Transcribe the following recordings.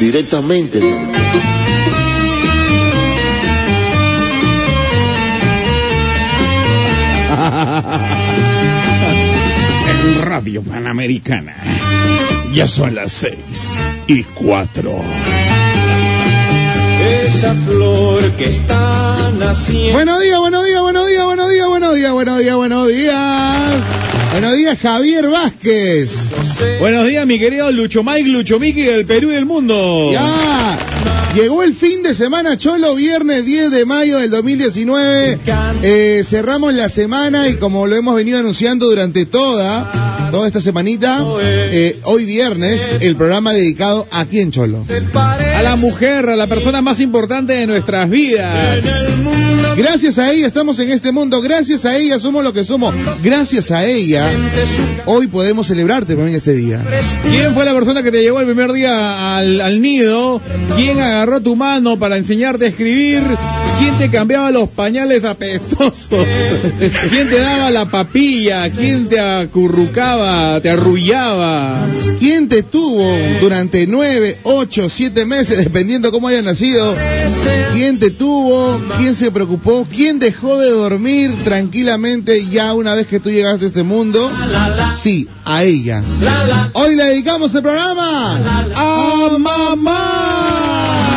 directamente. en Radio Panamericana. Ya son las seis y cuatro. Esa flor que está naciendo. Buenos días, buenos días, buenos días, buenos días, buenos días, buenos días, buenos días. Buenos días, Javier Vázquez. Buenos días, mi querido Lucho Mike, Lucho Miki del Perú y del mundo. Ya. Llegó el fin de semana Cholo, viernes 10 de mayo del 2019. Eh, cerramos la semana y como lo hemos venido anunciando durante toda, toda esta semanita, eh, hoy viernes, el programa dedicado a quién, Cholo. A la mujer, a la persona más importante de nuestras vidas. Gracias a ella estamos en este mundo, gracias a ella somos lo que somos, gracias a ella hoy podemos celebrarte también este día. ¿Quién fue la persona que te llevó el primer día al, al nido? ¿Quién agarró tu mano para enseñarte a escribir? ¿Quién te cambiaba los pañales apestosos? ¿Quién te daba la papilla? ¿Quién te acurrucaba, te arrullaba? ¿Quién te tuvo durante nueve, ocho, siete meses, dependiendo cómo hayas nacido? ¿Quién te tuvo? ¿Quién se preocupó? ¿Quién dejó de dormir tranquilamente ya una vez que tú llegaste a este mundo? Sí, a ella. Hoy le dedicamos el programa a mamá.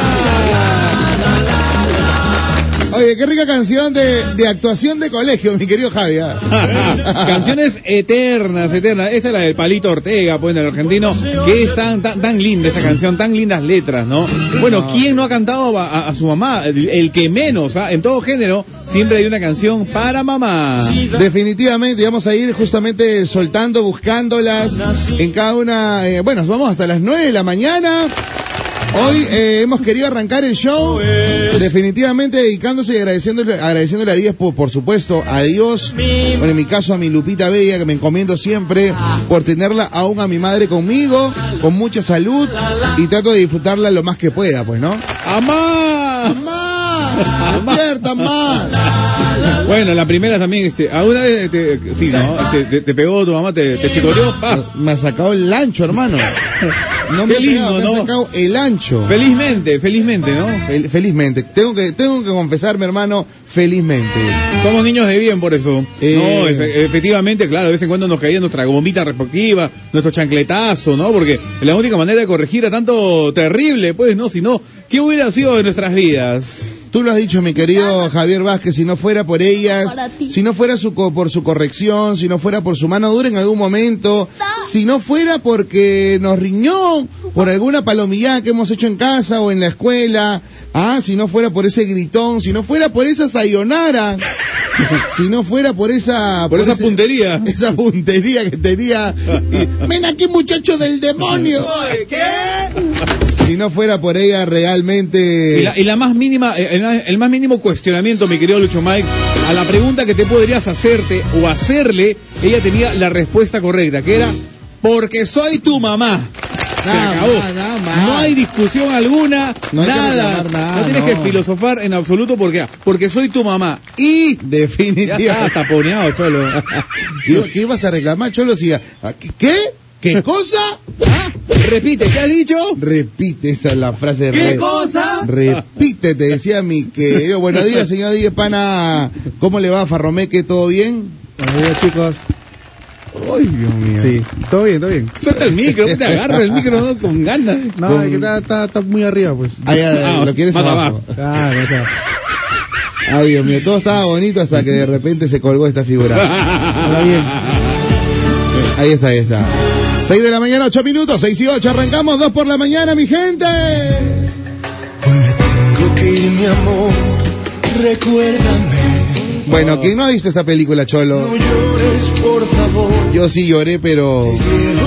Oye, qué rica canción de, de actuación de colegio, mi querido Javier. Canciones eternas, eternas. Esa es la del Palito Ortega, pues, del argentino, que es tan, tan, tan linda esa canción, tan lindas letras, ¿no? Bueno, ¿quién no ha cantado a, a- a su mamá? El, el que menos, ¿ah? En todo género, siempre hay una canción para mamá. Definitivamente, vamos a ir justamente soltando, buscándolas en cada una. eh, bueno, vamos hasta las 9 de la mañana. Hoy eh, hemos querido arrancar el show definitivamente dedicándose y agradeciéndole, agradeciéndole a Dios, por, por supuesto, a Dios, bueno, en mi caso a mi Lupita Bella, que me encomiendo siempre, por tenerla aún a mi madre conmigo, con mucha salud, y trato de disfrutarla lo más que pueda, pues, ¿no? ¡Amá! ¡Mamá! ¡Despierta, mamá! Bueno, la primera también, este, ¿alguna vez te, sí, ¿no? Este, te, te pegó tu mamá, te, te chicoteó? ¡Pa! Me ha sacado el ancho, hermano. No me pegado, lindo, me ha ¿no? sacado el ancho. Felizmente, felizmente, ¿no? Fel- felizmente. Tengo que, tengo que confesarme, hermano, felizmente. Somos niños de bien por eso. Eh. No, efe- efectivamente, claro, de vez en cuando nos caía nuestra bombita respectiva, nuestro chancletazo, ¿no? Porque la única manera de corregir a tanto terrible, pues, ¿no? Si no, ¿qué hubiera sido de nuestras vidas? Tú lo has dicho, mi querido Javier Vázquez, si no fuera por ellas, si no fuera su, co- por su corrección, si no fuera por su mano dura en algún momento, si no fuera porque nos riñó por alguna palomillada que hemos hecho en casa o en la escuela, ah, si no fuera por ese gritón, si no fuera por esa sayonara, si no fuera por esa... Por esa ese- puntería. Esa puntería que tenía. y, Ven aquí, muchacho del demonio. Si no fuera por ella realmente... Y la, y la más mínima, eh, el, el más mínimo cuestionamiento, mi querido Lucho Mike, a la pregunta que te podrías hacerte o hacerle, ella tenía la respuesta correcta, que era, porque soy tu mamá. Se Nada acabó. nada más. No hay discusión alguna, No nada. nada, no tienes no. que filosofar en absoluto porque, porque soy tu mamá. Y ya Definitivamente. está taponeado, cholo. Digo, ¿Qué ibas a reclamar, Cholo? Si, ¿a- ¿Qué? ¿Qué cosa? Ah, Repite, ¿qué has dicho? Repite, esa es la frase de ¿Qué re- cosa? Repite, te decía mi querido. Buenos días, señor Díaz Pana. ¿Cómo le va, Farromeque? ¿Todo bien? Buenos días, chicos. Ay, Dios mío. Sí, todo bien, todo bien. Suelta el micro, te agarra el micro ¿no? con ganas. No, Con- es que está, está, está muy arriba, pues. Ay, ay, Ah, lo quieres más abajo. abajo. Claro, o sea. Ay, Dios mío, todo estaba bonito hasta que de repente se colgó esta figura. Ahora bien. Ahí está, ahí está. 6 de la mañana, 8 minutos, 6 y 8, arrancamos 2 por la mañana, mi gente. Hoy me tengo que ir, mi amor. Recuérdame. Bueno, ¿quién no ha visto esta película, Cholo? No llores, por favor. Yo sí lloré, pero...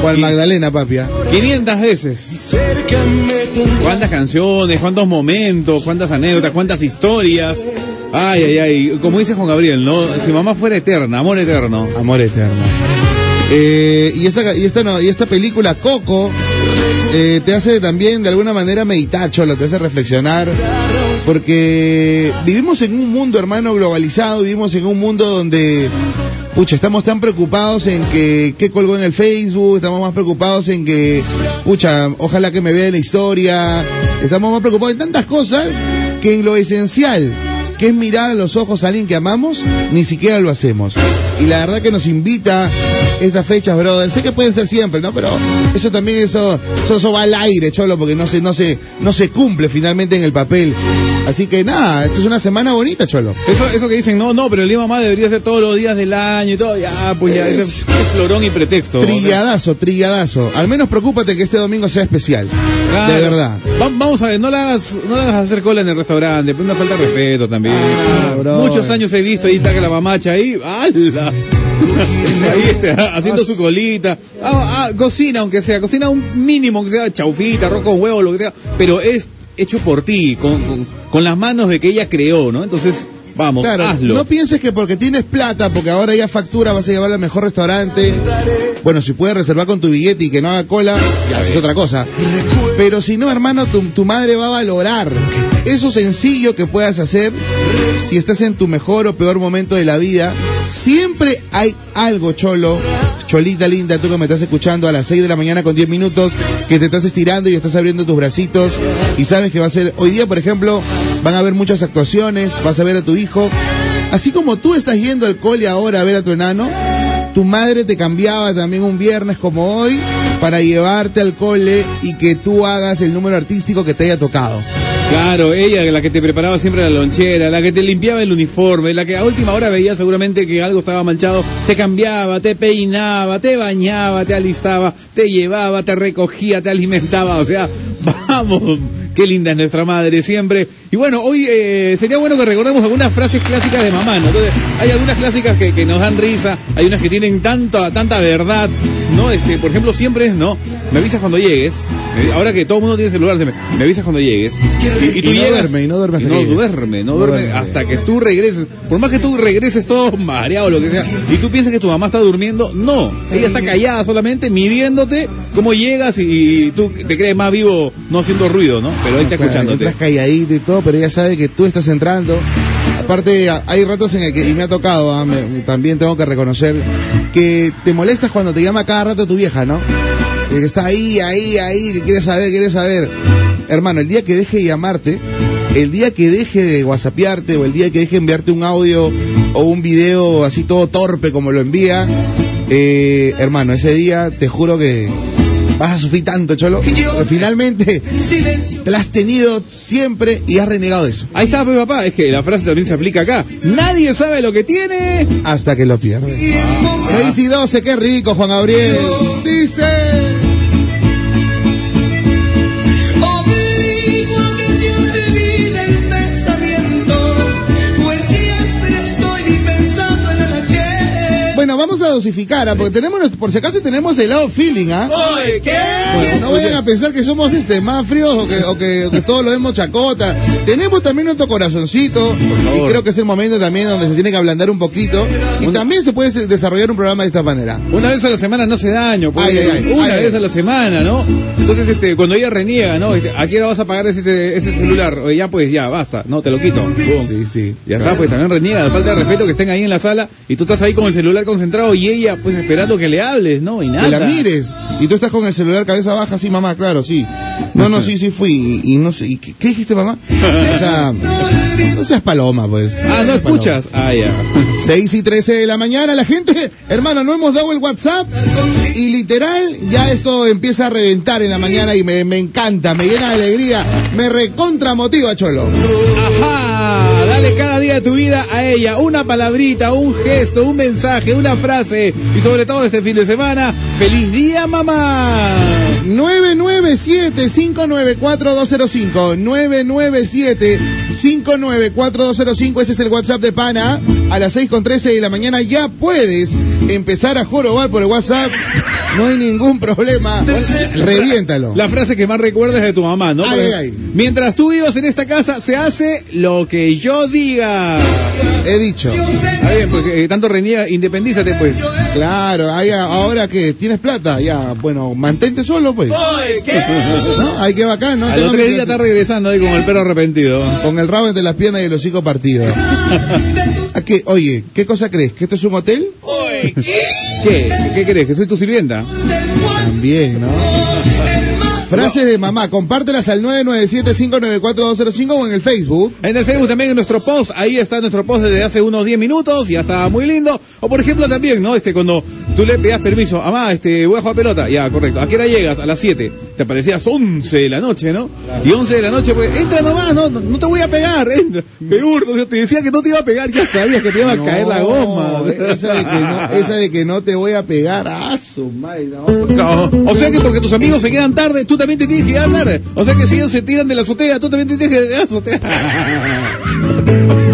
¿Cuál Magdalena, papia? 500 veces. ¿Cuántas canciones, cuántos momentos, cuántas anécdotas, cuántas historias? Ay, ay, ay. Como dice Juan Gabriel, ¿no? Si mamá fuera eterna, amor eterno. Amor eterno. Eh, y esta y esta no, y esta película Coco eh, te hace también de alguna manera meditar, cholo, te hace reflexionar, porque vivimos en un mundo, hermano, globalizado, vivimos en un mundo donde pucha, estamos tan preocupados en que, qué colgó en el Facebook, estamos más preocupados en que, pucha, ojalá que me vea en la historia, estamos más preocupados en tantas cosas que en lo esencial, que es mirar a los ojos a alguien que amamos, ni siquiera lo hacemos. Y la verdad que nos invita estas fechas, brother. Sé que pueden ser siempre, ¿no? Pero eso también, eso, eso, eso va al aire, cholo, porque no se, no se, no se cumple finalmente en el papel. Así que nada, esta es una semana bonita, cholo. Eso, eso que dicen, no, no, pero el día mamá debería ser todos los días del año y todo. Ya, pues ya, ese es, florón y pretexto. Trilladazo, trilladazo. Al menos preocúpate que este domingo sea especial. Claro. De verdad. Va- vamos a ver, no le hagas, no le hagas hacer cola en el restaurante, pues una falta de respeto también. Ah, bro. Muchos años he visto ahí está que la mamacha ahí, ¡ala! ahí está, haciendo su colita. Ah, ah, cocina aunque sea, cocina un mínimo, aunque sea chaufita, arroz con huevo, lo que sea, pero es hecho por ti, con, con, con las manos de que ella creó, ¿no? Entonces, vamos, Claro, hazlo. no pienses que porque tienes plata, porque ahora ya factura, vas a llevar al mejor restaurante. Bueno, si puedes reservar con tu billete y que no haga cola, ya es otra cosa. Pero si no, hermano, tu, tu madre va a valorar eso sencillo que puedas hacer si estás en tu mejor o peor momento de la vida. Siempre hay algo, cholo, cholita linda, tú que me estás escuchando a las 6 de la mañana con 10 minutos, que te estás estirando y estás abriendo tus bracitos y sabes que va a ser, hoy día, por ejemplo, van a haber muchas actuaciones, vas a ver a tu Así como tú estás yendo al cole ahora a ver a tu enano, tu madre te cambiaba también un viernes como hoy para llevarte al cole y que tú hagas el número artístico que te haya tocado. Claro, ella, la que te preparaba siempre la lonchera, la que te limpiaba el uniforme, la que a última hora veía seguramente que algo estaba manchado, te cambiaba, te peinaba, te bañaba, te alistaba, te llevaba, te recogía, te alimentaba, o sea, vamos, qué linda es nuestra madre siempre. Y bueno, hoy eh, sería bueno que recordemos algunas frases clásicas de mamá, ¿no? Entonces, hay algunas clásicas que, que nos dan risa, hay unas que tienen tanta, tanta verdad, ¿no? Este, por ejemplo, siempre es, ¿no? Me avisas cuando llegues, Me- ahora que todo el mundo tiene celular, me, me avisas cuando llegues. Y, y tú Y no llegas, duerme, y no duerme hasta no que llegues. duerme, no No duerme duerme. hasta que tú regreses. Por más que tú regreses todo mareado o lo que sea, y tú piensas que tu mamá está durmiendo, no. Ella está callada solamente, midiéndote cómo llegas y, y tú te crees más vivo no haciendo ruido, ¿no? Pero ahí está Claro, escuchándote. Entras calladito y todo, pero ella sabe que tú estás entrando. Aparte, hay ratos en el que, y me ha tocado, ah, me- también tengo que reconocer, que te molestas cuando te llama cada rato tu vieja, ¿no? Que está ahí, ahí, ahí, que quiere saber, quiere saber. Hermano, el día que deje de llamarte, el día que deje de whatsappearte o el día que deje de enviarte un audio o un video así todo torpe como lo envía, eh, hermano, ese día te juro que vas a sufrir tanto, cholo. Porque finalmente te la has tenido siempre y has renegado eso. Ahí está, pues, papá. Es que la frase también se aplica acá. Nadie sabe lo que tiene. Hasta que lo pierdes. 6 y 12, qué rico, Juan Gabriel. Dice. Bueno, vamos a dosificar, ¿ah? porque tenemos, por si acaso tenemos el lado feeling, ¿ah? ¿Qué? Bueno, no vayan a pensar que somos este más fríos o que, o que, o que todos lo vemos chacota. Tenemos también nuestro corazoncito y creo que es el momento también donde se tiene que ablandar un poquito y Una- también se puede se- desarrollar un programa de esta manera. Una vez a la semana no hace daño, pues. Ay, ay, ay, una ay, ay. vez a la semana, ¿no? Entonces, este, cuando ella reniega, ¿no? Este, ¿A qué hora vas a pagar ese, ese celular? Oye, ya pues, ya, basta, no, te lo quito. Pum. Sí, sí. Ya está, pues también reniega, falta de respeto que estén ahí en la sala y tú estás ahí con el celular concentrado y ella pues esperando que le hables, ¿no? Y nada. Que la mires y tú estás con el celular cabeza baja, sí, mamá, claro, sí. No, no, sí, sí fui y, y no sé, ¿y qué, qué dijiste, mamá? O sea, no seas paloma, pues. Ah, no escuchas. Ah, ya. 6 y 13 de la mañana, la gente, hermano, no hemos dado el WhatsApp y literal ya esto empieza a reventar en la mañana y me, me encanta, me llena de alegría, me recontra motiva, cholo. Ajá, dale cada día de tu vida a ella una palabrita, un gesto, un mensaje, una frase y sobre todo este fin de semana, feliz día mamá. 997-594-205. 997-594-205. Ese es el WhatsApp de Pana. A las 6 con 13 de la mañana ya puedes empezar a jorobar por el WhatsApp. No hay ningún problema. Reviéntalo. La frase que más recuerdas de tu mamá, ¿no? Ay, ay. Mientras tú vivas en esta casa, se hace lo que yo diga. He dicho. Está bien, pues eh, tanto reniega, independízate pues. Claro, ahí ahora que tienes plata, ya, bueno, mantente solo, pues. ¿No? Ay, qué bacán, ¿no? A Te los van tres días está regresando ahí como el perro arrepentido. Con el rabo entre las piernas y el hocico partido. ¿A qué? Oye, ¿qué cosa crees? ¿Que esto es un hotel? ¿Qué? ¿Qué crees? ¿Que soy tu sirvienta? También, ¿no? Frases de mamá, compártelas al 997-594-205 o en el Facebook. En el Facebook también en nuestro post, ahí está nuestro post desde hace unos 10 minutos, ya está muy lindo. O por ejemplo también, ¿no? Este, cuando tú le pegas permiso, mamá, este, voy a jugar pelota, ya, correcto. ¿A qué hora llegas? A las 7. Te parecías 11 de la noche, ¿no? Y 11 de la noche, pues, entra nomás, no, no, no te voy a pegar, entra. Peor, yo te decía que no te iba a pegar, ya sabías que te iba a caer la goma. Esa de, que no, esa de que no te voy a pegar, su madre, no. O, o sea que porque tus amigos se quedan tarde, tú también te tienes que tarde. O sea que si ellos se tiran de la azotea, tú también te tienes que de la azotea.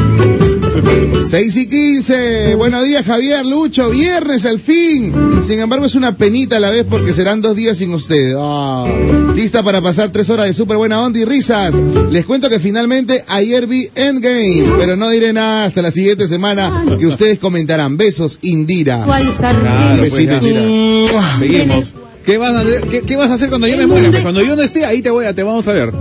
6 y 15. Buenos días, Javier, Lucho. Viernes al fin. Sin embargo, es una penita a la vez porque serán dos días sin usted. Ah. Lista para pasar tres horas de súper buena onda y risas. Les cuento que finalmente ayer vi Endgame, pero no diré nada hasta la siguiente semana que ustedes comentarán. Besos, Indira. Claro, pues, Besito. Indira. Seguimos. ¿Qué vas, a hacer, qué, qué vas a hacer cuando yo me muera? Cuando yo no esté, ahí te voy a, te vamos a ver.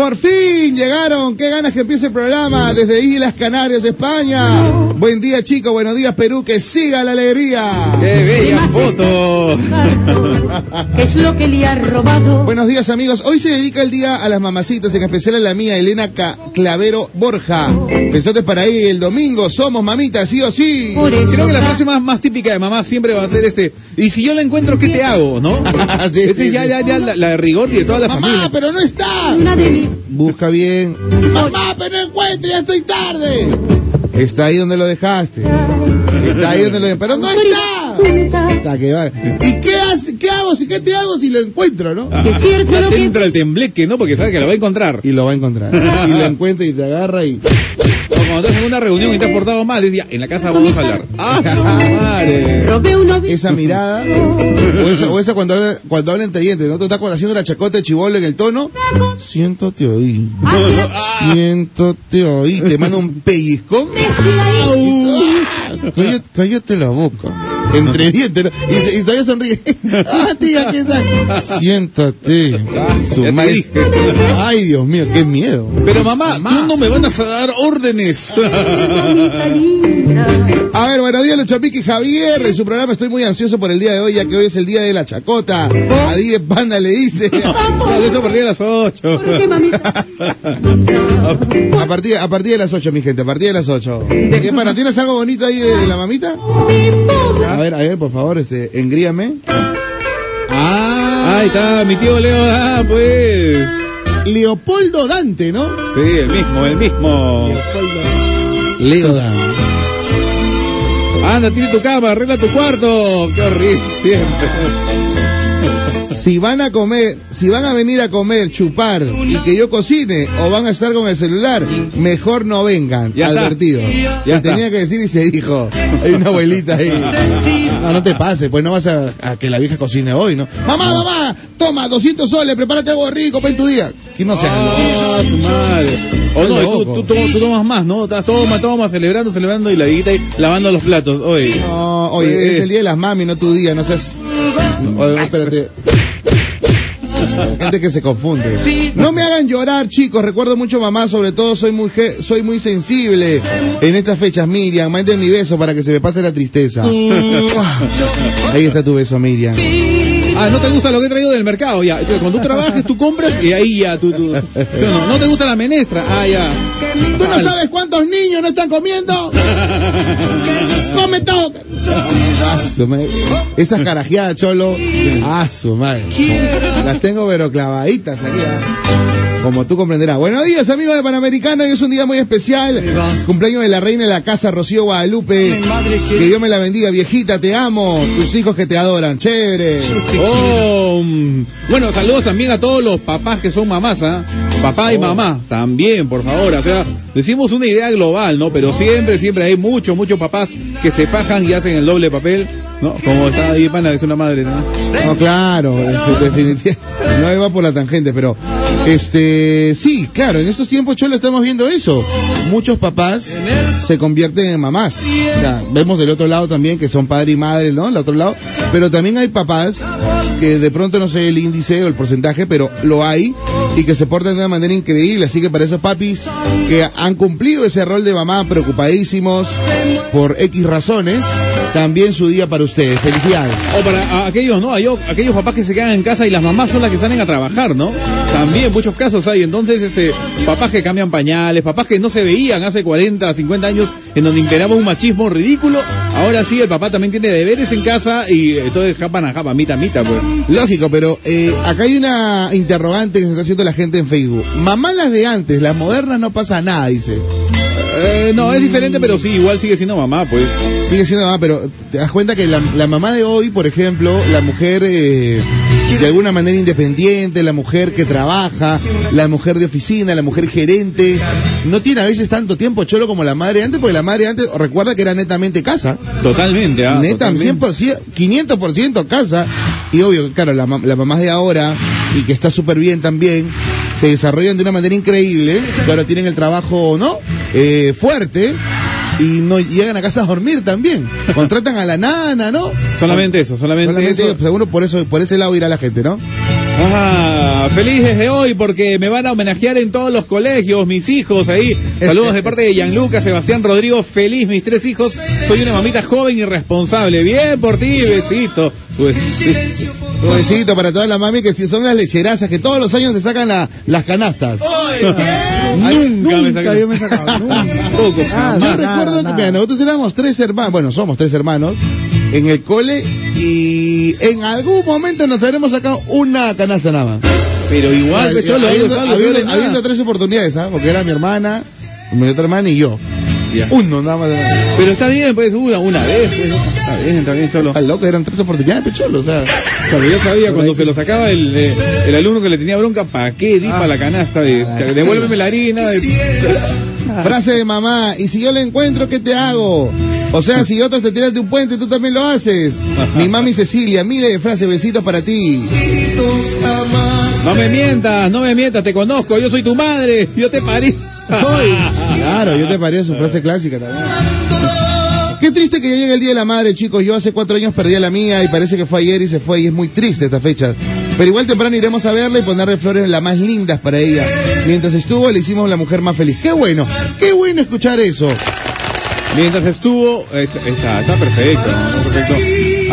Por fin llegaron. Qué ganas que empiece el programa desde Islas Canarias, España. Buen día, chicos. Buenos días, Perú. Que siga la alegría. ¡Qué bella foto! ¿Qué es lo que le ha robado? Buenos días amigos, hoy se dedica el día a las mamacitas, en especial a la mía, Elena Ca- Clavero Borja. Besotes para ahí el domingo, somos mamitas, sí o sí. Por eso Creo que la frase más, más típica de mamá siempre va a ser este, y si yo la encuentro, ¿qué te hago? ¿No? Sí, Ese sí, es ya, sí. ya, ya la, la de rigor y de toda la Mamá, familia. pero no está. una de mis Busca bien. Mamá, pero no encuentro, ya estoy tarde. Está ahí donde lo dejaste. Está ahí donde lo dejaste. Pero no está. que va. ¿Y qué, hace, qué hago? Si, ¿Qué te hago si lo encuentro, no? Si es cierto lo que entra el tembleque, ¿no? Porque sabe que lo va a encontrar. Y lo va a encontrar. Y lo encuentra y te agarra y... Cuando estás en una reunión y te has portado mal, ya, en la casa vamos a hablar. ¡Ah, madre! esa mirada, o esa, o esa cuando habla, cuando habla entre dientes, ¿no? Tú estás haciendo la chacota de chivolo en el tono, siento te oí, siento te oí, te manda un pellizcón, Ah, cállate, cállate la boca, entre dientes, ¿no? y, se- y todavía sonríe, ah, tía, ¿qué tal? Siéntate, su ay Dios mío, qué miedo. Pero mamá, tú no me van a dar órdenes. A ver, buenos días, Lucho Piqui Javier. En su programa estoy muy ansioso por el día de hoy, ya que hoy es el día de la chacota. A 10 Panda le dice. Claro, eso a partir de las 8. ¿Por qué, mamita? A partir, a partir de las 8, mi gente, a partir de las 8. ¿Qué para? ¿Tienes algo bonito ahí de la mamita? A ver, a ver, por favor, este, engríame. Ah, Ahí está, mi tío Leo, ah, pues. Leopoldo Dante, ¿no? Sí, el mismo, el mismo. Leo Dante. Anda, tiene tu cama, arregla tu cuarto. Qué horrible, siempre. Si van a comer, si van a venir a comer, chupar y que yo cocine o van a estar con el celular, mejor no vengan. Ya está. advertido. Ya Se está. tenía que decir y se dijo. Hay una abuelita ahí. No, no te pases, pues no vas a, a que la vieja cocine hoy, ¿no? Mamá, mamá, toma 200 soles, prepárate algo rico para en tu día. Que no seas Ah, su madre. O no, tú, loco. tú, tú- tú tomas más, ¿no? Estás toma, toma, celebrando, celebrando y la viejita ahí lavando los platos. Oye. No, oye, Eh. es el día de las mami, no tu día, no seas... Oye, espérate. Gente que se confunde. No me hagan llorar, chicos. Recuerdo mucho mamá, sobre todo soy muy soy muy sensible en estas fechas, Miriam. Mande mi beso para que se me pase la tristeza. Ahí está tu beso, Miriam. Ah, no te gusta lo que he traído del mercado, ya. Cuando tú trabajes, tú compras y ahí ya, tú, tú. ¿Sí o no? ¿No te gusta la menestra? Ah, ya. ¿Tú no sabes cuántos niños no están comiendo? ¡Come todo! Esas carajeadas, cholo. Ah, su madre. Las tengo pero clavaditas aquí. ah. Como tú comprenderás. Buenos días, amigos de Panamericano. Hoy es un día muy especial. Cumpleaños de la reina de la casa, Rocío Guadalupe. Que Dios me la bendiga, viejita. Te amo. Tus hijos que te adoran. Chévere. Oh, mm. bueno, saludos también a todos los papás que son mamás, ¿ah? Papá y mamá, también, por favor. O sea, decimos una idea global, ¿no? Pero siempre, siempre hay muchos, muchos papás que se fajan y hacen el doble papel, ¿no? Como está ahí, pana, es una madre, ¿no? No, claro, definitivamente. No iba por la tangente, pero Este, sí, claro, en estos tiempos, Cholo, estamos viendo eso. Muchos papás se convierten en mamás. O sea, vemos del otro lado también que son padre y madre, ¿no? Del otro lado. Pero también hay papás que de pronto no sé el índice o el porcentaje, pero lo hay y que se portan de una manera increíble. Así que para esos papis que han cumplido ese rol de mamá preocupadísimos por X razones, también su día para ustedes. Felicidades. O para aquellos, ¿no? Aquellos papás que se quedan en casa y las mamás son las que salen a trabajar, ¿no? También muchos casos hay. Entonces, este, papás que cambian pañales, papás que no se veían hace 40, 50 años, en donde imperaba un machismo ridículo. Ahora sí, el papá también tiene deberes en casa y eh, todo es japan a japa, mita, mita, pues. Lógico, pero eh, acá hay una interrogante que se está haciendo la gente en Facebook. Mamá las de antes, las modernas no pasa nada, dice. Eh, no, es diferente, pero sí, igual sigue siendo mamá, pues. Sigue siendo mamá, pero te das cuenta que la, la mamá de hoy, por ejemplo, la mujer eh, de alguna manera independiente, la mujer que trabaja, la mujer de oficina, la mujer gerente, no tiene a veces tanto tiempo cholo como la madre antes, porque la madre antes, recuerda que era netamente casa. Totalmente, ah. Neta, totalmente. 100%, 500% casa. Y obvio, claro, la, las mamás de ahora, y que está súper bien también, se desarrollan de una manera increíble, que ahora tienen el trabajo, ¿no? Eh, fuerte, y no llegan a casa a dormir también. Contratan a la nana, ¿no? Solamente eso, solamente, Solamente, eso. seguro por eso, por ese lado irá la gente, ¿no? Ah, feliz desde hoy porque me van a homenajear en todos los colegios, mis hijos ahí. Saludos de parte de Gianluca, Sebastián Rodrigo, feliz mis tres hijos. Soy una mamita joven y responsable. Bien por ti, besito. Pues, Un besito para todas las mami que si son las lecherazas que todos los años te sacan la- las canastas. Ay, nunca me Nunca yo me he sacado, nunca. Ah, Yo nada, recuerdo que mira, nosotros éramos tres hermanos, bueno, somos tres hermanos en el cole y en algún momento nos habremos sacado una canasta nada más. Pero igual, habiendo tres oportunidades, ¿ah? Porque era mi hermana, mi otra hermana y yo. Uno nada más. Pero está bien, pues una, una vez, pues. Está bien, está bien, cholo. Al loco, eran tres oportunidades, pecholo, o sea. Claro, yo sabía cuando se lo sacaba el, eh, el alumno que le tenía bronca, ¿para qué di para la canasta? De, devuélveme la harina. de- Frase de mamá, y si yo le encuentro, ¿qué te hago? O sea, si otros te tiran de un puente, tú también lo haces. Mi mami Cecilia, mire, frase, besitos para ti. No me mientas, no me mientas, te conozco, yo soy tu madre, yo te parí. Claro, yo te paré su frase clásica también. Qué triste que ya llegue el Día de la Madre, chicos. Yo hace cuatro años perdí a la mía y parece que fue ayer y se fue y es muy triste esta fecha. Pero igual temprano iremos a verla y ponerle flores las más lindas para ella. Mientras estuvo, le hicimos la mujer más feliz. Qué bueno, qué bueno escuchar eso. Mientras estuvo, eh, está, está perfecto.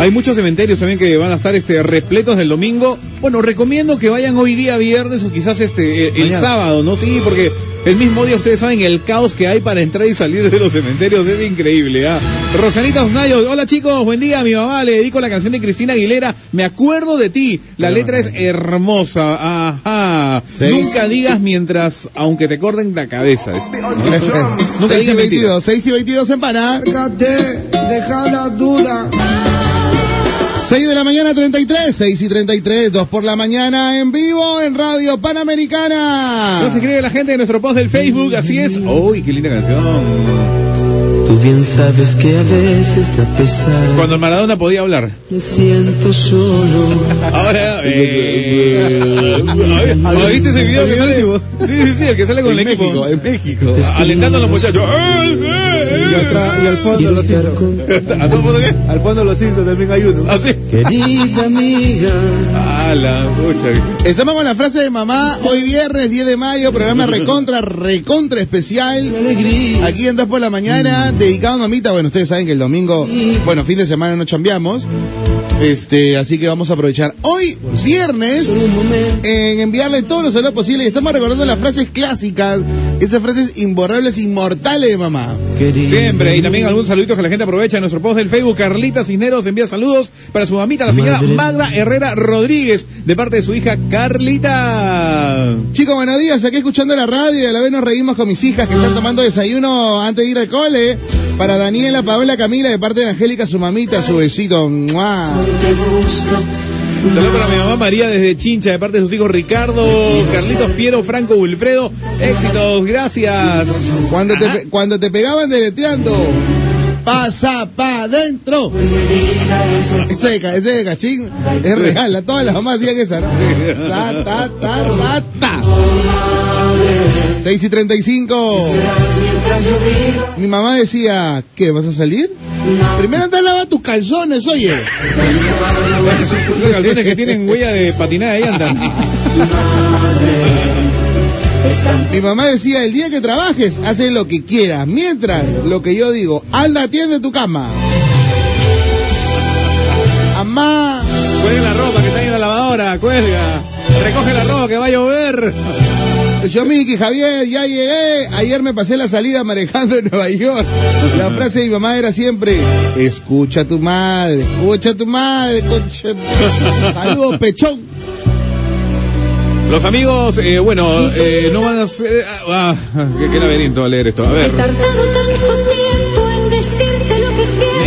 Hay muchos cementerios también que van a estar este repletos del domingo. Bueno, recomiendo que vayan hoy día viernes o quizás este el, el sábado, ¿no? Sí, porque el mismo día ustedes saben el caos que hay para entrar y salir de los cementerios es increíble, ¿ah? Rosanita Osnayo, hola chicos, buen día, mi mamá le dedico la canción de Cristina Aguilera, Me acuerdo de ti. La letra es hermosa, ajá. Seis. Nunca digas mientras, aunque te corten la cabeza. Nunca 6 y digas mentiras. 22, 6 y 22 en Pana. deja la duda. 6 de la mañana 33, 6 y 33, 2 por la mañana en vivo en Radio Panamericana. No se escribe la gente de nuestro post del Facebook, así es. ¡Uy, qué linda canción! Tú bien sabes que a veces a pesar Cuando Maradona podía hablar. me siento solo. Ahora, eh... ¿ah, ¿Viste ese video que sale? Sí, sí, sí, el que sale con en el equipo. México, en México. Alentando a los muchachos. ¡Eh, eh, Y, al fondo Quiero los con eh! ¿A todo mundo qué? Al fondo los Simpsons también hay uno. ¿Así? querida amiga. ¡Ah, la pucha! Estamos con la frase de mamá, hoy viernes 10 de mayo, programa recontra, recontra especial. Alegría. Aquí en 2 por la mañana, dedicado a mamita. Bueno, ustedes saben que el domingo, bueno, fin de semana no chambeamos. Este, así que vamos a aprovechar hoy, viernes, en enviarle todos los saludos posibles. Y estamos recordando las frases clásicas, esas frases imborrables, inmortales de mamá. Querida Siempre, y también algún saludito que la gente aprovecha en nuestro post del Facebook. Carlita Cisneros envía saludos para su mamita, la señora Madre. Magda Herrera Rodríguez, de parte de su hija Carlita. Chicos, buenos días. Aquí escuchando la radio y a la vez nos reímos con mis hijas que están tomando desayuno antes de ir al cole. Para Daniela, Paola, Camila, de parte de Angélica, su mamita, su besito. Saludos para mi mamá María desde Chincha, de parte de sus hijos Ricardo, Carlitos Piero, Franco Wilfredo. Éxitos, gracias. Cuando te, cuando te pegaban deleteando. pasa pa' adentro. Ese ese de cachín es real, a todas las mamás hacían esa, ¿no? Ta, ta, ta, ta, ta. 6 y 35. Mi mamá decía, ¿qué, vas a salir? Primero anda a lavar tus calzones, oye. Los calzones que tienen huella de patinada ahí andan. Mi mamá decía, el día que trabajes, haces lo que quieras. Mientras, lo que yo digo, anda, atiende tu cama. Amá. Cuelga la ropa que está ahí en la lavadora, cuelga. Recoge la ropa que va a llover. Yo, Miki, Javier, ya llegué. Ayer me pasé la salida manejando en Nueva York. La frase de mi mamá era siempre, escucha a tu madre, escucha a tu madre, concha. Saludos, pechón. Los amigos, eh, bueno, eh, no van a ser... Ah, ah, qué, qué laberinto va a leer esto. A ver.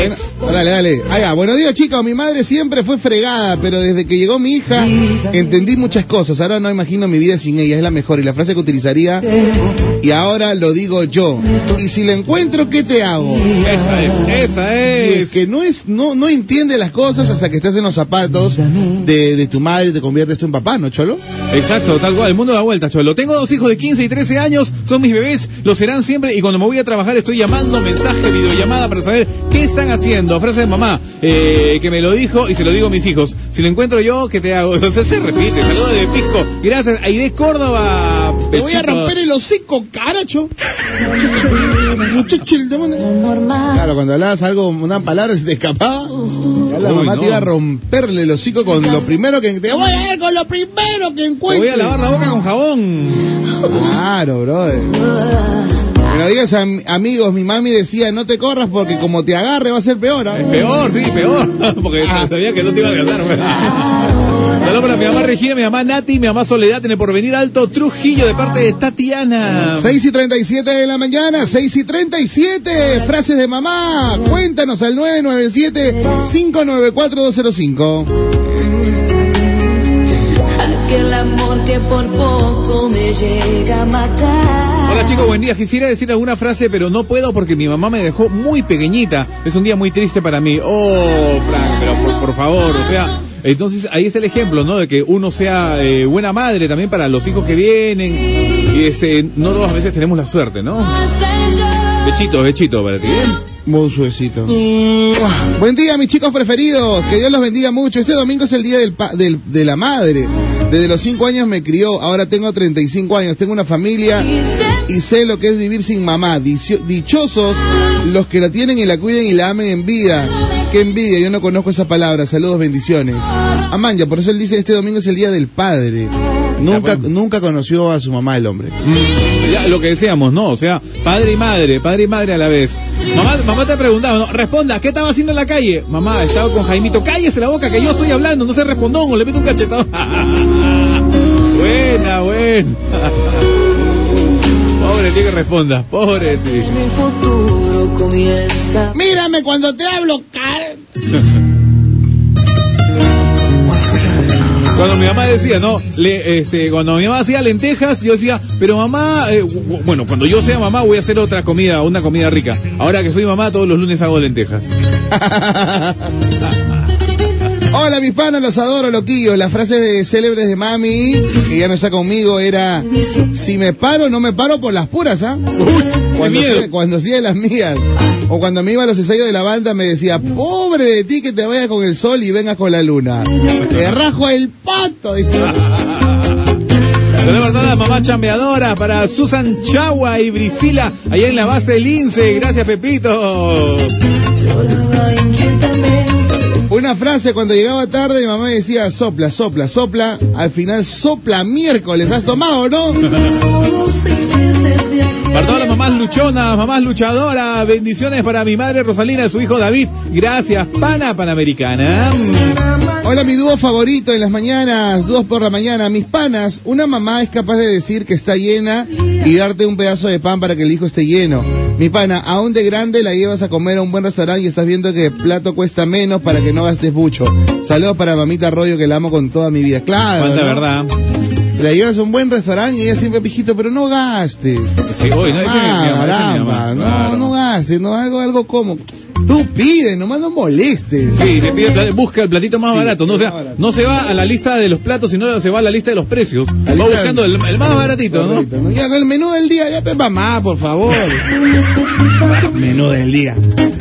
Dale, dale. Ah, ya. Buenos días, chicos. Mi madre siempre fue fregada, pero desde que llegó mi hija entendí muchas cosas. Ahora no imagino mi vida sin ella. Es la mejor. Y la frase que utilizaría, y ahora lo digo yo. Y si la encuentro, ¿qué te hago? Esa es, esa Y es. es que no es, no, no entiende las cosas hasta que estás en los zapatos de, de tu madre y te conviertes tú en papá, ¿no, Cholo? Exacto, tal cual, el mundo da vueltas, Cholo. Tengo dos hijos de 15 y 13 años, son mis bebés, lo serán siempre y cuando me voy a trabajar estoy llamando, mensaje, videollamada para saber qué están haciendo. Frase de mamá, eh, que me lo dijo y se lo digo a mis hijos. Si lo encuentro yo, ¿qué te hago? O sea, se repite, saludos de Pisco. Gracias, Aide Córdoba. Te voy a romper el hocico, caracho. Muchacho, el demonio. Claro, cuando hablabas algo, una palabra se te escapaba, la Uy, mamá no. te iba a romperle el hocico con lo primero que te voy a ver con lo primero que Te encuentre. voy a lavar la boca con jabón. Claro, brother. Días, am- amigos. Mi mami decía, no te corras porque como te agarre va a ser peor. ¿ah?" Es peor, sí, peor. Porque sabía que no te iba a alcanzar. pues. Saludos para mi mamá Regina, mi mamá Nati, mi mamá Soledad en el Porvenir Alto Trujillo de parte de Tatiana. 6 y 37 de la mañana, 6 y 37, frases de mamá. Cuéntanos al 997-594-205. Aquel amor que por poco me llega a matar. Hola chicos, buen día. Quisiera decir alguna frase, pero no puedo porque mi mamá me dejó muy pequeñita. Es un día muy triste para mí. Oh, Frank, pero por, favor, o sea, entonces ahí está el ejemplo, ¿no? De que uno sea eh, buena madre también para los hijos que vienen. Y este, no todas veces tenemos la suerte, ¿no? Bechito, bechito para ti, ¿eh? Muy suavecito. Buen día, mis chicos preferidos. Que Dios los bendiga mucho. Este domingo es el día del pa- del- de la madre. Desde los 5 años me crió. Ahora tengo 35 años. Tengo una familia y sé lo que es vivir sin mamá. Dicio- dichosos los que la tienen y la cuiden y la amen en vida. Qué envidia. Yo no conozco esa palabra. Saludos, bendiciones. Amanya, por eso él dice este domingo es el día del padre. Nunca, nunca conoció a su mamá el hombre. Mm, ya, lo que decíamos, ¿no? O sea, padre y madre, padre y madre a la vez. Mamá, mamá te preguntaba, ¿no? Responda, ¿qué estaba haciendo en la calle? Mamá, estaba con Jaimito. Cállese la boca que yo estoy hablando, no se respondón, o le meto un cachetado. buena, buena. Tío que responda, pobre. En el futuro comienza. Mírame cuando te hablo, car... Cuando mi mamá decía, no, le, este, cuando mi mamá hacía lentejas, yo decía, pero mamá, eh, bueno, cuando yo sea mamá voy a hacer otra comida, una comida rica. Ahora que soy mamá, todos los lunes hago lentejas. Hola mis panas, los adoro, loquillos. Las frases de célebres de mami, que ya no está conmigo, era si me paro, no me paro por las puras, ¿ah? Cuando hacía- cuando hacía las mías. O cuando me iba a los ensayos de la banda me decía, pobre de ti que te vayas con el sol y vengas con la luna. Te rajo el pato. Saludos para toda la mamá chambeadora, para Susan Chagua y Brisila, allá en la base del Lince. Gracias, Pepito. Una frase cuando llegaba tarde mi mamá decía, sopla, sopla, sopla. Al final sopla miércoles. ¿Has tomado, no? Para todas las mamás luchonas, mamás luchadoras, bendiciones para mi madre Rosalina y su hijo David. Gracias, pana panamericana. Hola, mi dúo favorito en las mañanas, dos por la mañana. Mis panas, una mamá es capaz de decir que está llena y darte un pedazo de pan para que el hijo esté lleno. Mi pana, aún de grande la llevas a comer a un buen restaurante y estás viendo que el plato cuesta menos para que no gastes mucho. Saludos para mamita Arroyo que la amo con toda mi vida. Claro. Cuánta ¿no? verdad. La llevas a un buen restaurante y ella siempre, pijito, pero no gastes. Sí, oye, no, Ah, mamá, mamá, no, claro. no gastes, no, algo, algo como. Tú pide, nomás no molestes. Sí, te pide busca el platito más Sí, barato, no, o sea, más barato. no se va a la lista de los platos, sino se va a la lista de los precios. La Va lista buscando el, el más baratito, ¿no? Correcto, ¿no? Ya, el menú del día, ya, pues, mamá, por favor. menú del día.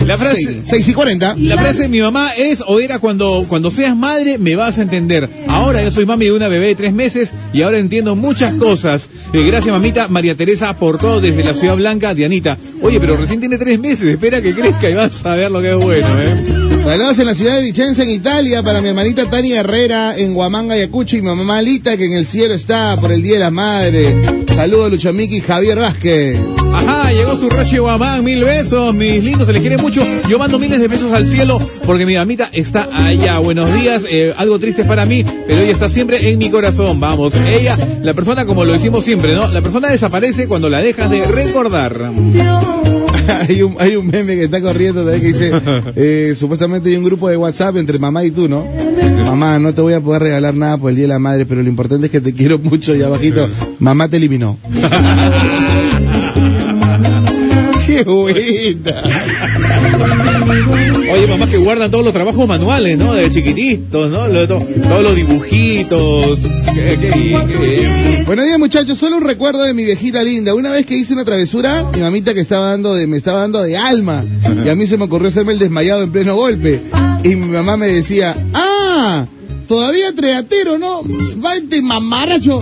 La frase, 6 y 40. la frase de mi mamá es o era cuando, cuando seas madre me vas a entender. Ahora yo soy mami de una bebé de tres meses y ahora entiendo muchas cosas. Eh, gracias mamita María Teresa por todo desde la Ciudad Blanca, Dianita. Oye, pero recién tiene tres meses, espera que crezca y vas a ver lo que es bueno, ¿eh? Saludos en la ciudad de Vicenza, en Italia, para mi hermanita Tania Herrera, en Huamanga, Ayacucho, y mi mamá Alita, que en el cielo está por el Día de la Madre. Saludos, Luchomiki y Javier Vázquez. Ajá, llegó su Rashi Guamán, mil besos, mis lindos, se les quiere mucho. Yo mando miles de besos al cielo porque mi mamita está allá. Buenos días, eh, algo triste para mí, pero ella está siempre en mi corazón. Vamos, ella, la persona como lo decimos siempre, ¿no? La persona desaparece cuando la dejas de recordar. hay, un, hay un meme que está corriendo también que dice, eh, supuestamente hay un grupo de WhatsApp entre mamá y tú, ¿no? Mamá, no te voy a poder regalar nada por el Día de la Madre, pero lo importante es que te quiero mucho y abajito, mamá te eliminó. ¡Qué buena! Oye, mamás que guardan todos los trabajos manuales, ¿no? De chiquititos, ¿no? Todos los dibujitos. Qué-. Buenos días muchachos, solo un recuerdo de mi viejita linda. Una vez que hice una travesura, mi mamita que estaba dando de, me estaba dando de alma. Y a mí se me ocurrió hacerme el desmayado en pleno golpe. Y mi mamá me decía, ah, todavía treatero, ¿no? Vete mamaracho.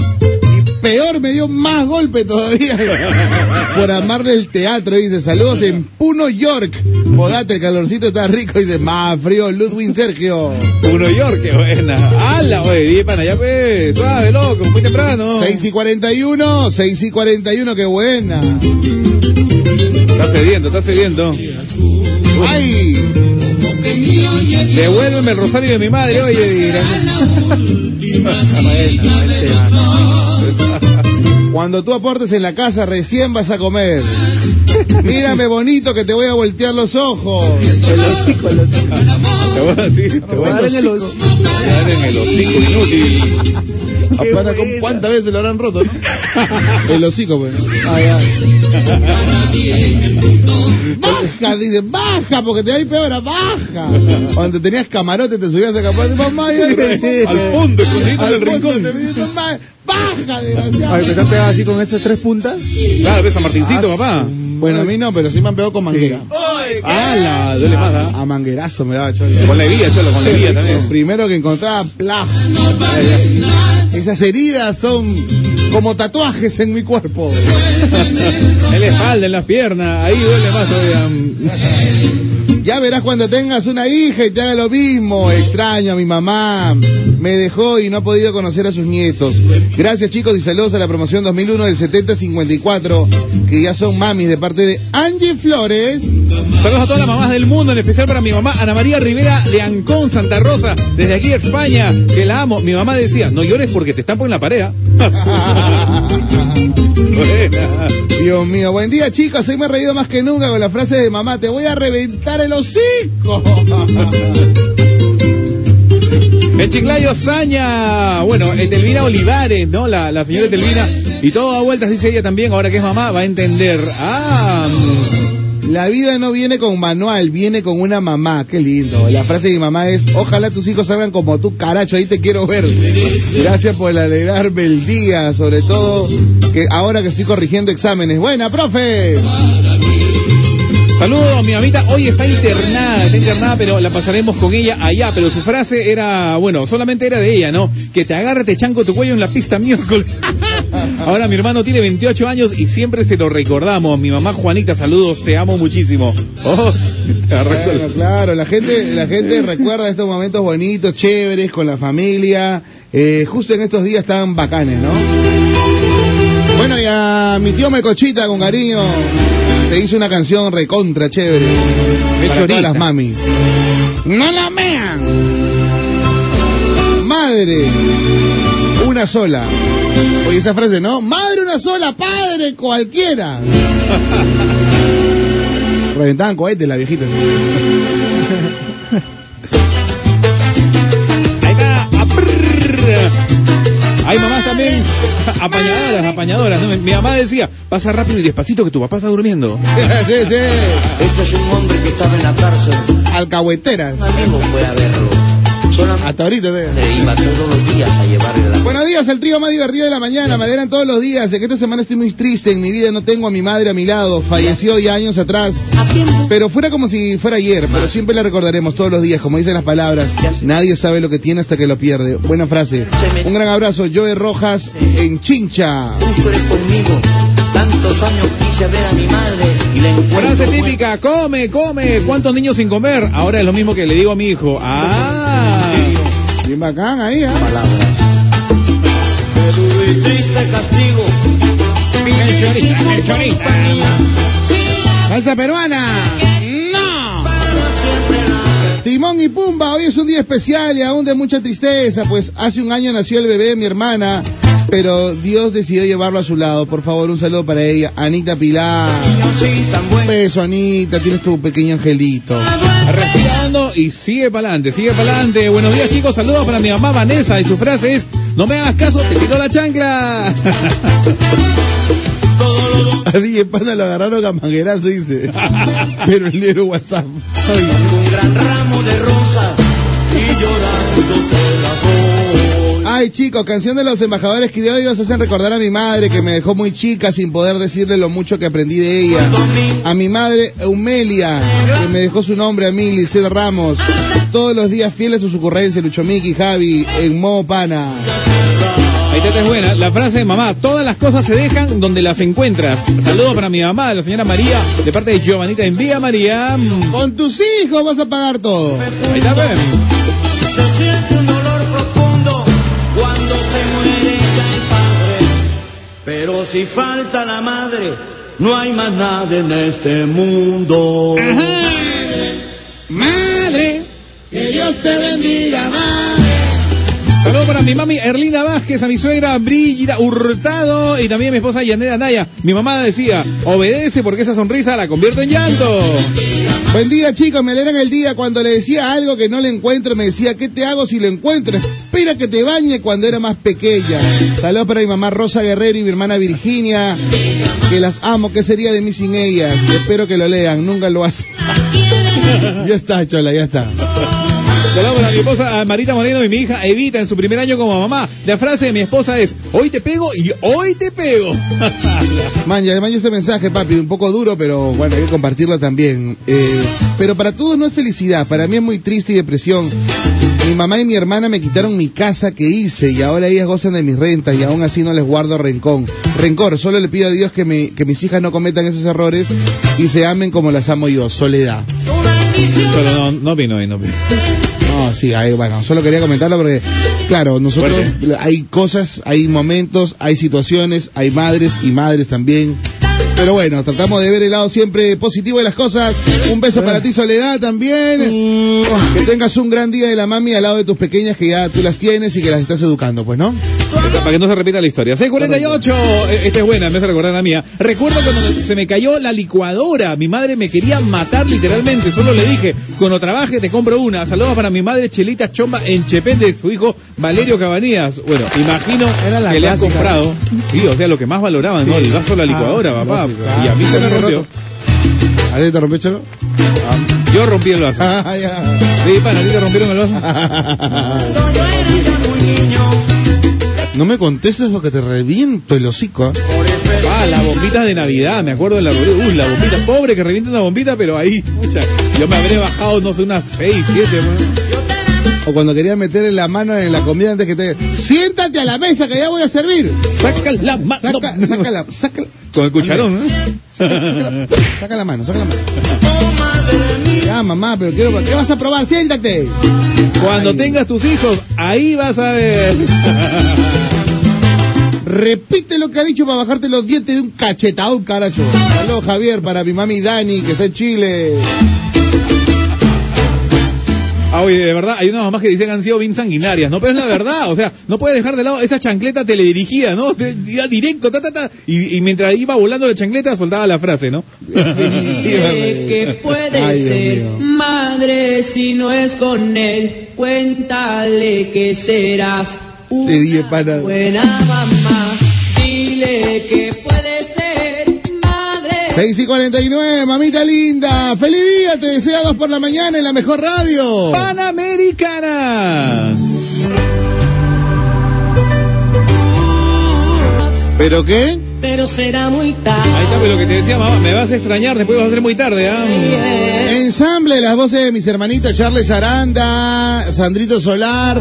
Peor, me dio más golpe todavía. Por amarle el teatro, dice, saludos en Puno York. Podate, el calorcito está rico, dice, más frío, Ludwig Sergio. Uno York, qué buena. ¡Hala! Di para allá, pues. Suave, loco, muy temprano. 6 y 41, 6 y 41, qué buena. Está cediendo, está cediendo. ¡Ay! Devuélveme el rosario de mi madre, oye. dirá. Cuando tú aportes en la casa, recién vas a comer. Mírame bonito que te voy a voltear los ojos. Te voy a decir, te voy a dar en el hocico. Te voy a dar en el hocico inútil. ¿Con ¿Cuántas veces lo habrán roto, no? El hocico, pues. Baja, dice, baja, porque te da ahí peor, baja. Cuando tenías camarote te subías a camarote, mamá, Al fondo, escondidito en el Al fondo rincón. te baja, desgraciado. Ay, pero te pega así con estas tres puntas. Claro, ves a Martincito, papá. Bueno, a mí no, pero sí me han pegado con manguera. ¡Hala! Duele más, ¿ah? A manguerazo me daba cholo. Con la hebilla, cholo, con la hebilla también. Primero que encontraba, plaf. Esas heridas son como tatuajes en mi cuerpo. En la espalda, en las piernas, ahí duele más todavía. Ya verás cuando tengas una hija y te haga lo mismo. Extraño a mi mamá. Me dejó y no ha podido conocer a sus nietos. Gracias chicos y saludos a la promoción 2001 del 7054, que ya son mamis de parte de Angie Flores. Saludos a todas las mamás del mundo, en especial para mi mamá Ana María Rivera de Ancón, Santa Rosa, desde aquí España, que la amo. Mi mamá decía, no llores porque te estampo en la pared. ¿ah?". Dios mío, buen día chicos, hoy me he reído más que nunca con la frase de mamá, te voy a reventar el hocico. En Chiclayo Saña, bueno, Etelvina Olivares, ¿no? La, la señora Etelvina. Y todo a vueltas, dice ella también, ahora que es mamá, va a entender. Ah, La vida no viene con manual, viene con una mamá. Qué lindo. La frase de mi mamá es, ojalá tus hijos salgan como tú, caracho, ahí te quiero ver. Gracias por alegrarme el día, sobre todo que ahora que estoy corrigiendo exámenes. Buena, profe. Saludos mi mamita, hoy está internada, está internada, pero la pasaremos con ella allá, pero su frase era, bueno, solamente era de ella, ¿no? Que te agarre, te chanco tu cuello en la pista miércoles. Ahora mi hermano tiene 28 años y siempre se lo recordamos. Mi mamá Juanita, saludos, te amo muchísimo. Oh, claro, la gente, la gente recuerda estos momentos bonitos, chéveres, con la familia, eh, justo en estos días tan bacanes, ¿no? Bueno, y a mi tío Mecochita, con cariño, te hizo una canción recontra chévere. Para Mechorita. todas las mamis. ¡No la mean! Madre, una sola. Oye, esa frase, ¿no? Madre una sola, padre cualquiera. Reventaban cohetes la viejita. Hay mamás también apañadoras, apañadoras. ¿no? Mi, mamá decía, pasa rápido y despacito que tu papá está durmiendo. sí, sí. Este es un hombre que estaba en la cárcel. Alcahueteras. Un amigo fue a verlo. Hasta ahorita, sí. iba todos los días a llevarle la Buenos días, el trío más divertido de la mañana. Me alegran todos los días. De que esta semana estoy muy triste. En mi vida no tengo a mi madre a mi lado. Falleció ya años atrás. Pero fuera como si fuera ayer. Pero siempre la recordaremos todos los días. Como dicen las palabras. Nadie sabe lo que tiene hasta que lo pierde. Buena frase. Un gran abrazo. Joe Rojas en Chincha. Conmigo. Tantos años quise ver a mi madre y la encuentro. Frase típica, come, come. ¿Cuántos niños sin comer? Ahora es lo mismo que le digo a mi hijo. Ah. Bien bacán ahí, ¿ah? Palabras. Qué duro y triste castigo. El chorita, el chorita. Salsa peruana. Timón y Pumba, hoy es un día especial y aún de mucha tristeza, pues hace un año nació el bebé de mi hermana, pero Dios decidió llevarlo a su lado. Por favor, un saludo para ella, Anita Pilar. Un beso, Anita, tienes tu pequeño angelito. Respirando y sigue para adelante, sigue para adelante. Buenos días chicos, saludos para mi mamá Vanessa y su frase es, no me hagas caso, te quito la chancla. A DJ Pana lo agarraron a manguerazo, dice. Pero el negro WhatsApp. Ay. Un gran ramo de rosas Ay, chicos, canción de los embajadores criollos hacen recordar a mi madre que me dejó muy chica sin poder decirle lo mucho que aprendí de ella. A mi madre Eumelia, que me dejó su nombre a mí, Lisset Ramos. Todos los días fieles a sus ocurrencias, Lucho Miki, Javi, en modo pana. Ahí te es buena. La frase de mamá, todas las cosas se dejan donde las encuentras. Saludos para mi mamá, la señora María, de parte de Giovanita en Vía María. Con tus hijos vas a pagar todo. Ahí está, ven. Pero si falta la madre, no hay más nada en este mundo. Madre, que Dios te bendiga, madre. Para mi mami Erlinda Vázquez, a mi suegra Brígida Hurtado y también a mi esposa Yanela Naya. Mi mamá decía, obedece porque esa sonrisa la convierte en llanto. Buen día, chicos. Me alegran el día. Cuando le decía algo que no le encuentro, me decía, ¿qué te hago si lo encuentro? Espera que te bañe cuando era más pequeña. Saludos para mi mamá Rosa Guerrero y mi hermana Virginia, que las amo. ¿Qué sería de mí sin ellas? Espero que lo lean. Nunca lo hacen. ya está, Chola, ya está. Saludos para mi esposa Marita Moreno y mi hija Evita en su primer año como mamá. La frase de mi esposa es, hoy te pego y hoy te pego. Man, ya man, este mensaje, papi, un poco duro, pero bueno, hay que compartirlo también. Eh, pero para todos no es felicidad, para mí es muy triste y depresión. Mi mamá y mi hermana me quitaron mi casa que hice y ahora ellas gozan de mis rentas y aún así no les guardo rencón. Rencor, solo le pido a Dios que, me, que mis hijas no cometan esos errores y se amen como las amo yo, soledad. Pero no, no vino hoy, no vino. No, sí, ahí, bueno, solo quería comentarlo porque, claro, nosotros Fuerte. hay cosas, hay momentos, hay situaciones, hay madres y madres también. Pero bueno, tratamos de ver el lado siempre positivo de las cosas. Un beso para ti, Soledad, también. Que tengas un gran día de la mami al lado de tus pequeñas que ya tú las tienes y que las estás educando, pues, ¿no? Para que no se repita la historia. 648, eh, esta es buena, me hace recordar la mía. Recuerdo cuando se me cayó la licuadora. Mi madre me quería matar literalmente. Solo le dije, cuando trabaje te compro una. Saludos para mi madre Chelita Chomba en Chepén de su hijo Valerio Cabanías. Bueno, imagino Era la que le han comprado. Sí, o sea, lo que más valoraban, ¿no? El vaso de la licuadora, Ah, papá. lógico. Y a mí se me rompió. ¿A ti te rompió, Cholo? Yo rompí el vaso. Ah. Sí, para, ¿a ti te rompieron el vaso? No me contestes porque te reviento el hocico. ¿ah? el Ah, las bombitas de Navidad, me acuerdo de la Uy, la bombita, pobre que revienta una bombita, pero ahí, mucha, yo me habré bajado, no sé, unas 6, 7, O cuando quería meter la mano en la comida antes que te... Siéntate a la mesa que ya voy a servir. Saca la mano. Saca, saca la, saca, Con el cucharón, ¿no? saca la mano, saca la mano. Ya, mamá, pero quiero, ¿qué vas a probar? Siéntate. Cuando Ay. tengas tus hijos, ahí vas a ver. Repite lo que ha dicho para bajarte los dientes de un cachetadón, carajo. Saludos, Javier, para mi mami Dani, que está en Chile. Ah, oye, de verdad, hay unas mamás que dicen que han sido bien sanguinarias, ¿no? Pero es la verdad, o sea, no puedes dejar de lado esa chancleta teledirigida, ¿no? Directo, ta, ta, ta, y, y mientras iba volando la chancleta soltaba la frase, ¿no? que puede Ay, ser madre si no es con él. Cuéntale que serás pana. Buena mamá, que puede ser madre. 6 y 49, mamita linda. Feliz día, te desea dos por la mañana en la mejor radio. Panamericana. ¿Pero qué? Pero será muy tarde. Ahí está pues, lo que te decía, mamá. Me vas a extrañar, después va a ser muy tarde, ¿ah? Ensamble, las voces de mis hermanitas Charles Aranda, Sandrito Solar,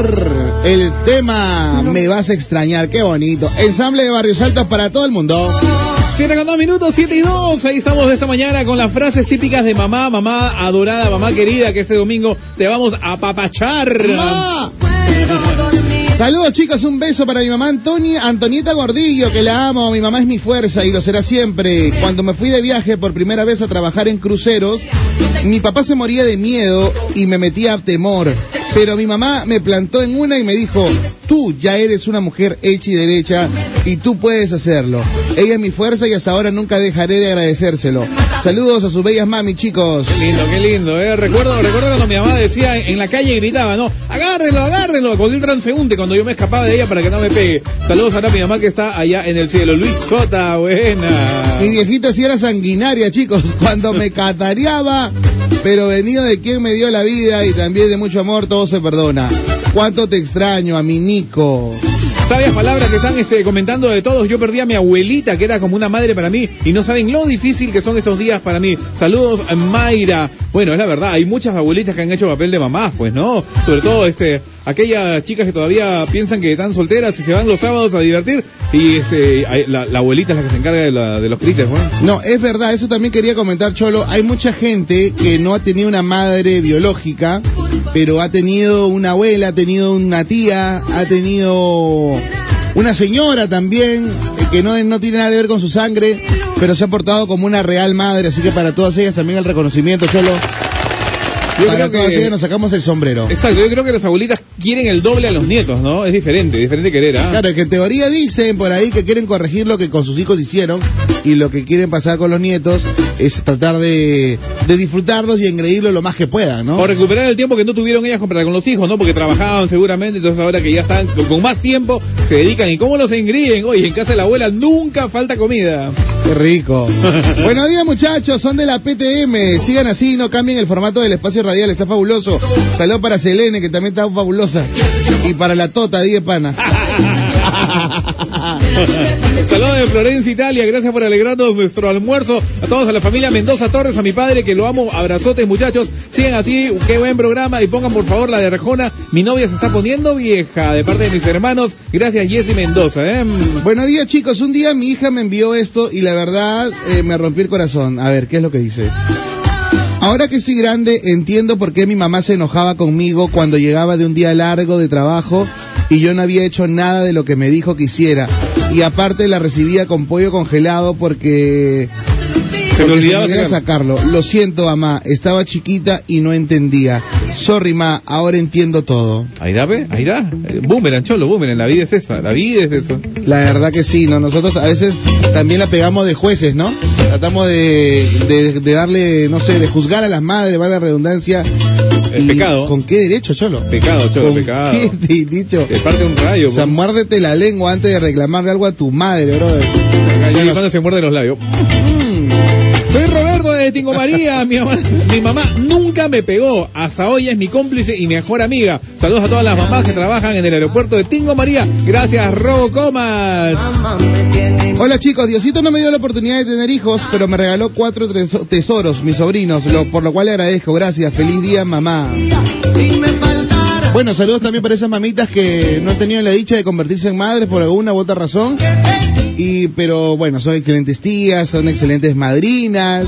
el tema Me vas a extrañar, qué bonito. Ensamble de Barrios Altos para todo el mundo. 7 con 2 minutos, 7 y 2. Ahí estamos de esta mañana con las frases típicas de mamá, mamá adorada, mamá querida, que este domingo te vamos a papachar. ¡Mamá! Saludos chicos, un beso para mi mamá Antonia, Antonieta Gordillo, que la amo, mi mamá es mi fuerza y lo será siempre. Cuando me fui de viaje por primera vez a trabajar en cruceros, mi papá se moría de miedo y me metía a temor. Pero mi mamá me plantó en una y me dijo, tú ya eres una mujer hecha y derecha y tú puedes hacerlo. Ella es mi fuerza y hasta ahora nunca dejaré de agradecérselo. Saludos a sus bellas mami, chicos. Qué lindo, qué lindo, eh. Recuerdo, recuerdo cuando mi mamá decía en la calle y gritaba, ¿no? Agárrenlo, agárrenlo, a cualquier transeúnte cuando yo me escapaba de ella para que no me pegue. Saludos a mi mamá que está allá en el cielo. Luis J, buena. Mi viejita sí era sanguinaria, chicos, cuando me catareaba, pero venido de quien me dio la vida y también de mucho amor, todo se perdona. Cuánto te extraño a mi Nico. Sabias palabras que están este, comentando de todos. Yo perdí a mi abuelita, que era como una madre para mí, y no saben lo difícil que son estos días para mí. Saludos, Mayra. Bueno, es la verdad, hay muchas abuelitas que han hecho papel de mamás, pues, ¿no? Sobre todo, este, aquellas chicas que todavía piensan que están solteras y se van los sábados a divertir, y este, la, la abuelita es la que se encarga de, la- de los crites, ¿no? No, es verdad, eso también quería comentar, Cholo. Hay mucha gente que no ha tenido una madre biológica, pero ha tenido una abuela, ha tenido una tía, ha tenido una señora también, eh, que no, no tiene nada que ver con su sangre, pero se ha portado como una real madre, así que para todas ellas también el reconocimiento, Cholo. Yo para creo que- nos sacamos el sombrero. Exacto, yo creo que las abuelitas quieren el doble a los nietos, ¿no? Es diferente, diferente querer, ¿ah? Claro, que en teoría dicen por ahí que quieren corregir lo que con sus hijos hicieron y lo que quieren pasar con los nietos es tratar de, de disfrutarlos y engreírlos lo más que puedan, ¿no? O recuperar el tiempo que no tuvieron ellas para con los hijos, ¿no? Porque trabajaban seguramente, entonces ahora que ya están con, con más tiempo, se dedican. ¿Y cómo los engríen? Oye, en casa de la abuela nunca falta comida. Qué rico. Buenos días muchachos, son de la PTM. Sigan así, no cambien el formato del espacio radial, está fabuloso. Saludos para Selene, que también está fabulosa. Y para la Tota, die pana. Saludos de Florencia, Italia. Gracias por alegrarnos nuestro almuerzo. A todos, a la familia Mendoza Torres, a mi padre que lo amo. Abrazotes, muchachos. Sigan así. Qué buen programa. Y pongan por favor la de Arjona. Mi novia se está poniendo vieja. De parte de mis hermanos. Gracias, Jessy Mendoza. ¿eh? Buenos días chicos, un día mi hija me envió esto y la verdad eh, me rompió el corazón. A ver, ¿qué es lo que dice? Ahora que estoy grande, entiendo por qué mi mamá se enojaba conmigo cuando llegaba de un día largo de trabajo y yo no había hecho nada de lo que me dijo que hiciera. Y aparte la recibía con pollo congelado porque... Se me olvidaba sacar. sacarlo. Lo siento, mamá, estaba chiquita y no entendía. Sorry, ma, ahora entiendo todo. Ahí da, ve, ahí da. Boomerang, cholo, boomerang. La vida es esa. La vida es eso. La verdad que sí, ¿no? Nosotros a veces también la pegamos de jueces, ¿no? Tratamos de, de, de darle, no sé, de juzgar a las madres, va la redundancia. Es pecado. ¿Con qué derecho, Cholo? Pecado, cholo, ¿Con pecado. qué de- dicho? Te parte un rayo. O sea, pues. muérdete la lengua antes de reclamarle algo a tu madre, brother. Acá se muerde los labios. De Tingo María. Mi mamá, mi mamá nunca me pegó. Hasta hoy es mi cómplice y mejor amiga. Saludos a todas las mamás que trabajan en el aeropuerto de Tingo María. Gracias, Robo Comas. Hola chicos, Diosito no me dio la oportunidad de tener hijos, pero me regaló cuatro teso- tesoros, mis sobrinos, lo- por lo cual le agradezco. Gracias, feliz día, mamá. Bueno, saludos también para esas mamitas que no tenían la dicha de convertirse en madres por alguna u otra razón. Y, pero bueno, son excelentes tías, son excelentes madrinas,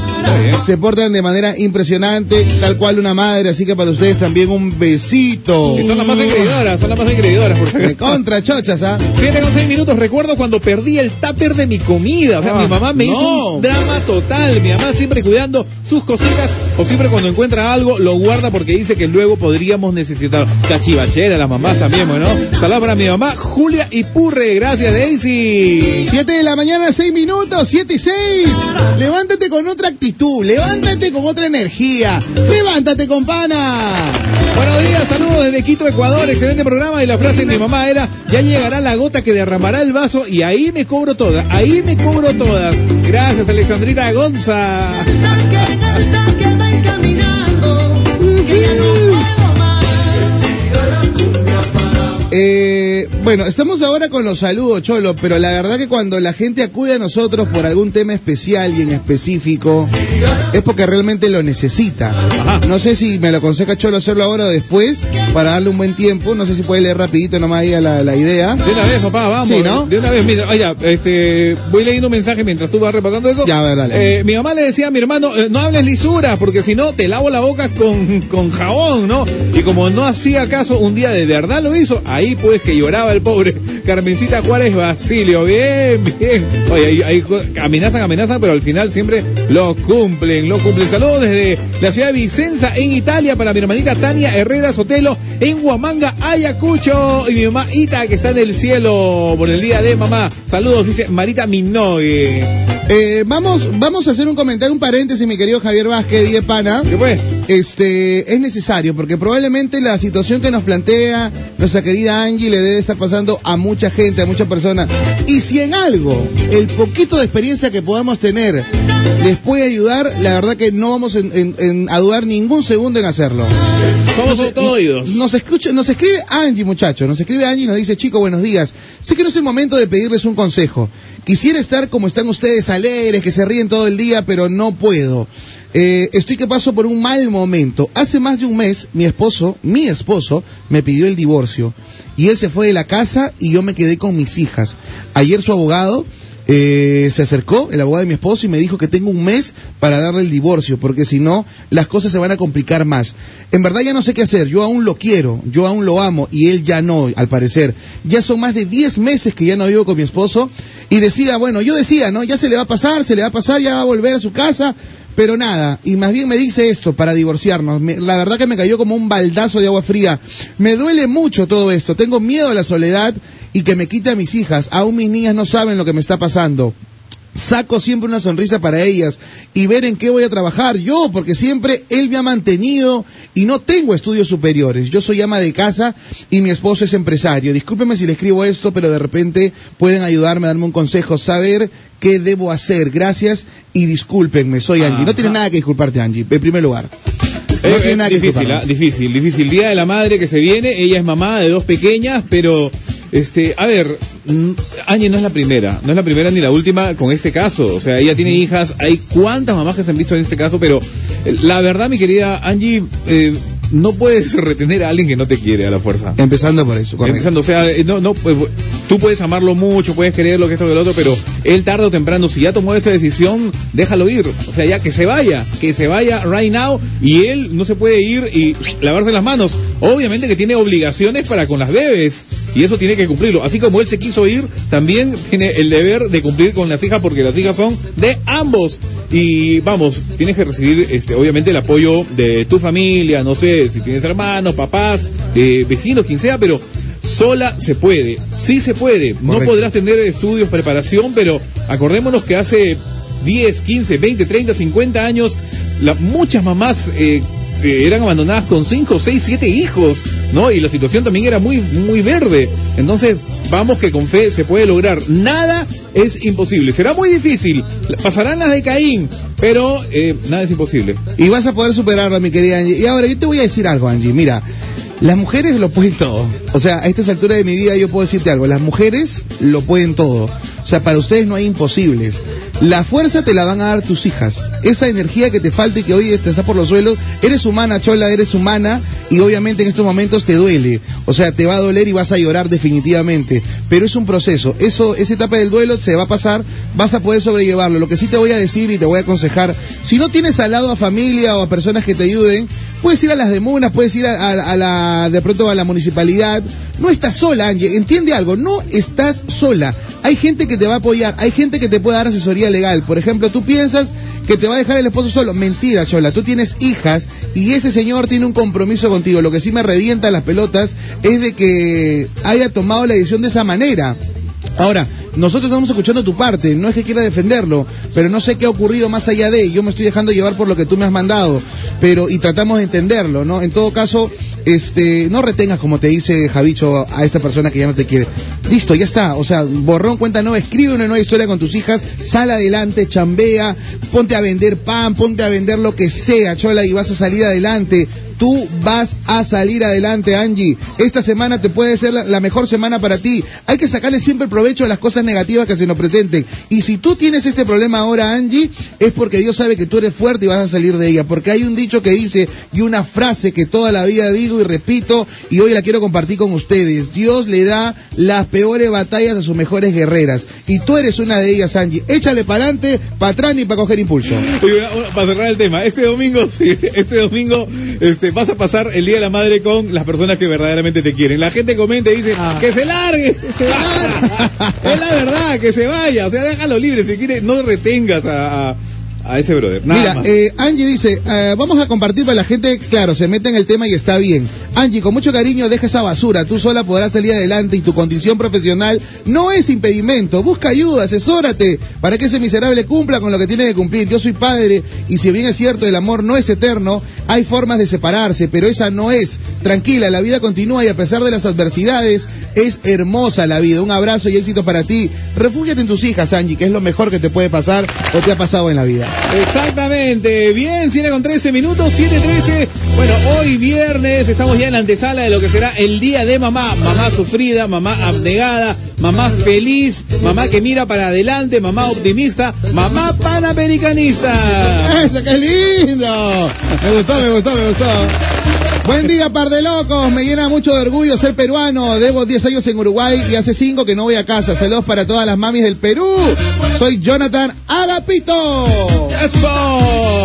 se portan de manera impresionante, tal cual una madre, así que para ustedes también un besito. Y son las más engreidoras, son las más engreidoras. Por De acaso. contra chochas, ¿ah? Siete con seis minutos. Recuerdo cuando perdí el tupper de mi comida. O sea, Ah, mi mamá me hizo un drama total. Mi mamá siempre cuidando sus cositas o siempre cuando encuentra algo lo guarda porque dice que luego podríamos necesitar. Las chivacheras, las mamás también, bueno. Saludos para mi mamá Julia y Purre, gracias Daisy. 7 de la mañana, 6 minutos, 7 y 6. Levántate con otra actitud, levántate con otra energía. Levántate con pana. Buenos días, saludos desde Quito, Ecuador, excelente programa y la frase de mi mamá era, ya llegará la gota que derramará el vaso y ahí me cobro todas, ahí me cobro todas. Gracias Alexandrita Gonza. Bueno, estamos ahora con los saludos, Cholo, pero la verdad que cuando la gente acude a nosotros por algún tema especial y en específico, es porque realmente lo necesita. Ajá. No sé si me lo aconseja Cholo hacerlo ahora o después, para darle un buen tiempo. No sé si puede leer rapidito nomás ahí a la, la idea. De una vez, papá, vamos. Sí, ¿no? De una vez, mira, oye, este, voy leyendo un mensaje mientras tú vas repasando eso. Ya, a ver, dale. Eh, mi mamá le decía a mi hermano, eh, no hables lisuras, porque si no, te lavo la boca con, con jabón, ¿no? Y como no hacía caso, un día de verdad lo hizo, ahí pues que lloraba el pobre Carmencita Juárez Basilio. Bien, bien. Oye, ahí, ahí amenazan, amenazan, pero al final siempre lo cumplen, lo cumplen. Saludos desde la ciudad de Vicenza, en Italia, para mi hermanita Tania Herrera Sotelo, en Huamanga, Ayacucho, y mi mamá Ita, que está en el cielo por el día de mamá. Saludos, dice Marita Minogue. Eh, vamos, vamos a hacer un comentario, un paréntesis, mi querido Javier Vázquez, die pana. ¿Qué fue? Este, es necesario, porque probablemente la situación que nos plantea nuestra querida Angie le debe estar pasando a mucha gente, a muchas personas. Y si en algo, el poquito de experiencia que podamos tener les puede ayudar, la verdad que no vamos en- en- en- a dudar ningún segundo en hacerlo. Somos todos oídos. Nos escucha, nos escribe Angie, muchachos. Nos escribe Angie y nos dice, chico, buenos días. Sé que no es el momento de pedirles un consejo. Quisiera estar como están ustedes, alegres, que se ríen todo el día, pero no puedo. Eh, estoy que paso por un mal momento. Hace más de un mes, mi esposo, mi esposo, me pidió el divorcio. Y él se fue de la casa y yo me quedé con mis hijas. Ayer su abogado eh, se acercó, el abogado de mi esposo, y me dijo que tengo un mes para darle el divorcio, porque si no, las cosas se van a complicar más. En verdad ya no sé qué hacer, yo aún lo quiero, yo aún lo amo, y él ya no, al parecer. Ya son más de 10 meses que ya no vivo con mi esposo, y decía, bueno, yo decía, ¿no? Ya se le va a pasar, se le va a pasar, ya va a volver a su casa, pero nada, y más bien me dice esto para divorciarnos. Me- la verdad que me cayó como un baldazo de agua fría. Me duele mucho todo esto. Tengo miedo a la soledad y que me quite a mis hijas. Aún mis niñas no saben lo que me está pasando. Saco siempre una sonrisa para ellas y ver en qué voy a trabajar yo, porque siempre él me ha mantenido y no tengo estudios superiores. Yo soy ama de casa y mi esposo es empresario. Discúlpeme si le escribo esto, pero de repente pueden ayudarme a darme un consejo, saber qué debo hacer. Gracias y discúlpenme, soy Angie. No tienes nada que disculparte, Angie, en primer lugar. No Eh, tienes eh, nada que difícil. ¿ah? difícil, difícil. Día de la madre que se viene, ella es mamá de dos pequeñas, pero, este, a ver, mm, Angie no es la primera, no es la primera ni la última con este caso. O sea, ella tiene hijas, hay cuántas mamás que se han visto en este caso, pero eh, la verdad, mi querida Angie, eh, no puedes retener a alguien que no te quiere a la fuerza. Empezando por eso, correcto. Empezando, o sea, eh, no, no, pues, tú puedes amarlo mucho, puedes quererlo, que esto, que lo otro, pero él tarde o temprano, si ya tomó esa decisión, déjalo ir. O sea, ya que se vaya, que se vaya right now, y él no se puede ir y lavarse las manos. Obviamente que tiene obligaciones para con las bebés, y eso tiene que cumplirlo. Así como él se quiso ir, también tiene el deber de cumplir con las hijas, porque las hijas son de ambos. Y vamos, tienes que recibir, este, obviamente, el apoyo de tu familia, no sé, si tienes hermanos, papás, eh, vecinos, quien sea, pero sola se puede, sí se puede. No Correcto. podrás tener estudios, preparación, pero acordémonos que hace 10, 15, 20, 30, 50 años, la- muchas mamás eh, eh, eran abandonadas con 5, 6, 7 hijos, ¿no? Y la situación también era muy, muy verde. Entonces, vamos que con fe se puede lograr. Nada es imposible. Será muy difícil. Pasarán las de Caín, pero eh, nada es imposible. Y vas a poder superarlo, mi querida Angie. Y ahora, yo te voy a decir algo, Angie. Mira, las mujeres lo pueden todo. O sea, a estas alturas de mi vida yo puedo decirte algo. Las mujeres lo pueden todo. Sea, para ustedes no hay imposibles. La fuerza te la van a dar tus hijas. Esa energía que te falta y que hoy te está por los suelos. Eres humana, Chola, eres humana. Y obviamente en estos momentos te duele. O sea, te va a doler y vas a llorar definitivamente. Pero es un proceso. Eso, esa etapa del duelo se va a pasar. Vas a poder sobrellevarlo. Lo que sí te voy a decir y te voy a aconsejar. Si no tienes al lado a familia o a personas que te ayuden, Puedes ir a las demunas, puedes ir a, a- a la, de pronto a la municipalidad. No estás sola, Angie. Entiende algo, no estás sola. Hay gente que te va a apoyar, hay gente que te puede dar asesoría legal. Por ejemplo, tú piensas que te va a dejar el esposo solo. Mentira, Chola. Tú tienes hijas y ese señor tiene un compromiso contigo. Lo que sí me revienta las pelotas es de que haya tomado la decisión de esa manera. Ahora, nosotros estamos escuchando tu parte, no es que quiera defenderlo, pero no sé qué ha ocurrido más allá de, yo me estoy dejando llevar por lo que tú me has mandado, pero y tratamos de entenderlo, ¿no? En todo caso, este, no retengas como te dice Javicho a esta persona que ya no te quiere. Listo, ya está, o sea, borrón, cuenta nueva, escribe una nueva historia con tus hijas, sal adelante, chambea, ponte a vender pan, ponte a vender lo que sea, chola, y vas a salir adelante. Tú vas a salir adelante, Angie. Esta semana te puede ser la, mejor semana para ti. Hay que sacarle siempre provecho a las cosas negativas que se nos presenten. Y si tú tienes este problema ahora, Angie, es porque Dios sabe que tú eres fuerte y vas a salir de ella. Porque hay un dicho que dice y una frase que toda la vida digo y repito y hoy la quiero compartir con ustedes. Dios le da las peores batallas a sus mejores guerreras. Y tú eres una de ellas, Angie. Échale para adelante, para atrás y para coger impulso. Para cerrar el tema, este domingo, sí, este domingo, este, vas a pasar el Día de la Madre con las personas que verdaderamente te quieren. La gente comenta y dice, que se largue, que se largue. es la verdad, que se vaya, o sea, déjalo libre, si quiere, no retengas a, a, a ese brother. Nada Mira, más. eh, Angie dice, eh, vamos a compartir para la gente, claro, se mete en el tema y está bien. Angie, con mucho cariño, deja esa basura, tú sola podrás salir adelante y tu condición profesional no es impedimento. Busca ayuda, asesórate para que ese miserable cumpla con lo que tiene que cumplir. Yo soy padre y si bien es cierto, el amor no es eterno, hay formas de separarse, pero esa no es. Tranquila, la vida continúa y a pesar de las adversidades, es hermosa la vida. Un abrazo y éxito para ti. Refúgiate en tus hijas, Angie, que es lo mejor que te puede pasar o te ha pasado en la vida. Exactamente, bien, 7 con 13 minutos, 7.13. Bueno, hoy viernes estamos ya en la antesala de lo que será el día de mamá. Mamá sufrida, mamá abnegada, mamá feliz, mamá que mira para adelante, mamá optimista, mamá panamericanista. ¡Eso, qué lindo! Me gustó, me gustó, me gustó. Buen día, par de locos. Me llena mucho de orgullo ser peruano. Debo 10 años en Uruguay y hace 5 que no voy a casa. Saludos para todas las mamis del Perú. Soy Jonathan Agapito. ¡Eso!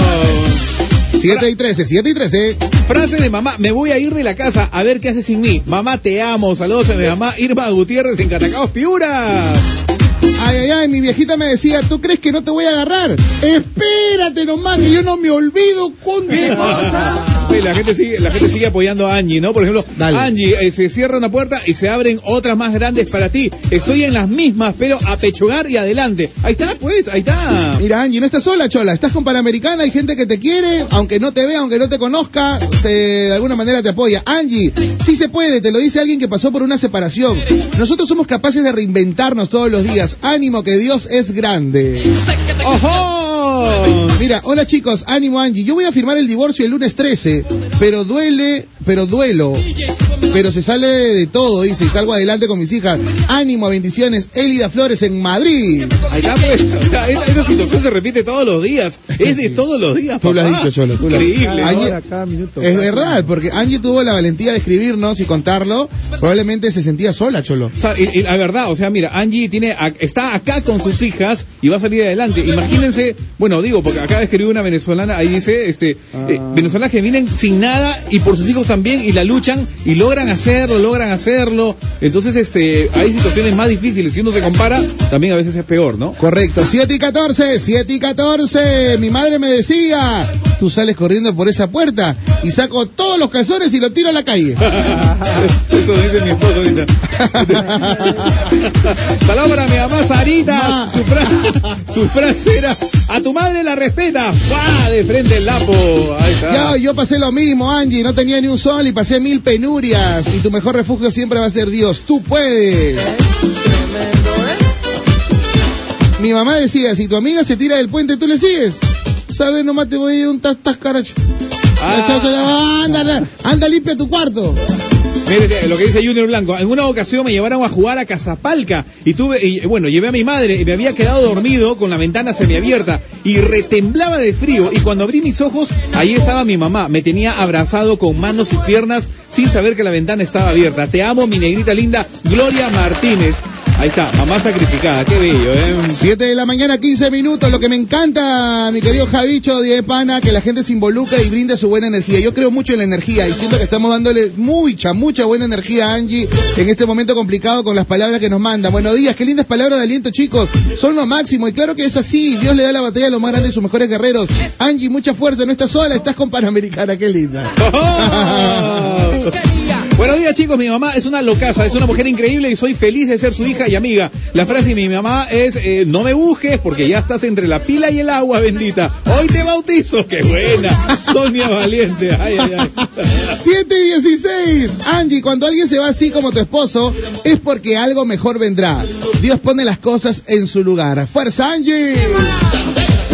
7 y 13, 7 y 13. Frase de mamá, me voy a ir de la casa a ver qué haces sin mí. Mamá, te amo. Saludos a mi mamá Irma Gutiérrez en Catacaos, Piura. Ay, ay, ay, mi viejita me decía, ¿tú crees que no te voy a agarrar? Espérate nomás, que yo no me olvido con Oye, la gente sigue, la gente sigue apoyando a Angie, ¿no? Por ejemplo, Dale. Angie, eh, se cierra una puerta y se abren otras más grandes para ti. Estoy en las mismas, pero a pechugar y adelante. Ahí está, pues, ahí está. Mira, Angie, no estás sola, chola. Estás con Panamericana, hay gente que te quiere, aunque no te vea, aunque no te conozca, se- de alguna manera te apoya. Angie, sí se puede, te lo dice alguien que pasó por una separación. Nosotros somos capaces de reinventarnos todos los días. Ánimo, que Dios es grande. ¡Ojo! Mira, hola chicos, ánimo Angie. Yo voy a firmar el divorcio el lunes 13, pero duele, pero duelo. Pero se sale de todo, dice, y salgo adelante con mis hijas. Ánimo, bendiciones. Elida Flores en Madrid. Ahí está, pues. Esa, esa situación se repite todos los días. Es de todos los días, Tú lo has papá. dicho, Cholo, tú lo has dicho. Increíble. Angie- cada minuto. Es verdad, porque Angie tuvo la valentía de escribirnos y contarlo. Probablemente se sentía sola, Cholo. O sea, y- y la verdad, o sea, mira, Angie tiene, está acá con sus hijas y va a salir adelante. Imagínense, bueno, digo, porque acá escribió una venezolana, ahí dice, este, eh, venezolanas que vienen sin nada y por sus hijos también y la luchan y logran hacerlo, logran hacerlo. Entonces, este, hay situaciones más difíciles. Si uno se compara, también a veces es peor, ¿no? Correcto, 7 y 14, 7 y 14. Mi madre me decía, tú sales corriendo por esa puerta y saco todos los calzones y lo tiro a la calle. Eso dice mi esposo ahorita. Palabra mi mamá Sarita. Su, fra- su frase era, a tu madre la respeta. De frente el lapo. Ahí está. Yo, yo pasé lo mismo, Angie, no tenía ni un sol y pasé mil penurias. Y tu mejor refugio siempre va a ser Dios. Tú puedes. Mi mamá decía, si tu amiga se tira del puente, tú le sigues. ¿Sabes? Nomás te voy a ir un tas. Ah. Ya anda, anda limpia tu cuarto. Mire lo que dice Junior Blanco. En una ocasión me llevaron a jugar a Casapalca y tuve, y, bueno, llevé a mi madre y me había quedado dormido con la ventana semiabierta y retemblaba de frío y cuando abrí mis ojos, ahí estaba mi mamá. Me tenía abrazado con manos y piernas sin saber que la ventana estaba abierta. Te amo, mi negrita linda, Gloria Martínez. Ahí está, mamá sacrificada, qué bello, ¿eh? 7 de la mañana, 15 minutos. Lo que me encanta, mi querido Javicho de Pana, que la gente se involucre y brinde su buena energía. Yo creo mucho en la energía y siento que estamos dándole mucha, mucha buena energía a Angie en este momento complicado con las palabras que nos manda. Buenos días, qué lindas palabras de aliento, chicos. Son lo máximo y claro que es así. Dios le da la batalla a los más grandes y sus mejores guerreros. Angie, mucha fuerza, no estás sola, estás con Panamericana, qué linda. Buenos días chicos, mi mamá es una locaza, es una mujer increíble y soy feliz de ser su hija y amiga. La frase de mi mamá es, eh, no me busques porque ya estás entre la pila y el agua bendita. Hoy te bautizo, qué buena. Sonia Valiente, ay, ay, ay. 7 y 16. Angie, cuando alguien se va así como tu esposo, es porque algo mejor vendrá. Dios pone las cosas en su lugar. ¡Fuerza, Angie!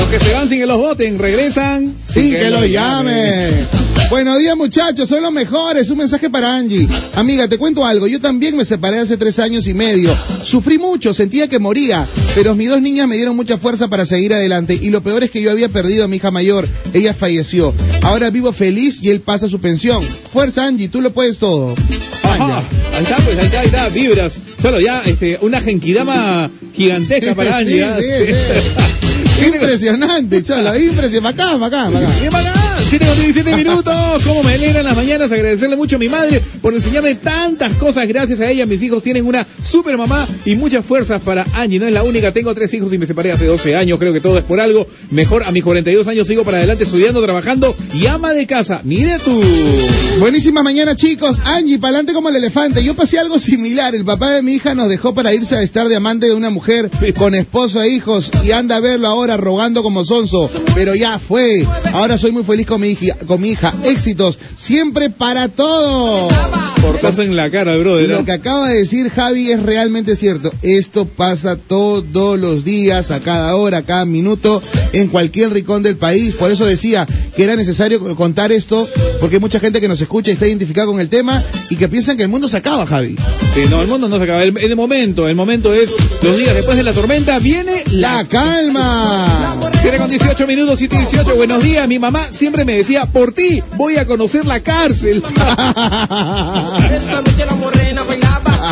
Los que se van sin que los voten, regresan Sí, que lo llame. Buenos días, muchachos, son los mejores. Un mensaje para Angie. Amiga, te cuento algo. Yo también me separé hace tres años y medio. Sufrí mucho, sentía que moría, pero mis dos niñas me dieron mucha fuerza para seguir adelante. Y lo peor es que yo había perdido a mi hija mayor. Ella falleció. Ahora vivo feliz y él pasa su pensión. Fuerza, Angie, tú lo puedes todo. Ajá. Ahí está, pues ahí está, ahí está, vibras. Solo ya, este, una genkidama gigantesca para Sí, Angie. ¿ah? sí, sí. Impresionante, cholo, impresionante. Acá, acá, acá. Bien bacán. 7 con 17 minutos. Como me alegran las mañanas. Agradecerle mucho a mi madre por enseñarme tantas cosas. Gracias a ella, mis hijos tienen una super mamá y muchas fuerzas para Angie. No es la única. Tengo tres hijos y me separé hace 12 años. Creo que todo es por algo. Mejor a mis 42 años sigo para adelante estudiando, trabajando y ama de casa. Mire tú. Buenísima mañana, chicos. Angie, pa'lante como el elefante. Yo pasé algo similar. El papá de mi hija nos dejó para irse a estar de amante de una mujer con esposo e hijos y anda a verlo ahora rogando como sonso. Pero ya fue. Ahora soy muy feliz con mi hija. Con mi hija. Éxitos. Siempre para todo. Portazo en la cara, brother. Lo que acaba de decir Javi es realmente cierto. Esto pasa todos los días, a cada hora, a cada minuto, en cualquier rincón del país. Por eso decía que era necesario contar esto, porque hay mucha gente que nos escucha y está identificada con el tema y que piensan que el mundo se acaba, Javi. Sí, no, el mundo no se acaba. El, el momento, el momento es los días después de la tormenta viene la La calma. 7 con 18 minutos, 7 y 18. Buenos días. Mi mamá siempre me decía, por ti voy a conocer la cárcel.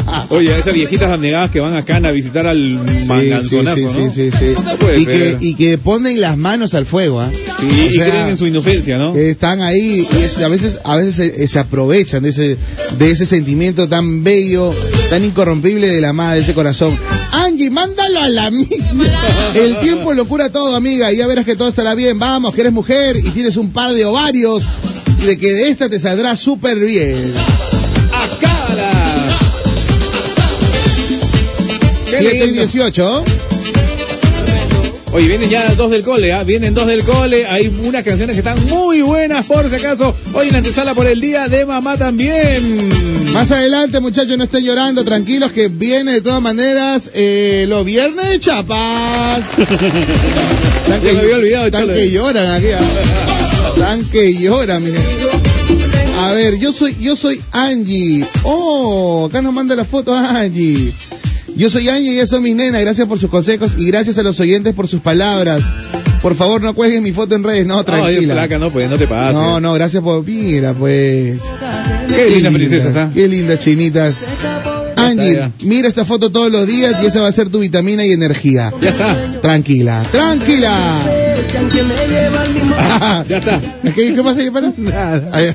Oye, esas viejitas abnegadas que van a Cana a visitar al manganzonazo, sí, ¿no? sí, sí. No y, que, y que ponen las manos al fuego, ¿ah? Y sea, creen en su inocencia, ¿no? están ahí y es- a veces a veces se, se aprovechan de ese de ese sentimiento tan bello tan incorrompible de la madre de ese corazón Angie mándalo a la misma el tiempo lo cura todo amiga y ya verás que todo estará bien vamos que eres mujer y tienes un par de ovarios de que de esta te saldrá súper bien 7 y lindo. 18 Oye, vienen ya dos del cole, ¿ah? Vienen dos del cole. Hay unas canciones que están muy buenas, por si acaso. Hoy en la antesala por el día de mamá también. Más adelante, muchachos, no estén llorando, tranquilos, que viene de todas maneras eh, los viernes de chapas. Tan Ya me había olvidado, tan Cholo. que lloran aquí. ah. Tan que lloran, miren. A ver, yo soy, yo soy Angie. Oh, acá nos manda la foto Angie. Yo soy Angie y ella son mis nenas. Gracias por sus consejos y gracias a los oyentes por sus palabras. Por favor, no cuelguen mi foto en redes. No, No, tranquila. Dios, flaca, no, pues no te pases. No, no, gracias por. Mira, pues. Qué lindas princesas, ¿ah? Qué lindas chinitas. Angie, mira esta foto todos los días y esa va a ser tu vitamina y energía. Ya está. Tranquila, tranquila. Ya está. ¿Qué, qué pasa ahí, pana? Nada.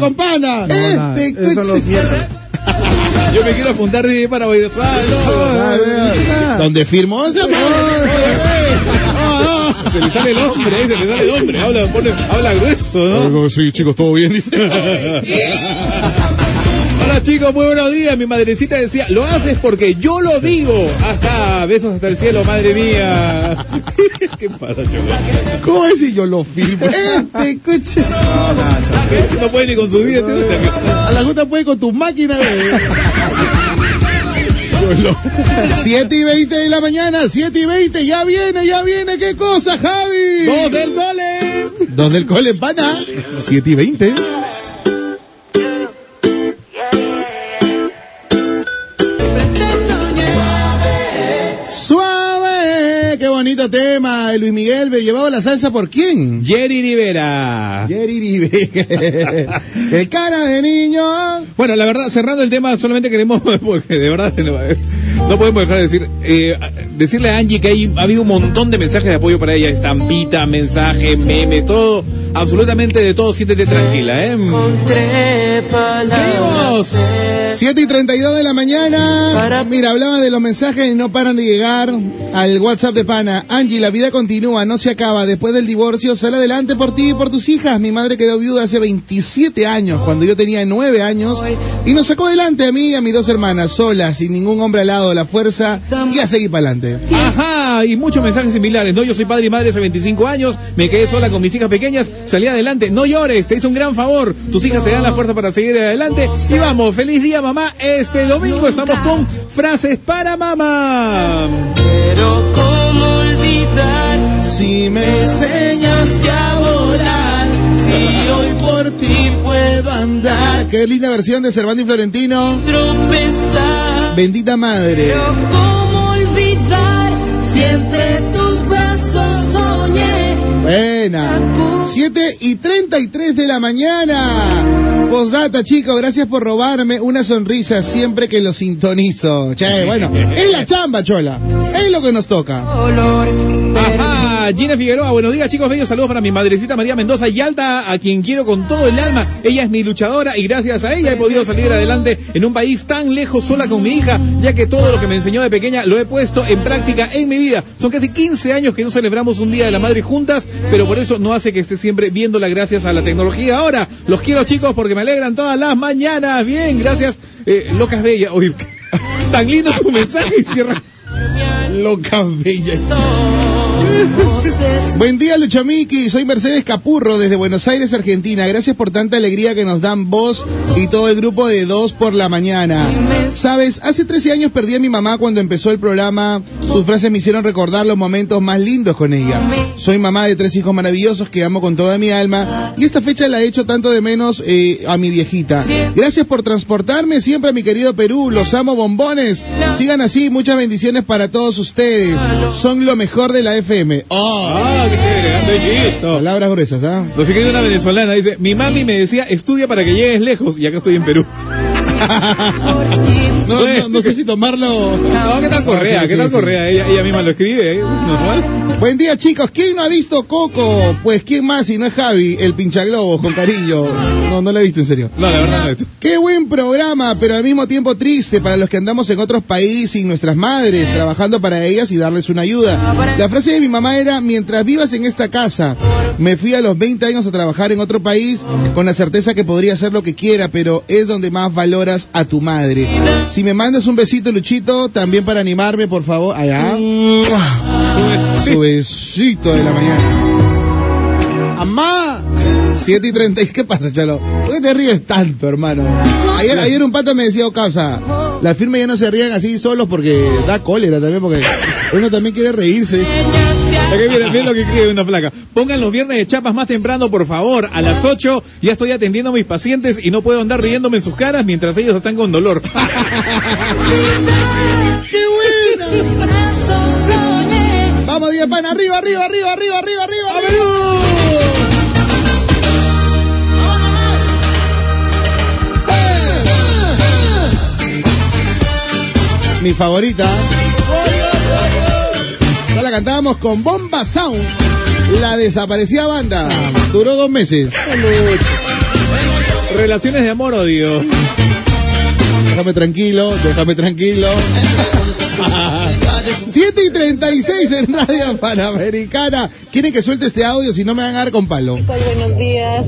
Con pana. nada. este Yo me quiero apuntar de para hoy. Ah, no. ¿Dónde firmó ese amor? Se le sale el hombre, eh, se le sale el hombre. Habla, pone, habla grueso, ¿no? Sí, chicos, todo bien. Chicos, muy buenos días. Mi madrecita decía, lo haces porque yo lo digo. Hasta besos hasta el cielo, madre mía. ¿Qué pasa, chaval? ¿Cómo es si yo lo firmo? Este coche. No puede ni con su vida. este A la junta puede con tu máquina de... 7 y 20 de la mañana, 7 y 20, ya viene, ya viene, ¿qué cosa, Javi? ¡Dos del cole! Dos del cole, pana. 7 y 20. Bonito. tema de Luis Miguel. ¿Me llevaba la salsa por quién? Jerry Rivera. Jerry Rivera. El cara de niño. Bueno, la verdad, cerrando el tema, solamente queremos, porque de verdad no, podemos dejar de decir, eh, decirle a Angie que hay, ha habido un montón de mensajes de apoyo para ella, estampita, mensaje, memes, todo, absolutamente de todo, siéntete tranquila, ¿eh? Seguimos. 7 y 32 de la mañana. Mira, hablaba de los mensajes y no paran de llegar al WhatsApp de Pana. Angie, la vida continúa, no se acaba. Después del divorcio, sal adelante por ti y por tus hijas. Mi madre quedó viuda hace 27 años, cuando yo tenía 9 años, y nos sacó adelante a mí y a mis dos hermanas, solas, sin ningún hombre al lado, la fuerza y a seguir para adelante. Ajá, y muchos mensajes similares, ¿no? Yo soy padre y madre hace 25 años, me quedé sola con mis hijas pequeñas, salí adelante, no llores, te hice un gran favor, tus hijas te dan la fuerza para seguir adelante, y vamos, feliz día mamá, este domingo estamos con frases para mamá. Pero cómo olvidar Si me enseñaste a volar, si andar. Qué linda versión de Cervantes y Florentino. tropezar. Bendita madre. Pero cómo olvidar si entre tus brazos soñé. Buena. 7 y 33 de la mañana. Postdata, chicos, gracias por robarme una sonrisa siempre que lo sintonizo. Che, bueno, es la chamba, chola. Es lo que nos toca. Ajá, Gina Figueroa, buenos días chicos, bellos saludos para mi madrecita María Mendoza y Alta, a quien quiero con todo el alma. Ella es mi luchadora y gracias a ella he podido salir adelante en un país tan lejos sola con mi hija, ya que todo lo que me enseñó de pequeña lo he puesto en práctica en mi vida. Son casi 15 años que no celebramos un Día de la Madre juntas, pero por eso no hace que esté siempre viéndola gracias a la tecnología. Ahora, los quiero chicos porque me alegran todas las mañanas. Bien, gracias. Eh, locas Bella, Uy, tan lindo tu mensaje cierra. Locas Bella. Buen día, Luchamiki. Soy Mercedes Capurro desde Buenos Aires, Argentina. Gracias por tanta alegría que nos dan vos y todo el grupo de dos por la mañana. Sabes, hace 13 años perdí a mi mamá cuando empezó el programa. Sus frases me hicieron recordar los momentos más lindos con ella. Soy mamá de tres hijos maravillosos que amo con toda mi alma y esta fecha la he hecho tanto de menos eh, a mi viejita. Gracias por transportarme siempre a mi querido Perú. Los amo bombones. Sigan así. Muchas bendiciones para todos ustedes. Son lo mejor de la FM. Oh, Ah, qué chévere, anda hijito. palabras gruesas, ¿ah? Lo que una venezolana dice, mi mami me decía, estudia para que llegues lejos y acá estoy en Perú. No, no, no sé si tomarlo. No, ¿qué tal Correa? Ah, ¿Qué tal. Correa? Ella, ella misma lo escribe, ¿eh? normal. Buen día, chicos. ¿Quién no ha visto Coco? Pues, ¿quién más si no es Javi, el pinchaglobos, con cariño? No, no lo he visto, en serio. No, la verdad no es. Qué buen programa, pero al mismo tiempo triste para los que andamos en otros países sin nuestras madres, trabajando para ellas y darles una ayuda. La frase de mi mamá era, mientras vivas en esta casa, me fui a los 20 años a trabajar en otro país con la certeza que podría hacer lo que quiera, pero es donde más a tu madre. Si me mandas un besito, Luchito, también para animarme, por favor, allá. Su besito de la mañana. ¡Amá! 7 y 30. ¿Qué pasa, Chalo? ¿Por qué te ríes tanto, hermano? Ayer, ayer un pata me decía, oh, causa, las firmas ya no se rían así solos porque da cólera también, porque uno también quiere reírse. Acá viene, miren lo que escribe una flaca. Pongan los viernes de chapas más temprano, por favor. A las 8 ya estoy atendiendo a mis pacientes y no puedo andar riéndome en sus caras mientras ellos están con dolor. ¡Qué buena! Vamos, 10 pan, arriba, arriba, arriba, arriba, arriba, arriba. arriba. Mi favorita. Cantábamos con Bomba Sound. La desaparecida banda. Duró dos meses. Relaciones de amor-odio. Déjame tranquilo, déjame tranquilo. 7 y 36 en Radio Panamericana. Quieren que suelte este audio, si no me van a dar con palo. Buenos días.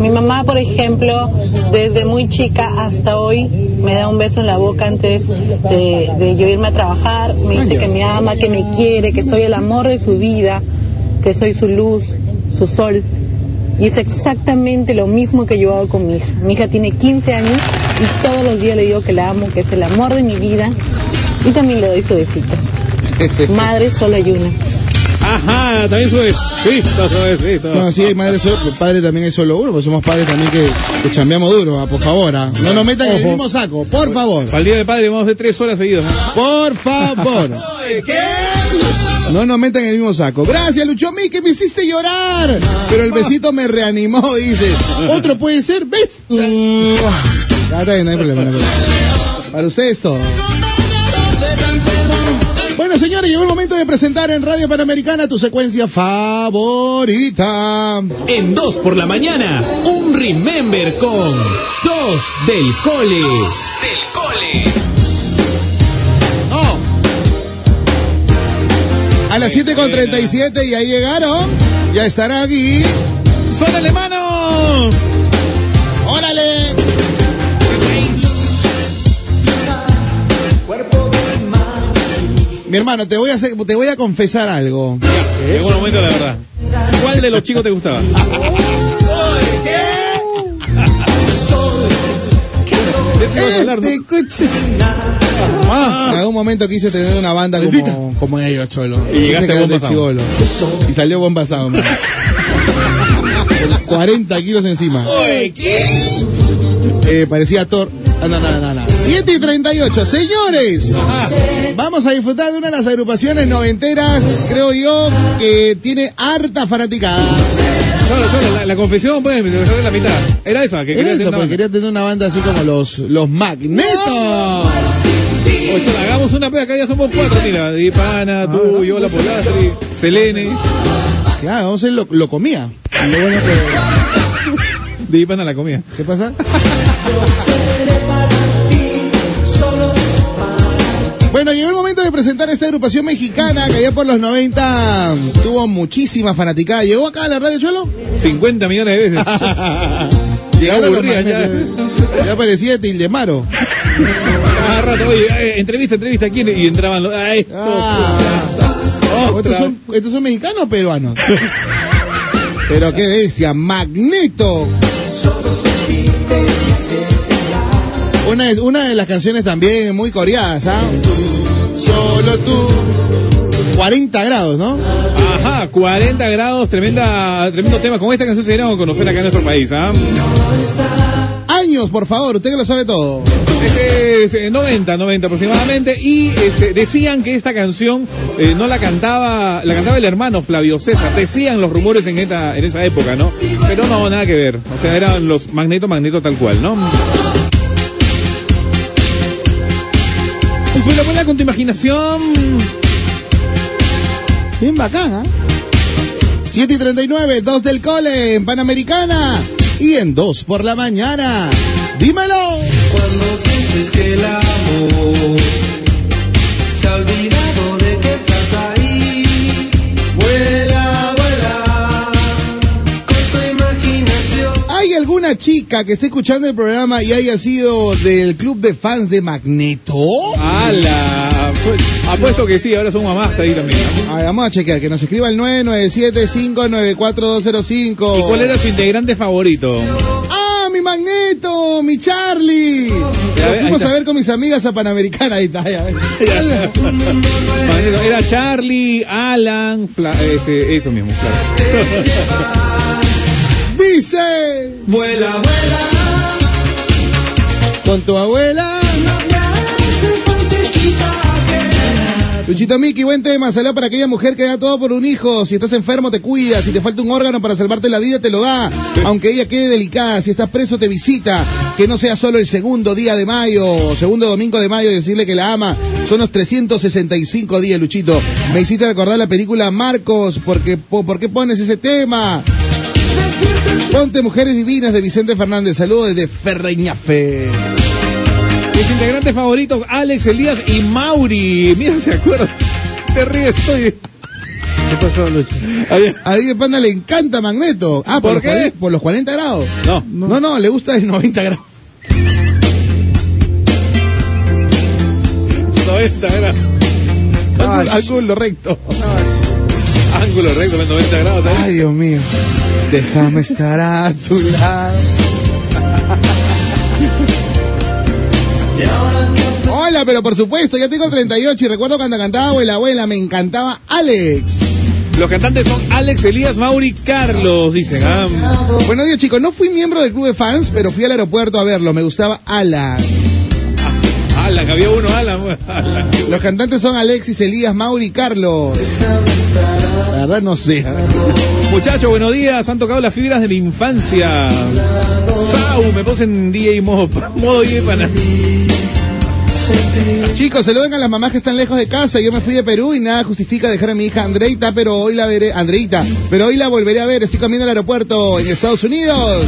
Mi mamá, por ejemplo, desde muy chica hasta hoy, me da un beso en la boca antes de, de yo irme a trabajar. Me dice que me ama, que me quiere, que soy el amor de su vida, que soy su luz, su sol. Y es exactamente lo mismo que yo hago con mi hija. Mi hija tiene 15 años y todos los días le digo que la amo, que es el amor de mi vida. Y también le doy su besito. Madre solo hay una. Ajá, también suavecito, suavecito. No, sí, hay madres solo, padre también hay solo uno, pues somos padres también que, que chambeamos duro, ah, por favor. ah. No nos metan en el mismo saco, por favor. Para el Día del Padre vamos a hacer tres horas seguidas. Por favor. No nos metan en el mismo saco. Gracias, Lucho Mí, que me hiciste llorar. Pero el besito me reanimó, dice. Otro puede ser, ¿ves? Bien, no hay problema, no hay problema. Para ustedes todo. Bueno, señores, llegó el momento de presentar en Radio Panamericana tu secuencia favorita. En 2 por la mañana, un Remember con 2 del Cole. del Cole. A las 7.37 y ahí llegaron. Ya estará aquí. ¡Son alemano! Mi hermano, te voy a hacer, te voy a confesar algo. Llegó el momento la verdad. ¿Cuál de los chicos te gustaba? Este coche. Ah, En algún momento quise tener una banda como, como ellos, cholo. Y llegaste a Bomba. Y salió bomba sound. man. Con 40 kilos encima. Eh, parecía Thor. Ah, no, no, no, no. 7 y 38. Señores, vamos a disfrutar de una de las agrupaciones noventeras, creo yo, que tiene harta fanaticada. solo, solo, la, la confesión, pues, me dejó de la mitad. Era esa, que Era quería eso, quería tener una banda así como los, los Magnetos. Oye, hagamos una pega, acá ya somos cuatro, mira. Dipana, tú, yo, la Polastri, Selene. Claro, vamos a hacer lo, lo comía. Lo bueno que- Dipana la comida. ¿Qué pasa? Bueno, llegó el momento de presentar esta agrupación mexicana que allá por los 90 tuvo muchísima fanaticada. ¿Llegó acá a la radio, Cholo? 50 millones de veces. Llegaron los aburrida ya. Ya parecía Tildemaro. Cada rato, oye, eh, entrevista, entrevista, ¿quién? Y entraban los. Ah, esto. Ah. Otra. ¿Estos son, ¿Estos son mexicanos o peruanos? Pero qué bestia, Magneto. Una, es, una de las canciones también muy coreadas, ¿ah? Solo tú. 40 grados, ¿no? Ajá, 40 grados, tremenda, tremendo tema. Con esta canción se dieron a conocer acá en nuestro país, ¿ah? Años, por favor, usted que lo sabe todo. Este es eh, 90, 90 aproximadamente. Y este, decían que esta canción eh, no la cantaba, la cantaba el hermano Flavio César. Decían los rumores en, esta, en esa época, ¿no? Pero no, nada que ver. O sea, eran los Magneto, Magneto tal cual, ¿no? Pues la buena con tu imaginación. Bien bacán, ¿ah? 7 y 39, 2 del cole en Panamericana y en 2 por la mañana. Dímelo. Cuando pienses que el amor ¿Hay alguna chica que esté escuchando el programa y haya sido del club de fans de Magneto? ¡Hala! Pues, apuesto que sí, ahora son mamás ahí también. A ver, vamos a chequear, que nos escriba el 997-594-205. ¿Y cuál era su integrante favorito? ¡Ah, mi Magneto! ¡Mi Charlie! Ya Lo fuimos a ver con mis amigas a Panamericana, ahí está, ya ves. Magneto, Era Charlie, Alan, Fla- este, eso mismo, claro. Dice, Vuela, vuela, con tu abuela. no me hace falta equipaje. Luchito Miki, buen tema. Saludos para aquella mujer que da todo por un hijo. Si estás enfermo, te cuida. Si te falta un órgano para salvarte la vida, te lo da. Aunque ella quede delicada. Si estás preso, te visita. Que no sea solo el segundo día de mayo, segundo domingo de mayo, y decirle que la ama. Son los 365 días, Luchito. Me hiciste recordar la película Marcos. Porque, po- ¿Por qué pones ese tema? Ponte Mujeres Divinas de Vicente Fernández. Saludos desde Ferreñafe. Mis integrantes favoritos, Alex, Elías y Mauri. Mira, se acuerdan. Te ríes, soy. ¿Qué pasó, Lucho? A Diego Panda le encanta Magneto. Ah, por, ¿Por los, qué? 40 por los 40 grados. No. No, no, le gusta el 90 grados. 90 era. Ángulo, ángulo recto. Ángulo recto, 90 grados. Ay, Dios mío. Déjame estar a tu lado. Hola, pero por supuesto, ya tengo 38 y recuerdo cuando cantaba Abuela Abuela, me encantaba Alex. Los cantantes son Alex, Elías, Mauri, Carlos, dicen. Ah, Buenos días, chicos. No fui miembro del club de fans, pero fui al aeropuerto a verlo. Me gustaba Alan. Alan, había uno, Alan. Alan. Los cantantes son Alexis, Elías, Mauri y Carlos. La verdad no sé. Muchachos, buenos días. Han tocado las fibras de mi infancia. Sau, me puse en DJ modo, modo DJ para. Chicos, saluden a las mamás que están lejos de casa. Yo me fui de Perú y nada justifica dejar a mi hija Andreita, pero hoy la veré, Andreita, pero hoy la volveré a ver. Estoy cambiando al aeropuerto en Estados Unidos.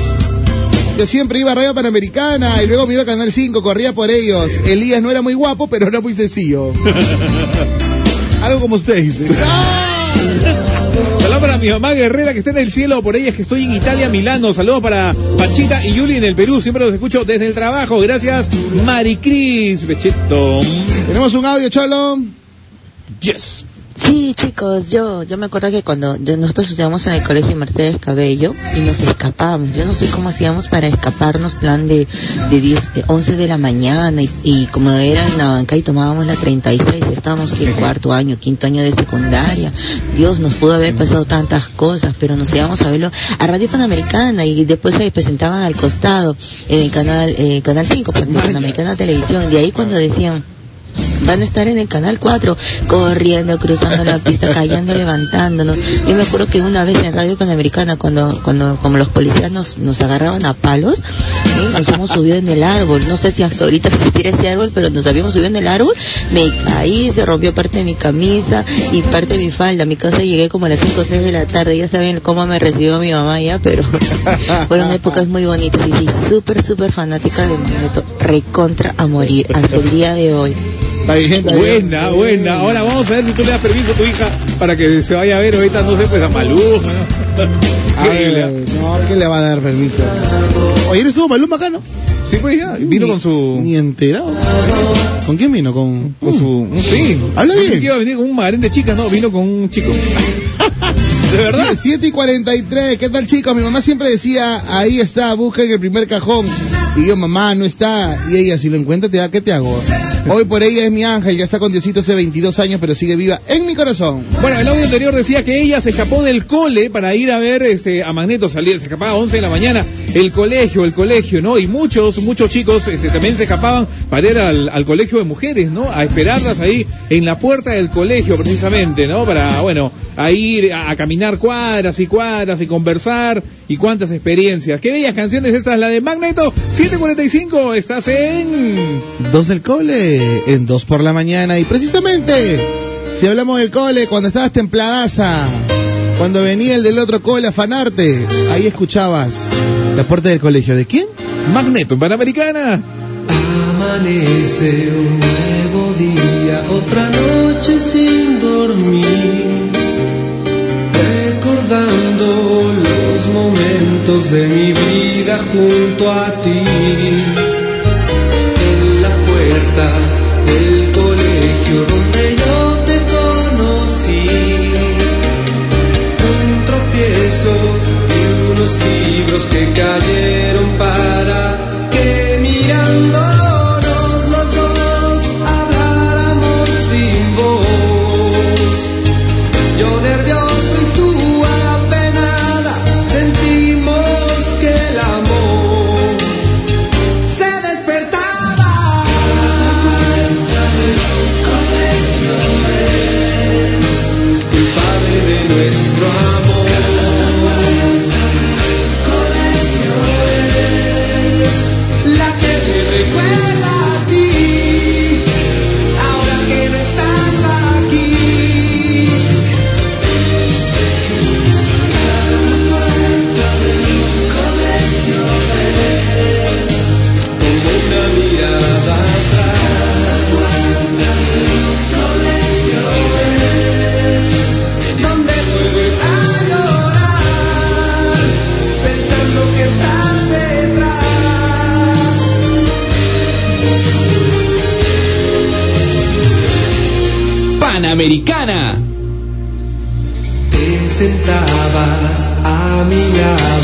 Yo siempre iba a Radio Panamericana y luego me iba a Canal 5, corría por ellos. Elías no era muy guapo, pero era muy sencillo. Algo como usted dice. Saludos para mi mamá guerrera que está en el cielo, por ella es que estoy en Italia, Milano. Saludos para Pachita y Yuli en el Perú. Siempre los escucho desde el trabajo. Gracias, Maricris Becheto. Tenemos un audio, Cholo. Yes. Sí, chicos, yo yo me acuerdo que cuando nosotros estudiamos en el colegio Mercedes Cabello y nos escapábamos. Yo no sé cómo hacíamos para escaparnos, plan de, de 10, de 11 de la mañana y, y como era en la banca y tomábamos la 36, estábamos en cuarto año, quinto año de secundaria. Dios, nos pudo haber pasado tantas cosas, pero nos íbamos a verlo a Radio Panamericana y después se presentaban al costado en el canal eh, canal 5, pues, Panamericana Televisión. De ahí cuando decían van a estar en el canal 4 corriendo, cruzando la pista, cayendo, levantándonos. Yo me acuerdo que una vez en Radio Panamericana cuando cuando como los policías nos, nos agarraban a palos, nos hemos subido en el árbol. No sé si hasta ahorita existiera ese árbol, pero nos habíamos subido en el árbol. Me caí, se rompió parte de mi camisa y parte de mi falda. A mi casa llegué como a las 5 o 6 de la tarde. Ya saben cómo me recibió mi mamá ya, pero fueron épocas muy bonitas. Y sí, súper, súper fanática de Magneto. Recontra a morir hasta el día de hoy. Está. Buena, buena. Ahora vamos a ver si tú le das permiso a tu hija para que se vaya a ver ahorita, no sé, pues a Malú. ¿no? A Increíble. ver, no, ¿quién le va a dar permiso? Oye, ¿eres tú, Maluma acá, no? Sí, pues ya. Vino Ni- con su. Ni enterado. ¿Con quién vino? Con, Con su. Sí. Habla bien. que iba a venir con un marín de chicas, no, vino con un chico. ¿De verdad? 7 y 43, ¿qué tal chicos? Mi mamá siempre decía, ahí está, busca en el primer cajón. Y yo, mamá, no está. Y ella, si lo encuentra, te da, ¿qué te hago? Hoy por ella es mi ángel, ya está con Diosito hace 22 años, pero sigue viva en mi corazón. Bueno, el audio anterior decía que ella se escapó del cole para ir a ver este, a Magneto, salía, se escapaba a 11 de la mañana, el colegio, el colegio, ¿no? Y muchos, muchos chicos este, también se escapaban para ir al, al colegio de mujeres, ¿no? A esperarlas ahí en la puerta del colegio, precisamente, ¿no? Para, bueno, a ir a, a caminar cuadras y cuadras y conversar y cuántas experiencias. Qué bellas canciones estas, la de Magneto, 745, estás en... Dos del cole, en dos por la mañana. Y precisamente, si hablamos del cole, cuando estabas templadaza, cuando venía el del otro cole a afanarte, ahí escuchabas la puerta del colegio. ¿De quién? Magneto, en Panamericana. Amanece un nuevo día, otra noche sin dormir, recordando los momentos de mi vida junto a ti. En la puerta del colegio donde yo te conocí, un tropiezo y unos libros que cayeron para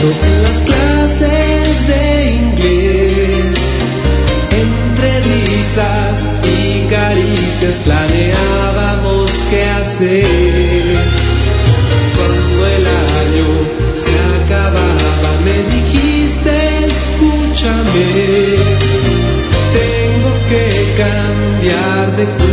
En las clases de inglés, entre risas y caricias planeábamos qué hacer. Cuando el año se acababa, me dijiste: Escúchame, tengo que cambiar de cuento.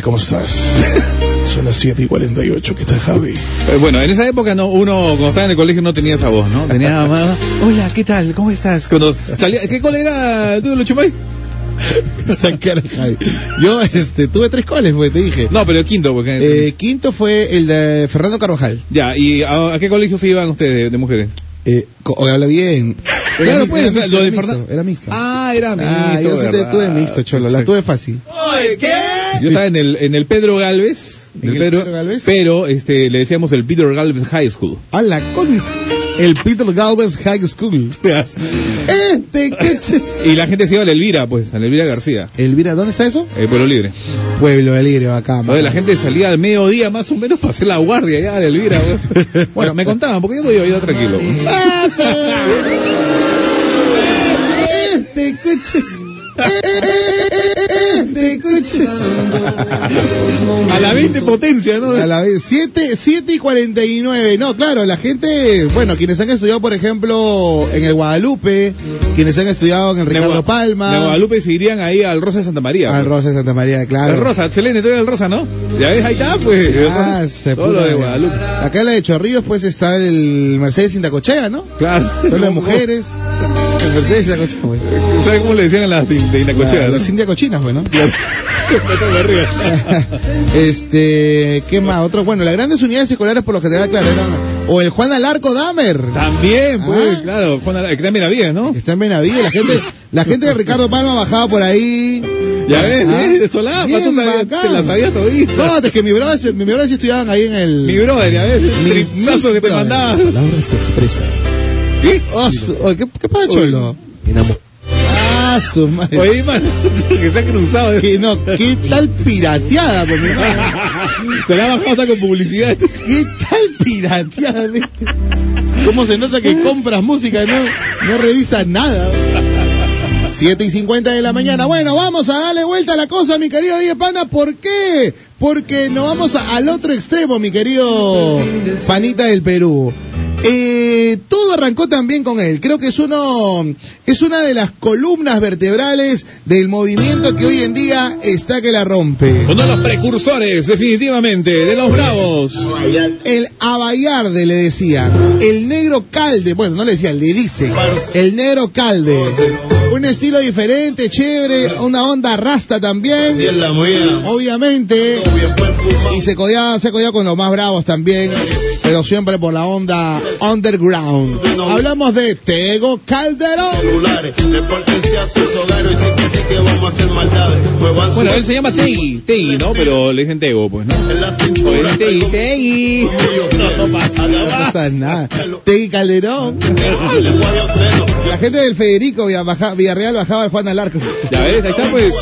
Tal? ¿Cómo estás? Son las 7 y 48, ¿qué tal, Javi? Eh, Bueno, en esa época no, uno cuando estaba en el colegio no tenía esa voz, ¿no? Tenía más. Hola, ¿qué tal? ¿Cómo estás? Cuando salía, ¿qué cole era tú, de Javi. Yo este, tuve tres coles, pues te dije. No, pero quinto, porque Eh, quinto fue el de Fernando Carvajal. ya. ¿Y a, a qué colegio se iban ustedes de, de mujeres? Eh, habla bien. Claro, pues, lo de era mixto, Fernan- era mixto. Ah, era Ah, mixto, yo sí tuve mixto, cholo, la tuve fácil. Yo estaba en el, en el Pedro Galvez. ¿En el Pedro Galvez? Pero este, le decíamos el Peter Galvez High School. A la coño. El Peter Galvez High School. Este, ¿qué? Y la gente se iba a la Elvira, pues, a la Elvira García, Elvira, ¿dónde está eso? el Pueblo Libre. Pueblo Libre, acá. La gente salía al mediodía más o menos para hacer la guardia allá de Elvira. güey. Bueno, me contaban, porque yo no iba, tranquilo. Este, coches. Coches. A la 20 potencia, ¿no? A la vez, 7, 7 y 49. No, claro, la gente, bueno, quienes han estudiado, por ejemplo, en el Guadalupe, quienes han estudiado en el Ricardo Gua- Palma, De Guadalupe se irían ahí al Rosa de Santa María. al pues. Rosa de Santa María, claro. El Rosa, excelente, tú eres el Rosa, ¿no? Ya ves, ahí está, pues. Ah, se Todo lo de. Guadalupe. Acá en la de Chorrillos, pues está el Mercedes Indacochea, ¿no? Claro. Son las mujeres. Mercedes güey. ¿Sabes cómo le decían a las de, de Inacochea? Las India cochinas, güey, ¿no? ¿no? este, ¿qué más? Otro, bueno, las grandes unidades escolares por lo general, claro, eran, o el Juan Alarco Damer. También, pues, Ah. claro. Juan Ara- que también había, ¿no? Está en Benavides, la gente, la gente de Ricardo Palma bajaba por ahí. Ya ves, Ah. De Solapa, tú sabías- te la sabías todita. No, es que mi brother, mi brother sí estudiaban ahí en el... Mi brother, ya ves, el Mi tripazo que te mandaba. Palabras se expresa. ¿Qué? Oh, su- oh, ¿qué, ¿Qué pasa, cholo? Ah, su madre. Oye, man, que se ha cruzado. ¿eh? Que no, qué tal pirateada, por mi. Se la ha bajado hasta con publicidad. ¿Qué tal pirateada? ¿Cómo se nota que compras música y no, no revisas nada? 7 y 50 de la mañana. Bueno, vamos a darle vuelta a la cosa, mi querido Diego Pana. ¿Por qué? Porque nos vamos a- al otro extremo, mi querido Panita del Perú. Eh, todo arrancó también con él. Creo que es uno, es una de las columnas vertebrales del movimiento que hoy en día está que la rompe. Uno de los precursores, definitivamente, de los Bravos. El Abayarde le decía, el negro calde, bueno, no le decía, le dice, el negro calde. Un estilo diferente, chévere, una onda rasta también, obviamente, y se codeaba, se codeaba con los más bravos también, pero siempre por la onda underground. Hablamos de Tego Calderón. Bueno, él se llama Tegui, Tegui, ¿no? Pero le dicen Tego, pues, ¿no? Oye, Tegui, Tegui. No pasa, No pasa nada. Tegui Calderón. La gente del Federico Villarreal bajaba al Juan Alarco. Ya ves, ahí está, pues.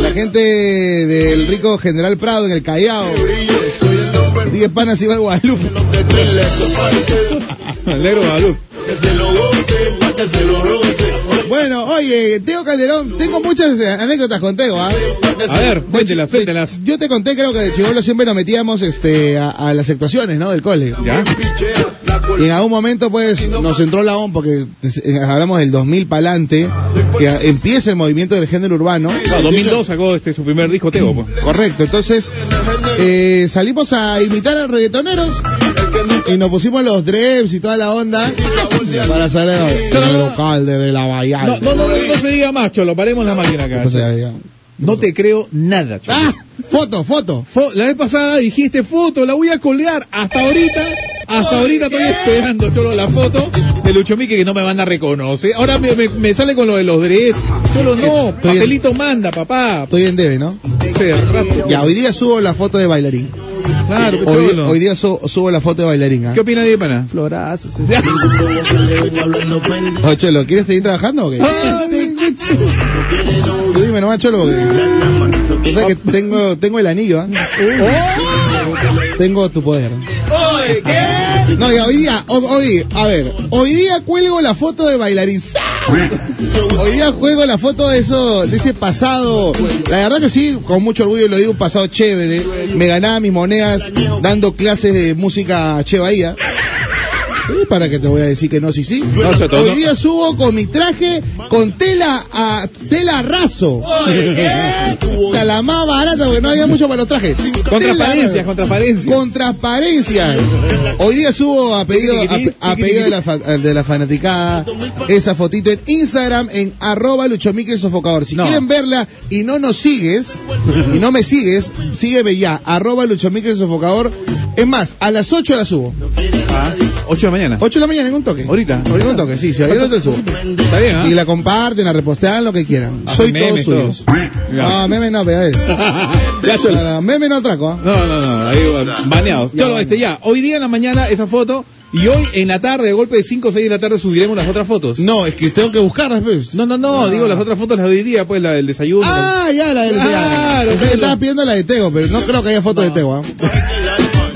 La gente del rico General Prado en el Callao. Panas iba al Guadalupe. El negro Guadalupe. Bueno, oye, Teo Calderón, tengo muchas eh, anécdotas con Teo, ¿ah? A ver, cuéntelas, cuéntelas. Yo te conté, creo que de chivolo siempre nos metíamos este, a, a las actuaciones, ¿no? Del cole. ¿Ya? Y en algún momento, pues, nos entró la ON, porque eh, hablamos del 2000 para adelante, que a- empiece el movimiento del género urbano. Claro, 2002 sacó este su primer disco Teo, pues. Correcto, entonces eh, salimos a imitar a reggaetoneros y nos pusimos los dreps y toda la onda para salir el local de la bahía. No, no, no, no, no se diga más, Cholo, paremos la máquina acá. No te creo nada, Cholo. Ah, foto, foto. Fo- la vez pasada dijiste foto, la voy a colgar. Hasta ahorita, hasta ahorita estoy esperando, Cholo, la foto de Lucho Mique que no me van a reconocer. Ahora me, me- me sale con lo de los dreads. Cholo, no, Estoy en- papelito manda, papá. Estoy en debe, ¿no? Hace rato. Ya, hoy día subo la foto de bailarín. Claro, Hoy, día- Cholo. hoy día su- subo la foto de bailarín. ¿ah? ¿Qué opina de pana? Florazos. Oye, Cholo, ¿quieres seguir trabajando o qué? Tú dime nomás, Cholo, porque... O sea que tengo, tengo el anillo, ¿ah? Tengo tu poder. No, y hoy día, ho- hoy, a ver, hoy día cuelgo la foto de bailarín. Hoy día juego la foto de eso, de ese pasado. La verdad que sí, con mucho orgullo lo digo, un pasado chévere. Me ganaba mis monedas dando clases de música Che ¿Para que te voy a decir que no, sí, sí? No, Hoy día subo con mi traje con tela a tela raso. Hasta la más barata porque no había mucho para los trajes. Con Tela transparencias, con transparencias. Con transparencia. Hoy día subo a pedido, a, a pedido de, la, fa- de la fanaticada esa fotito en Instagram en arroba luchomique sofocador. Si No. quieren verla y no nos sigues, y no me sigues, sígueme ya, arroba luchomique sofocador. Es más, a las 8 la subo. Ah, 8 de la mañana. 8 de la mañana en un toque. Ahorita. En un toque, sí, sí, ahorita te subo. Está bien, ¿ah? Y la comparten, la repostean, lo que quieran. Soy todo suyo. Ah, meme no, vea eso. Ya. No, no, Meme no atraco, ¿ah? No, no, no, ahí va, baneados. Cholo, este ya, hoy día en la mañana esa foto y hoy en la tarde, de golpe de 5 o 6 de la tarde, subiremos las otras fotos. No, es que tengo que buscarlas, pues. No, no, no, digo las otras fotos las de hoy día, pues la del desayuno. Ah, ya, la del Claro, Pensé que lo- pidiendo la de Tego, pero no creo que haya fotos de Tego, ¿ah?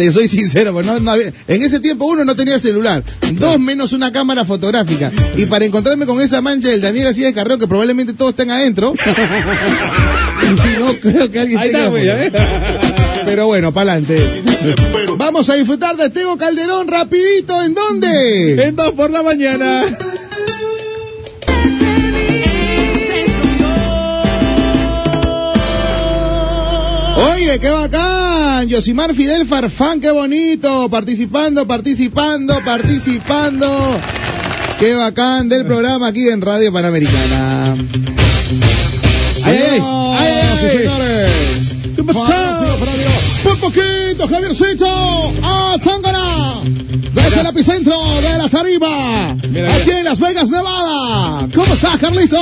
Te soy sincero, no, no había- en ese tiempo uno no tenía celular, dos menos una cámara fotográfica. Y para encontrarme con esa mancha del Daniel así de carreo que probablemente todos estén adentro. si no, creo que alguien Ahí tenga está, pues. Pero bueno, pa'lante. Vamos a disfrutar de Tego Calderón rapidito, ¿en dónde? En dos por la mañana. Oye, qué bacán. Yosimar Fidel Farfán, qué bonito. Participando, participando, participando. Qué bacán del programa aquí en Radio Panamericana. Ay, ay, ay, ay, ay. señores. ¿Qué pasó? Fanático, fanático. Por poquito, Javiercito. A Tangana. Desde el epicentro de la tarima. Mira, aquí en Las Vegas, Nevada. ¿Cómo está, Carlitos?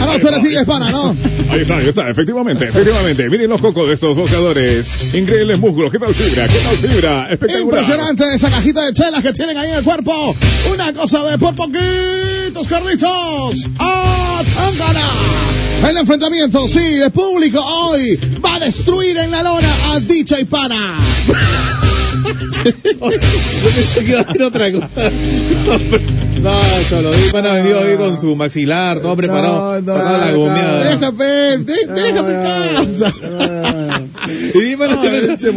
A la tía hispana, ¿no? Ahí está, ahí está, efectivamente, efectivamente. Miren los cocos de estos boxeadores. Increíbles músculos, qué tal fibra, qué tal fibra. Espectacular. Impresionante esa cajita de chelas que tienen ahí en el cuerpo. Una cosa de por poquitos, Carlitos. ¡A Tangana! El enfrentamiento, sí, de público hoy va a destruir en la lona a DJ Pana. Otra cosa. No, Cholo, Di Pana vendió hoy con su maxilar, todo preparado para la gomeada. Déjame, de- déjame en casa. Y Di Pana,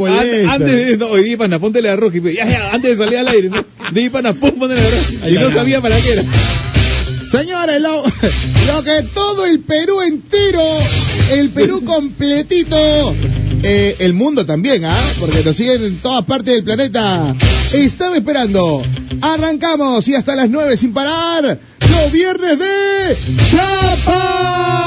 No, antes de, no, y Di Pana, póntele a Rocky, ya, ya, antes de salir al aire, ¿no? Di Pana, pum, póntele a Rocky. Y no sabía para qué era. Señores, lo, lo que todo el Perú entero, el Perú completito, eh, el mundo también, ¿ah? Porque nos siguen en todas partes del planeta. Estaba esperando. Arrancamos y hasta las 9 sin parar. Los viernes de Chapa.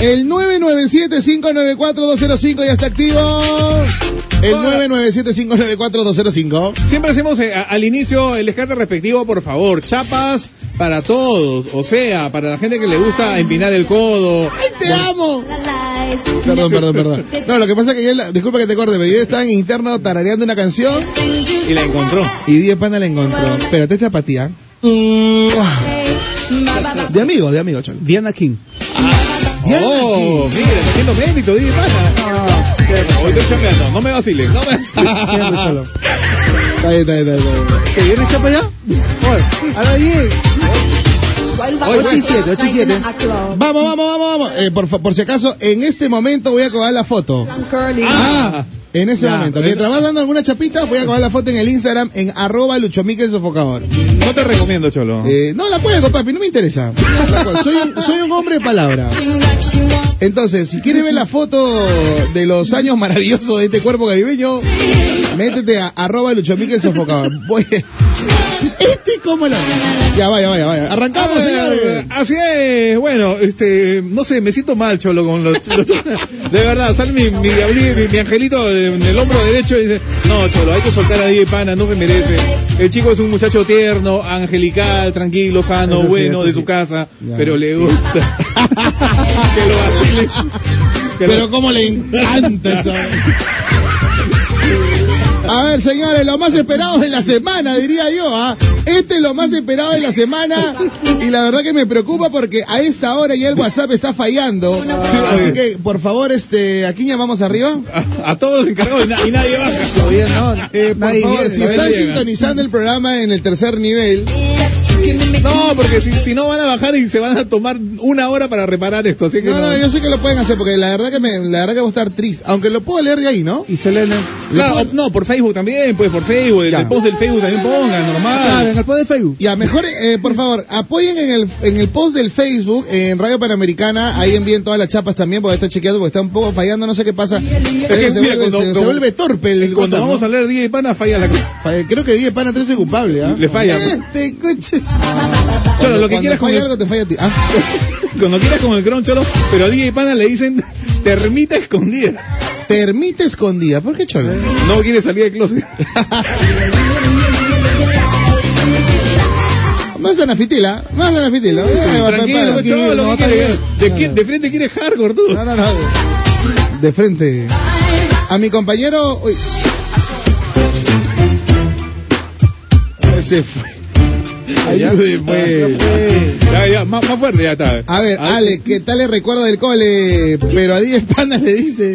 El 997-594-205 ya está activo. El 997-594-205. Siempre hacemos eh, a- al inicio el descarte respectivo, por favor. Chapas para todos. O sea, para la gente que le gusta empinar el codo. ¡Ay, te amo! Perdón, perdón, perdón. No, lo que pasa es que yo, la- disculpa que te corte, pero yo estaba en interno tarareando una canción Y la encontró. y Die Pana la encontró. Espérate, esta apatía. De amigo, de amigo, cholo. Diana King. Oh, está haciendo mérito, Di Pana. Hoy estoy chambeando, no me vaciles, no me vaciles. Está bien, está bien, está bien. ¿Que viene chapa ya? Ahora bien. 8 y 7, 8 y 7. Vamos, vamos, vamos, vamos. Eh, por, por si acaso, en este momento voy a coger la foto. Ah, En ese momento. Mientras vas dando alguna chapita, voy a acabar la foto en el Instagram en arroba sofocador. No te recomiendo, Cholo. Eh, no la cuelgo, papi, no me interesa. Soy un, soy un hombre de palabra. Entonces, si quieres ver la foto de los años maravillosos de este cuerpo caribeño, métete a arroba luchomique el sofocador. Voy. Este como la. Ya vaya, vaya, vaya. Arrancamos, A ver, señores. Así es, bueno, este, no sé, me siento mal, Cholo, con los, los- de verdad, sale mi, mi, mi, mi angelito en el hombro derecho y dice, no, Cholo, hay que soltar a DJ Pana, no se merece. El chico es un muchacho tierno, angelical, tranquilo, sano, sí, bueno, de sí. su casa, Ya. pero le gusta que lo lo- Pero cómo le encanta eso. A ver, señores, lo más esperado de la semana, diría yo, ¿ah? Este es lo más esperado de la semana y la verdad que me preocupa porque a esta hora ya el WhatsApp está fallando. Así que, por favor, este, ¿a quién llamamos arriba? a, a todos los encargados y, na- y nadie baja. Todavía no. Eh, por Nadie favor, viene, si están llega. sintonizando el programa en el tercer nivel, No, porque si, si no van a bajar y se van a tomar una hora para reparar esto, así que no, no. no, yo sé que lo pueden hacer porque la verdad que me, la verdad que voy a estar triste, aunque lo puedo leer de ahí, ¿no? Y Selena. Claro, no, por Facebook también, pues por Facebook, el, Ya. el post del Facebook también pongan, normal. Claro, en el post de Facebook. Ya, mejor, eh, por favor, apoyen en el, en el post del Facebook, en Radio Panamericana, ahí envíen todas las chapas también, porque está chequeado, porque está un poco fallando, no sé qué pasa. que, se, mira, vuelve, cuando- se- se cuando- vuelve torpe el Cuando WhatsApp, vamos ¿no? a hablar de DJ Pana, falla la cosa. Creo que Diez Pana 13 es culpable, ¿ah? Le falla. Este coche. Cholo, lo que Cuando quieras con falla el, algo te falla a ti. Ah, cuando quieras con el cron, Cholo, pero a DJ Pana le dicen termita escondida. termita escondida. ¿Por qué cholo? No quiere salir del closet. Más más Tranquilo, pues, Cholo, no, ¿qué está quiere? bien. de, frente quiere hardcore, tú. No, no, no. De frente. A mi compañero. Uy. Se fue. Ayude, pues. Ya, ya, más, más fuerte ya está. A ver, Ale, ¿qué tal el recuerdo del cole? Pero a 10 panas le dice.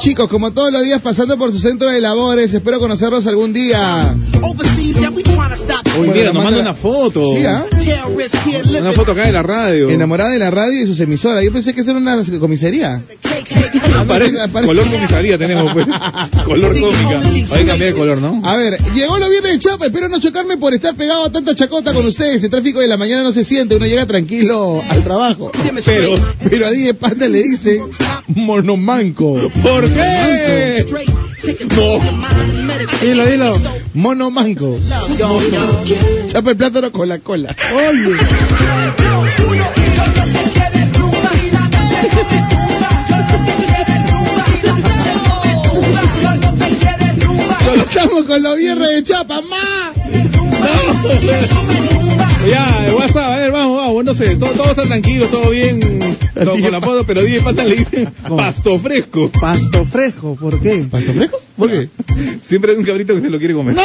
Chicos, como todos los días pasando por su centro de labores, espero conocerlos algún día. Uy, mira, nos manda una foto. Sí, ¿ah? Una foto acá de la radio. Enamorada de la radio y sus emisoras. Yo pensé que eso era una comisaría. Aparece- Aparece- color comisaría tenemos, pues. color cómica. Hay que cambiar de color, ¿no? A ver, llegó lo viernes de Chapa, espero no chocarme por estar pegado a tanta chacota con ustedes. El tráfico de la mañana no se siente, uno llega tranquilo al trabajo. Pero, Pero a Dije Panda le dice monomanco. ¿por qué? Dilo, dilo. Monomanco. Chapa el plátano con la cola. Oye. Estamos con los viernes de Chapa, ma. Ya, de WhatsApp, a ver, vamos, vamos, no sé, todo, todo está tranquilo, todo bien todo con la foto, pero DJ Pata le dicen pasto fresco. Pasto fresco, ¿por qué? ¿Pasto fresco? ¿Por qué? Siempre hay un cabrito que se lo quiere comer.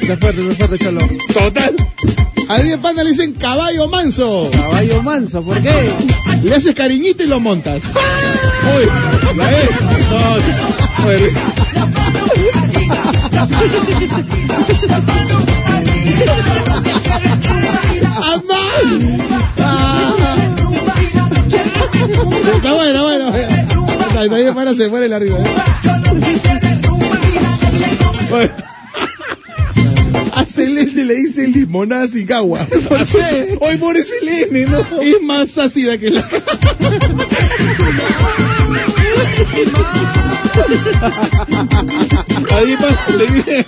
Está fuerte, está fuerte, cholo. Total. A Dije Panda le dicen caballo manso. Caballo manso, ¿por qué? Le haces cariñito y lo montas. Uy, ¿la ves? No, a ver. ¡Amá! Ah. Está bueno, bueno. Ahí para se muere el arriba. A Celeste le dice limonada sin agua. ¿Por qué? Hoy ese Selene, ¿no? Es más ácida que la... A DJ Pata le dicen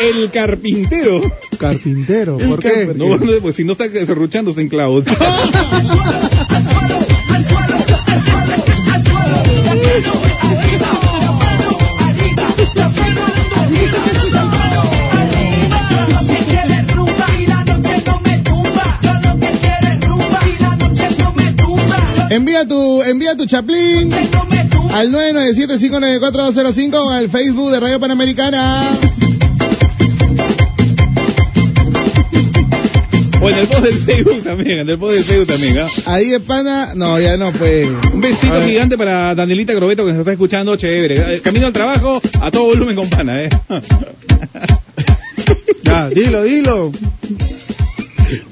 el carpintero. Carpintero, ¿por qué? No, pues si no está serruchando, está en clavos. Envía tu, envía tu chaplín al 997-594-205 o al Facebook de Radio Panamericana. O en el post del Facebook también, en el post del Facebook también, ¿ah? Ahí de pana, no, ya no, pues. Un besito gigante para Danielita Grobeto que nos está escuchando, chévere. Eh, Camino al trabajo, a todo volumen con pana, ¿eh? Ya, dilo, dilo.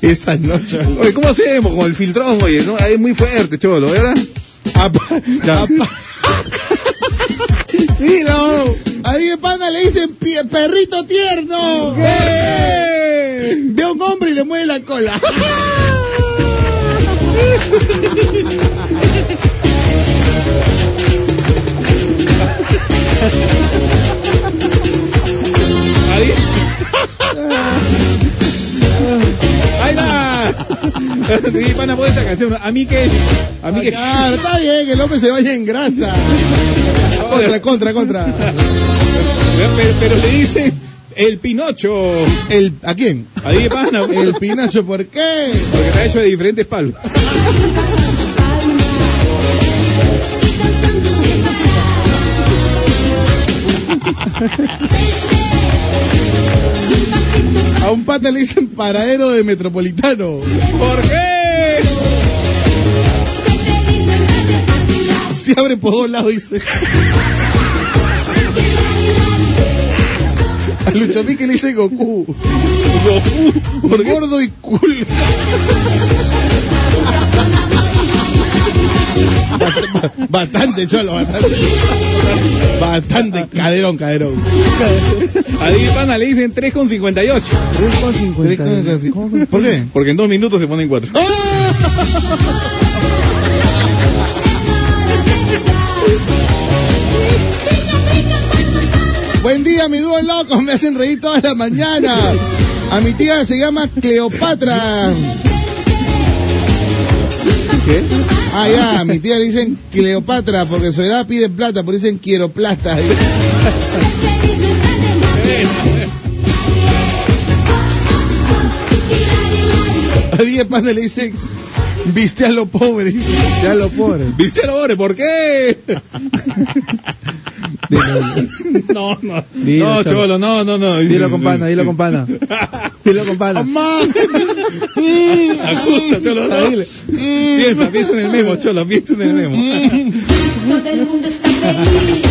Esa noche. Oye, ¿cómo hacemos con el filtrón? Oye, no, es muy fuerte, cholo, ¿verdad? Apa- apa- Dilo. A Diego Pana le dicen perrito tierno. Ve a un hombre y le mueve la cola. Ahí va. Di pana por esta canción. A mí que. A mí que. Claro, está bien que el hombre se vaya en grasa. Contra, contra, contra. Pero, pero le dicen el Pinocho. El, ¿A quién? A Di pana. El Pinacho, ¿por qué? Porque está hecho de diferentes palos. A un pata le dicen paradero de metropolitano. ¿Por qué? Se abre por dos lados, dice. A Lucho Pique le dice Goku. Goku. Gordo y cool. Bastante, cholo, bastante. Bastante, caderón, caderón. A Di pana le dicen 3,58. 3,50. ¿Por qué? Porque en dos minutos se ponen cuatro. Buen día, mi dúo loco, me hacen reír toda la mañana. A mi tía se llama Cleopatra. ¿Qué? Ah, ya, a mi tía le dicen Cleopatra porque su edad pide plata, por eso dicen quiero plata. A 10 panes le dicen viste a lo pobre. Viste a lo pobre. ¿Viste lo pobre? ¿Por qué? No, no. Dilo, no, Cholo. no, no, no. Dilo con pana, dilo con pana. Dilo con pana. Ajusta, cholo. no. Piensa, piensa en el memo, cholo, piensa en el memo. Todo el mundo está feliz.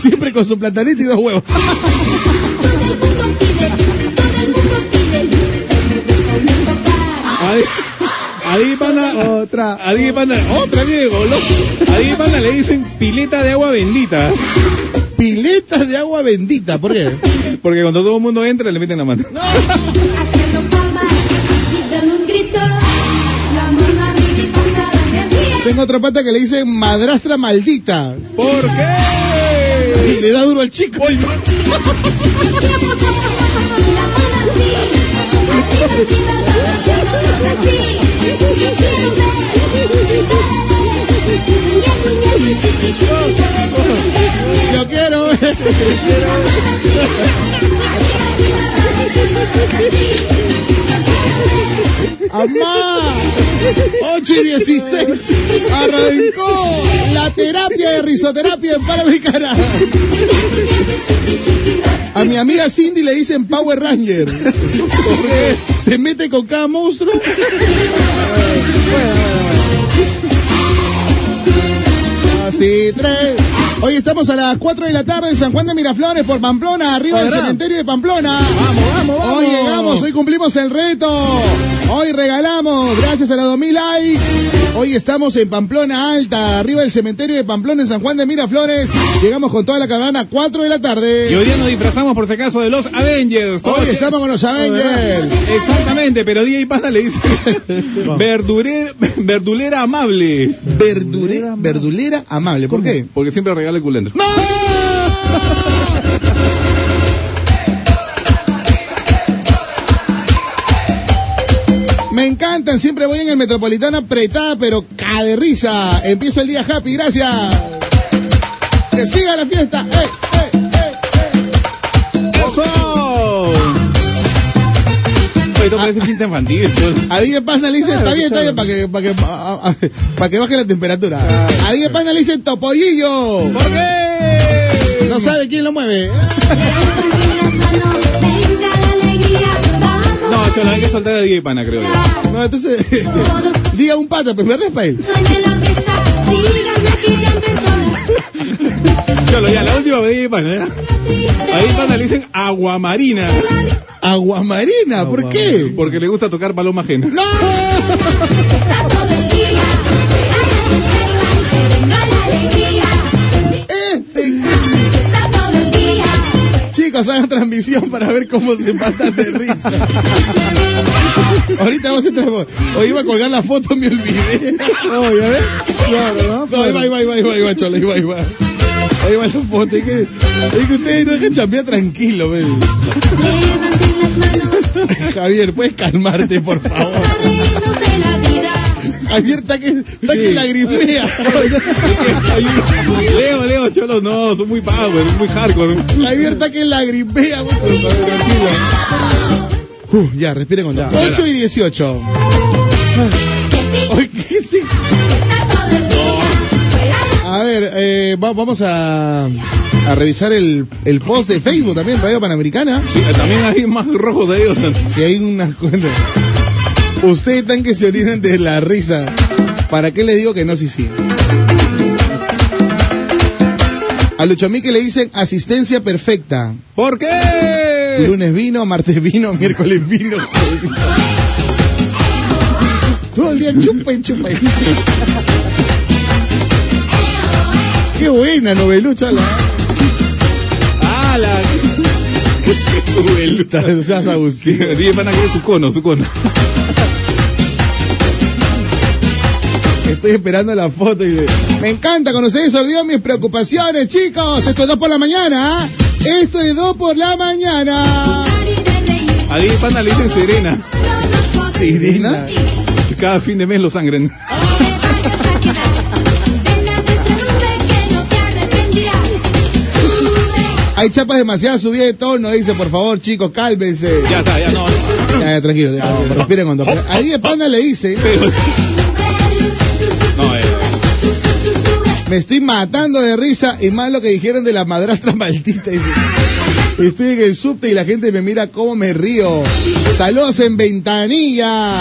Siempre con su platanito y dos huevos. Todo el mundo pide luz. Todo el mundo pide luz. El universo me toca. Adi, Adi Pana, Otra. Adi Pana, otra Diego, loco. Adi Pana le dicen pileta de agua bendita. Piletas de agua bendita, ¿por qué? Porque cuando todo el mundo entra le meten la mano. Haciendo palmas y dando un grito. Tengo otra pata que le dicen madrastra maldita. ¿Por qué? Y le da duro al chico. Yo quiero. ¡Amá! 8 y 16. Arrancó la terapia de risoterapia en Panamericana. A mi amiga Cindy le dicen Power Ranger. Porque se mete con cada monstruo. Así, tres. Hoy estamos a las 4 de la tarde en San Juan de Miraflores por Pamplona, arriba del cementerio de Pamplona. Vamos, vamos, vamos. Hoy llegamos, hoy cumplimos el reto. Hoy regalamos, gracias a los 2000 likes. Hoy estamos en Pamplona Alta, arriba del cementerio de Pamplona en San Juan de Miraflores. Llegamos con toda la caravana a 4 de la Y tarde. hoy día nos disfrazamos por si acaso de los Avengers. Hoy estamos con los Avengers. Exactamente, pero Día y Pana le dice verdure, verdulera amable. Verdure- verdulera amable. ¿Por qué? Porque siempre regala Me encantan, siempre voy en el Metropolitano apretada, pero ca de risa. Empiezo el día happy, gracias. Que siga la fiesta. ¡Eh, eh, eh, eh! ¡Eso! Esto parece infantil. A 10 Panda le dicen, está bien, está bien, para que, para que, para que baje la temperatura. A 10 Panda le dicen topollillo. ¿Por qué? No sabe quién lo mueve. No, cholo, hay que soltar a y Pana, creo yo. No, entonces, diga un pata, la fiesta, síganme que ya empezó. Cholo, ya la última medida de pana. ¿eh? Ahí pana le dicen aguamarina. ¿Aguamarina? ¿Por qué? Porque le gusta tocar paloma ajena. ¡No! Este Chicos, hagan transmisión para ver cómo se matan de risa. Ahorita vamos a entrar. Hoy iba a colgar la foto, me olvidé. Oh, ¿ya ves? Claro, ¿no? No, ahí va, ahí va, ahí va, ahí va, cholo, ahí va, ahí va. Ahí va la foto. Es que, es que ustedes no dejan chambear tranquilo, ve. Levanten las manos, Javier, puedes calmarte, por favor. ritmo de la vida. Javier está que, está que lagrimea. Leo, Leo, cholo, no, son muy power, muy hardcore. Javier está que lagrimea. güey. Tranquilo. Uh, ya, respire con 8 y 18. Ay, ¿qué se- eh, va- vamos a, a revisar el, el post de Facebook también, Radio Panamericana. Sí, también hay más rojos de ellos. Si hay unas cuentas. Ustedes están que se orinan de la risa. ¿Para qué les digo que no, sí, sí? A Luchomique le dicen asistencia perfecta. ¿Por qué? Lunes vino, martes vino, miércoles vino. Todo el día chupa. y- Qué buena novelucha la. Ah, la. No seas van a querer su cono, su cono. Estoy esperando la foto y me encanta con ustedes olvidó mis preocupaciones, chicos. Esto es dos por la mañana. ¿ah? Esto es dos por la mañana. A Diego Pana le dicen Serena. Que cada fin de mes lo sangren. Hay chapas demasiado subidas de tono, dice, por favor, chicos, cálmense. Ya está, ya no. Ya, ya, tranquilo, ya, respiren con dos. A Diego Panda le dice, No, eh. me estoy matando de risa y más lo que dijeron de la madrastra maldita. dice. Estoy en el subte y la gente me mira cómo me río. Saludos en ventanilla.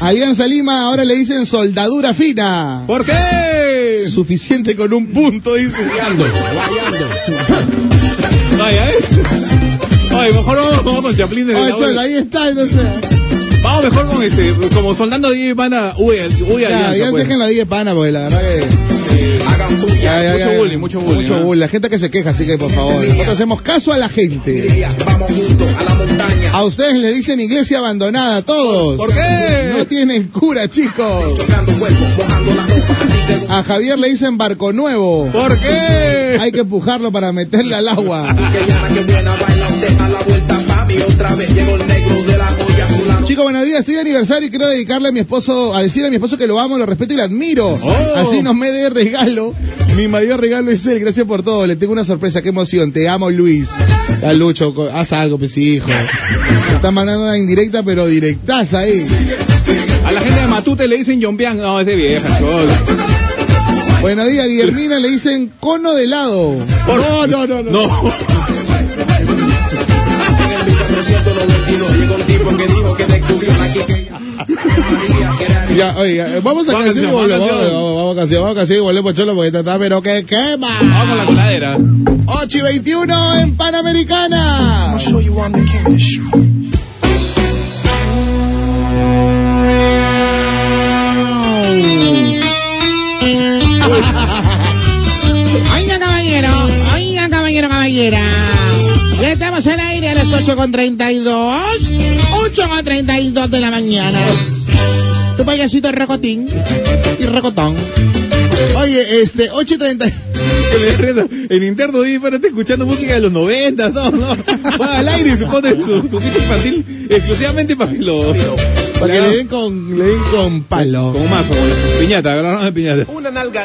Alianza Lima ahora le dicen soldadura fina. ¿Por qué? Suficiente con un punto, dice. Guayando, guayando. ¿Eh? Ay, mejor vamos, vamos con Chaplin de Oye, la Chol, ahí está, entonces. Vamos mejor con este, como soldando a Diego Pana, uy, uy, Ya, alianza, ya pues. déjenlo ahí de pana, porque la verdad que. Hagan Ya, ya, Mucho ya. bullying, mucho bullying, Mucho bullying. La gente que se queja, así que por favor. Nosotros hacemos caso a la gente. Vamos juntos a la montaña. A ustedes le dicen iglesia abandonada, todos. ¿Por qué? No tienen cura, chicos. A Javier le dicen barco nuevo. ¿Por qué? Hay que empujarlo para meterle al agua. Papi. Otra vez llegó el negro de la joya fulano. Chicos, buenos días. Estoy de aniversario y quiero dedicarle a mi esposo, a decirle a mi esposo que lo amo, lo respeto y lo admiro. Oh. Así no me dé regalo. Mi mayor regalo es él. Gracias por todo. Le tengo una sorpresa. Qué emoción. Te amo, Luis. Ya, Lucho, haz algo, pues hijo. Te están mandando una indirecta, pero directaza ahí. A la gente de Matute le dicen Yombian. No, ese vieja. Buenos días, Guillermina. Le dicen cono de helado. No, no, no, no. No. Ya, oiga, vamos a Vamos canción y volvemos. vamos Vamos, canción. vamos, vamos a canción, vamos a canción y volvemos, cholo, porque está, pero que quema. Vamos con la coladera. 8 y 21 en Panamericana. Oiga, caballero, oiga, caballero, caballera. Ya estamos al aire a las 8.32, 8.32 de la mañana. Tu payasito es rocotín y rocotón. Oye, este, 8 y 30. Que me reta. En interno pero está escuchando música de los 90, no, no. Va al aire y se pone su, su infantil exclusivamente para que lo. Para que le den con, le den con palo. Con mazo, piñata, agarraron de piñata.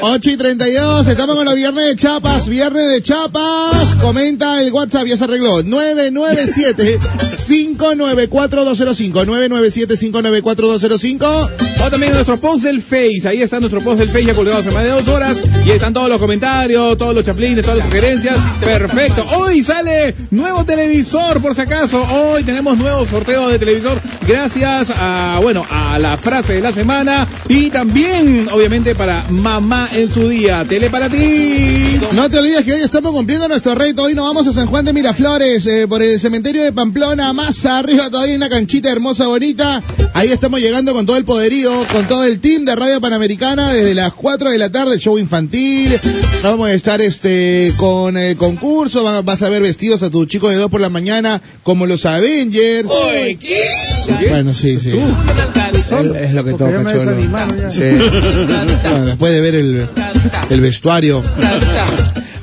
8 y 32, estamos con los viernes de chapas, viernes de chapas. Comenta el WhatsApp, ya se arregló. 997-594-205. 997-594-205. O también nuestro post del Face, ahí está nuestro post del Face ya colgado hace más de dos horas y están todos los comentarios, todos los chaplines, todas las sugerencias. Perfecto. Hoy sale nuevo televisor, por si acaso. Hoy tenemos nuevo sorteo de televisor gracias a bueno, a la frase de la semana y también, obviamente, para mamá en su día. Tele para ti. No te olvides que hoy estamos cumpliendo nuestro reto. Hoy nos vamos a San Juan de Miraflores, eh, por el cementerio de Pamplona, más arriba todavía una canchita hermosa, bonita. Ahí estamos llegando con todo el poderío, con todo el team de Radio Panamericana desde las 4 de la tarde, show infantil. Vamos a estar este con el concurso, va- vas a ver vestidos a tu chico de 2 por la mañana como los Avengers. Bueno, sí, sí. Es, es lo que toca, cholo. Sí. Bueno, después de ver el, el vestuario.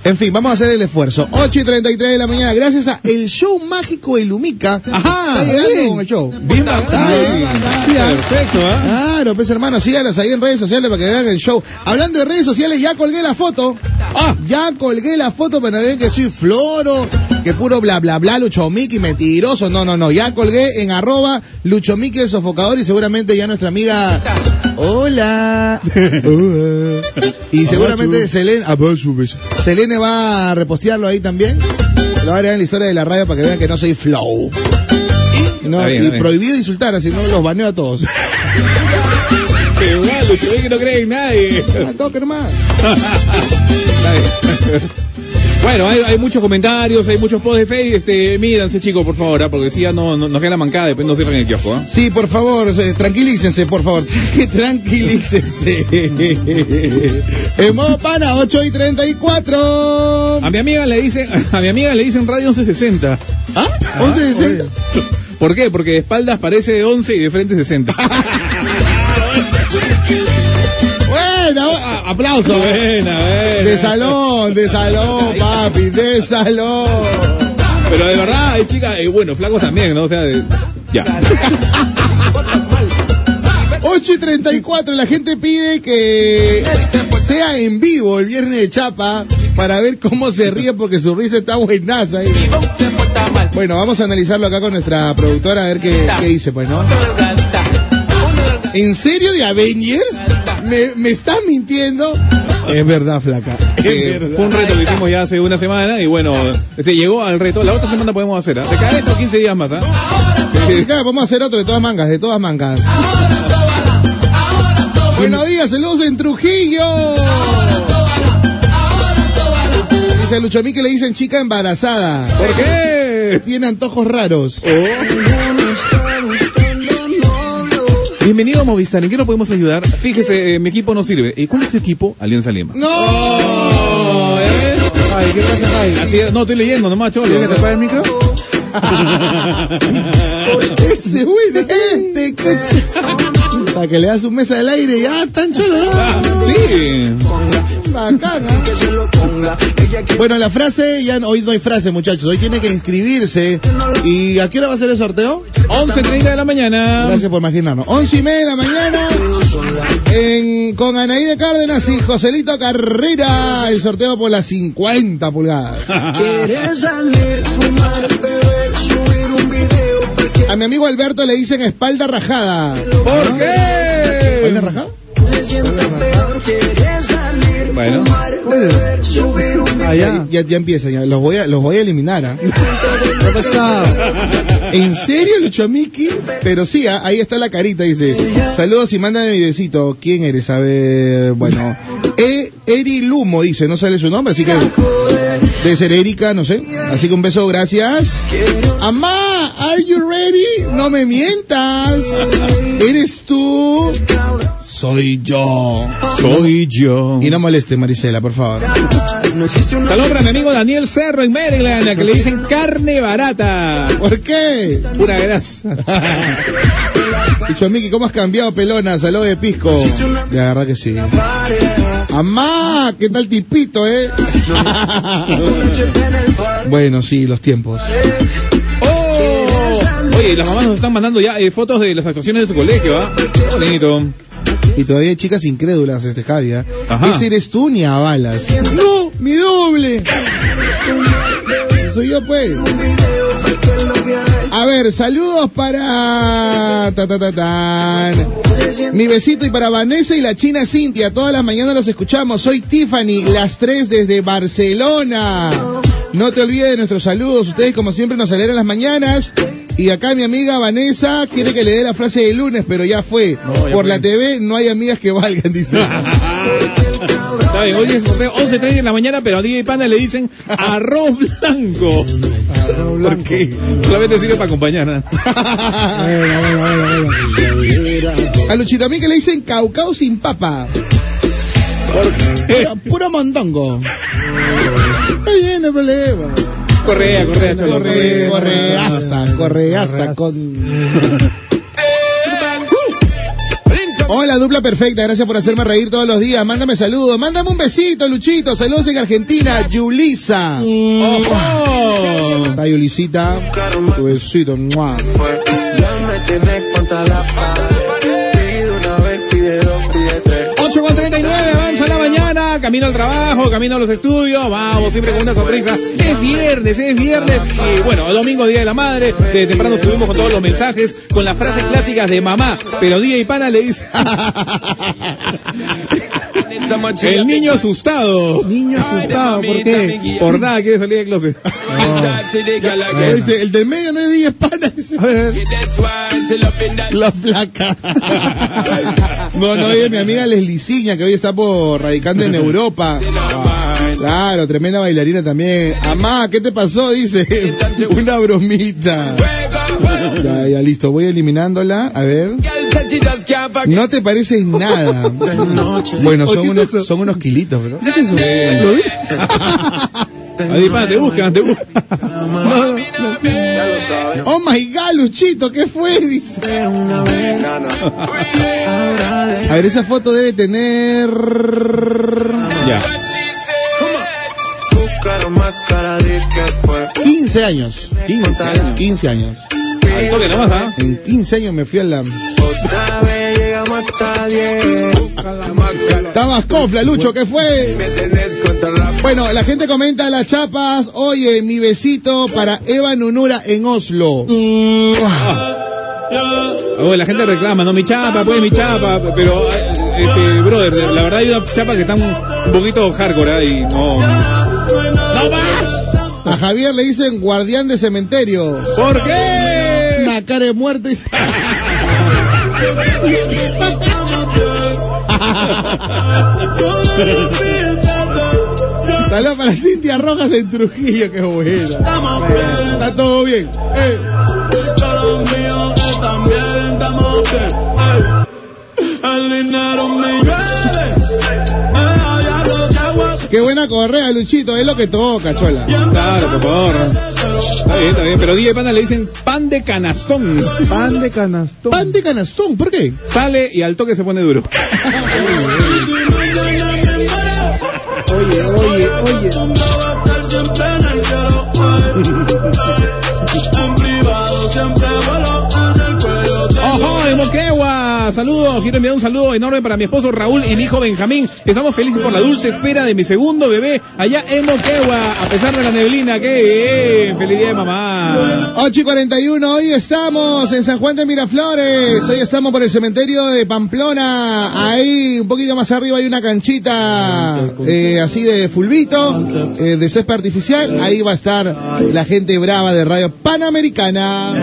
En fin, vamos a hacer el esfuerzo. 8 y 33 de la mañana, gracias a el show mágico de Lumica. Ajá, Está llegando bien. con el show. Bien. Perfecto, ¿ah? Claro, pues hermano, sígalas ahí en redes sociales para que vean el show. Hablando de redes sociales, ya colgué la foto. Ah. Ya colgué la foto para que vean que soy floro, que puro bla bla bla, Lucho Miki, mentiroso. No, no, no. Ya colgué en arroba Lucho Miki el sofocador y seguramente ya nuestra amiga. Hola. Y seguramente Selene, Selene va a repostearlo ahí también. Lo a agregar en la historia de la radio para que vean que no soy flow. Y, no- bien, y prohibido insultar, así no los baneo a todos. Igual, que no cree en nadie. Ah, toque nomás. Bueno, hay, hay muchos comentarios, hay muchos posts de Facebook. Este, mídanse, chicos, por favor, ¿ah? porque si ya no, no, nos queda la mancada, después no cierran el kiosco. ¿ah? Sí, por favor, eh, tranquilícense, por favor. tranquilícense. en modo pana, 8 y 34. A mi amiga le dicen, a mi amiga le dicen radio 1160. ¿Ah? 1160. ¿Por qué? Porque de espaldas parece de 11 y de frente 60. Bueno, a- aplauso. Buena, buena. De salón, de salón, papi, de salón. Pero de verdad, hay chicas, eh, bueno, flacos también, ¿no? O sea, de- ya. 8 y 34, la gente pide que sea en vivo el viernes de Chapa para ver cómo se ríe porque su risa está buenaza. ahí. Bueno, vamos a analizarlo acá con nuestra productora a ver qué, qué dice, pues, ¿no? ¿En serio de Avengers? ¿Me, me estás mintiendo? Es verdad, flaca. Es verdad. fue un reto que hicimos ya hace una semana y bueno, se llegó al reto. La otra semana podemos hacer, ¿ah? De cada esto 15 días más, ¿ah? Sí, claro, vamos a hacer otro de todas mangas, de todas mangas. Buenos días, saludos en Trujillo. Dice Lucho a mí que le dicen chica embarazada. ¿Por qué? Tiene antojos raros. Bienvenido a Movistar, ¿en qué nos podemos ayudar? Fíjese, eh, mi equipo no sirve. ¿Y cuál es su equipo? Alianza Lima. ¡No! ¿eh? Ay, ¿qué pasa, Ay? Así es, no, estoy leyendo nomás, cholo. ¿Quieres que te apague el micro? Ese güey de este coche. Para que le das un mes al aire, ya tan cholo, ¿no? Ah, sí. Bacán, ¿ah? Bueno, la frase, ya no- hoy no hay frase, muchachos. Hoy tiene que inscribirse. ¿Y a qué hora va a ser el sorteo? 11.30 de la mañana. Gracias por imaginarnos. 11 y media de la mañana. En, con Anaíde Cárdenas y Joselito Carrera. El sorteo por las 50 pulgadas. Quieres salir, fumar, beber, A mi amigo Alberto le dicen espalda rajada. ¿Por qué? ¿Espalda rajada? se sienta peor. Quieres salir, Bueno. Ah, ya, ya, ya empiezan, ya. Los voy a, los voy a eliminar, ¿ah? ¿Qué ha pasado? ¿En serio, Lucho Miki? Pero sí, ah, ahí está la carita, dice. Saludos y mándame mi besito. ¿Quién eres? A ver, bueno. E, Eri Lumo, dice, no sale su nombre, así que debe ser Erika, no sé. Así que un beso, gracias. Amá, are you ready? No me mientas. ¿Eres tú? Soy yo. Soy yo. Y no moleste, Marisela, por favor. Saludos para mi amigo Daniel Cerro en Maryland, a que le dicen carne barata. ¿Por qué? Pura grasa. Dicho Miki, ¿cómo has cambiado, pelona? Saludos de Pisco. La verdad que sí. Amá, ¿qué tal tipito, eh? bueno, sí, los tiempos. Oh. Oye, las mamás nos están mandando ya eh, fotos de las actuaciones de su colegio, ¿ah? Qué bonito. Y todavía hay chicas incrédulas, este Javi. Ajá. Ese eres tú ni a balas. ¡No! ¡Mi doble! Soy yo, pues. A ver, saludos para... Ta, ta, ta, tan. Mi besito y para Vanessa y la china Cintia. Todas las mañanas los escuchamos. Soy Tiffany, las tres desde Barcelona. No te olvides de nuestros saludos. Ustedes, como siempre, nos alegran las mañanas. Y acá mi amiga Vanessa quiere que le dé la frase de lunes, pero ya fue. No, ya Por fue. la TV no hay amigas que valgan, dice. Está bien, hoy es 11.30 de la mañana, pero a DJ Pana le dicen arroz blanco. ¿Por qué? Solamente sirve para acompañar. ¿no? A Luchito Mí que le dicen caucao sin papa. Puro, puro mondongo. Está bien, no hay problema. Correa, correa, cholo. Corre, correaza, correaza con... Hola, dupla perfecta, gracias por hacerme reír todos los días. Mándame saludos, mándame un besito, Luchito. Saludos en Argentina, Yulisa. ¡Ojo! Está Yulisita, tu besito. ¡mua! Camino al trabajo, camino a los estudios, vamos siempre con una sonrisa. Es viernes, es viernes y bueno, domingo, Día de la Madre, de temprano estuvimos con todos los mensajes, con las frases clásicas de mamá, pero Día y Pana le dice... El niño asustado. Niño asustado, ¿por qué? Por nada quiere salir del closet. Dice, el del medio no es 10 panas. dice. A ver, La flaca. No, no, es mi amiga Lesliciña, que hoy está por radicando en Europa. Claro, tremenda bailarina también. Amá, ¿qué te pasó? Dice. Una bromita. Ya, ya, listo. Voy eliminándola. A ver. No te pareces nada. Bueno, son unos, son unos kilitos, bro. Lo dije. Ahí, Pana, te buscan, te buscan. Oh my god, Luchito, ¿qué fue? Dice. A ver, esa foto debe tener. Ya. Buscaron más cara de que fue. 15 años. 15 años. 15 años. Al toque nomás, ¿ah? En 15 años me fui a la. Otra vez llegamos hasta 10. Estabas cofla, Lucho, ¿qué fue? Me tenés contra la Bueno, la gente comenta las chapas. Oye, mi besito para Eva Nunura en Oslo. Oh, la gente reclama, no mi chapa, pues mi chapa, pero eh, este, brother, la verdad hay una chapa que están un poquito hardcore ¿ah? y no. ¡No más! A Javier le dicen guardián de cementerio. ¿Por qué? Cara de muerto. y- Saludos para Cintia Rojas en Trujillo, qué buena. Está todo bien. Eh. Qué buena correa, Luchito, es lo que toca, chola. Está bien, está bien, pero DJ Pana le dicen pan de canastón. pan de canastón. Pan de canastón, ¿por qué? Sale y al toque se pone duro. Oye, oye, oye. ¡Ojo, de Moquegua! Saludos, quiero enviar un saludo enorme para mi esposo Raúl y mi hijo Benjamín. Estamos felices por la dulce espera de mi segundo bebé allá en Moquegua, a pesar de la neblina. ¡Qué bien! ¡Feliz día de mamá! 8 y 41, hoy estamos en San Juan de Miraflores, hoy estamos por el cementerio de Pamplona, ahí un poquito más arriba hay una canchita eh, así de fulbito, eh, de césped artificial, ahí va a estar la gente brava de Radio Panamericana.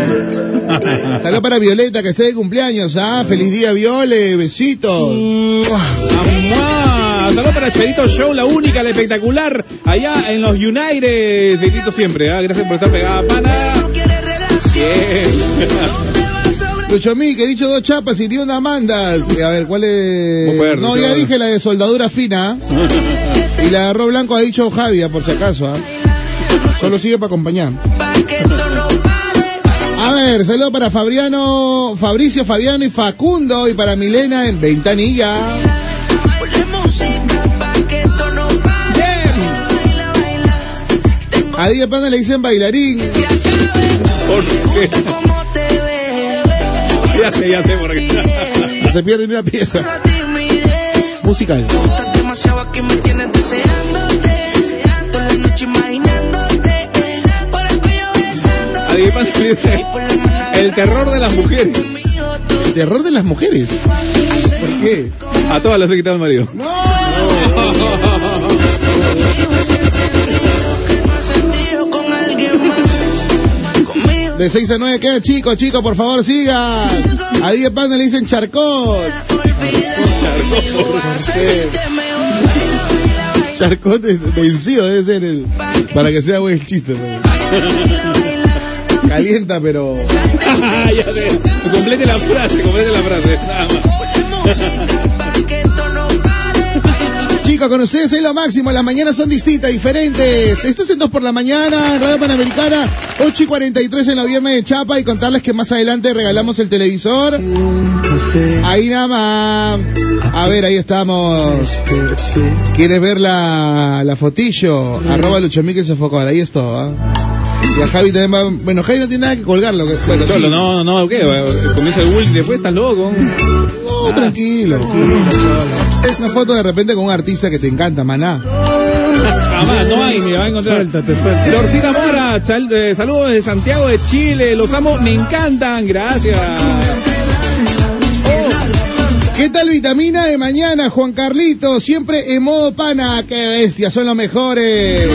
Saludos para Violeta que esté de cumpleaños, ah, feliz día Viole, besitos. Saludos para Cherito Show, la única, la espectacular, allá en los United. Felicito siempre, ¿ah? gracias por estar pegada, pana. Lucho Mí, que he dicho dos chapas y ni una mandas. A ver, ¿cuál es? No, ya dije la de soldadura fina. y la de arroz blanco ha dicho Javier, por si acaso. ¿ah? Solo sigue para acompañar. A ver, saludo para Fabriano, Fabricio, Fabiano y Facundo y para Milena en Ventanilla. A Díaz Panda le dicen bailarín. ¿Por qué? Ya sé, ya sé por qué. Se pierde una pieza. Musical. demasiado aquí me tienes deseándote. El terror de las mujeres. El terror de las mujeres. ¿Por qué? A todas las he quitado el marido. De 6 a 9 queda chico, chico, por favor siga. A 10 Panda le dicen charcot. Charcot es vencido debe ser el, para que sea buen chiste. ¿no? Calienta, pero. ya sé. Complete la frase, complete la frase. Nada más. Chicos, con ustedes es lo máximo. Las mañanas son distintas, diferentes. Estás en 2 por la mañana, Radio Panamericana, 8 y 43 en la viernes de Chapa. Y contarles que más adelante regalamos el televisor. Ahí nada más. A ver, ahí estamos. ¿Quieres ver la, la fotillo? Arroba Lucho Miguel Sofocor. Ahí es todo. ¿ah? Y a Javi también va. Bueno, Javi no tiene nada que colgarlo. Que, bueno, Cholo, sí. no, no, ¿qué? Comienza el bullying después, estás loco. No, tranquilo. Es una foto de repente con un artista que te encanta, maná. Jamás, no hay, me va a encontrar. Suéltate, suéltate. Lorcita Mora, chal- eh, saludos de Santiago de Chile, los amo, me encantan, gracias. ¿Qué tal vitamina de mañana, Juan Carlito? Siempre en modo pana. ¡Qué bestia! Son los mejores.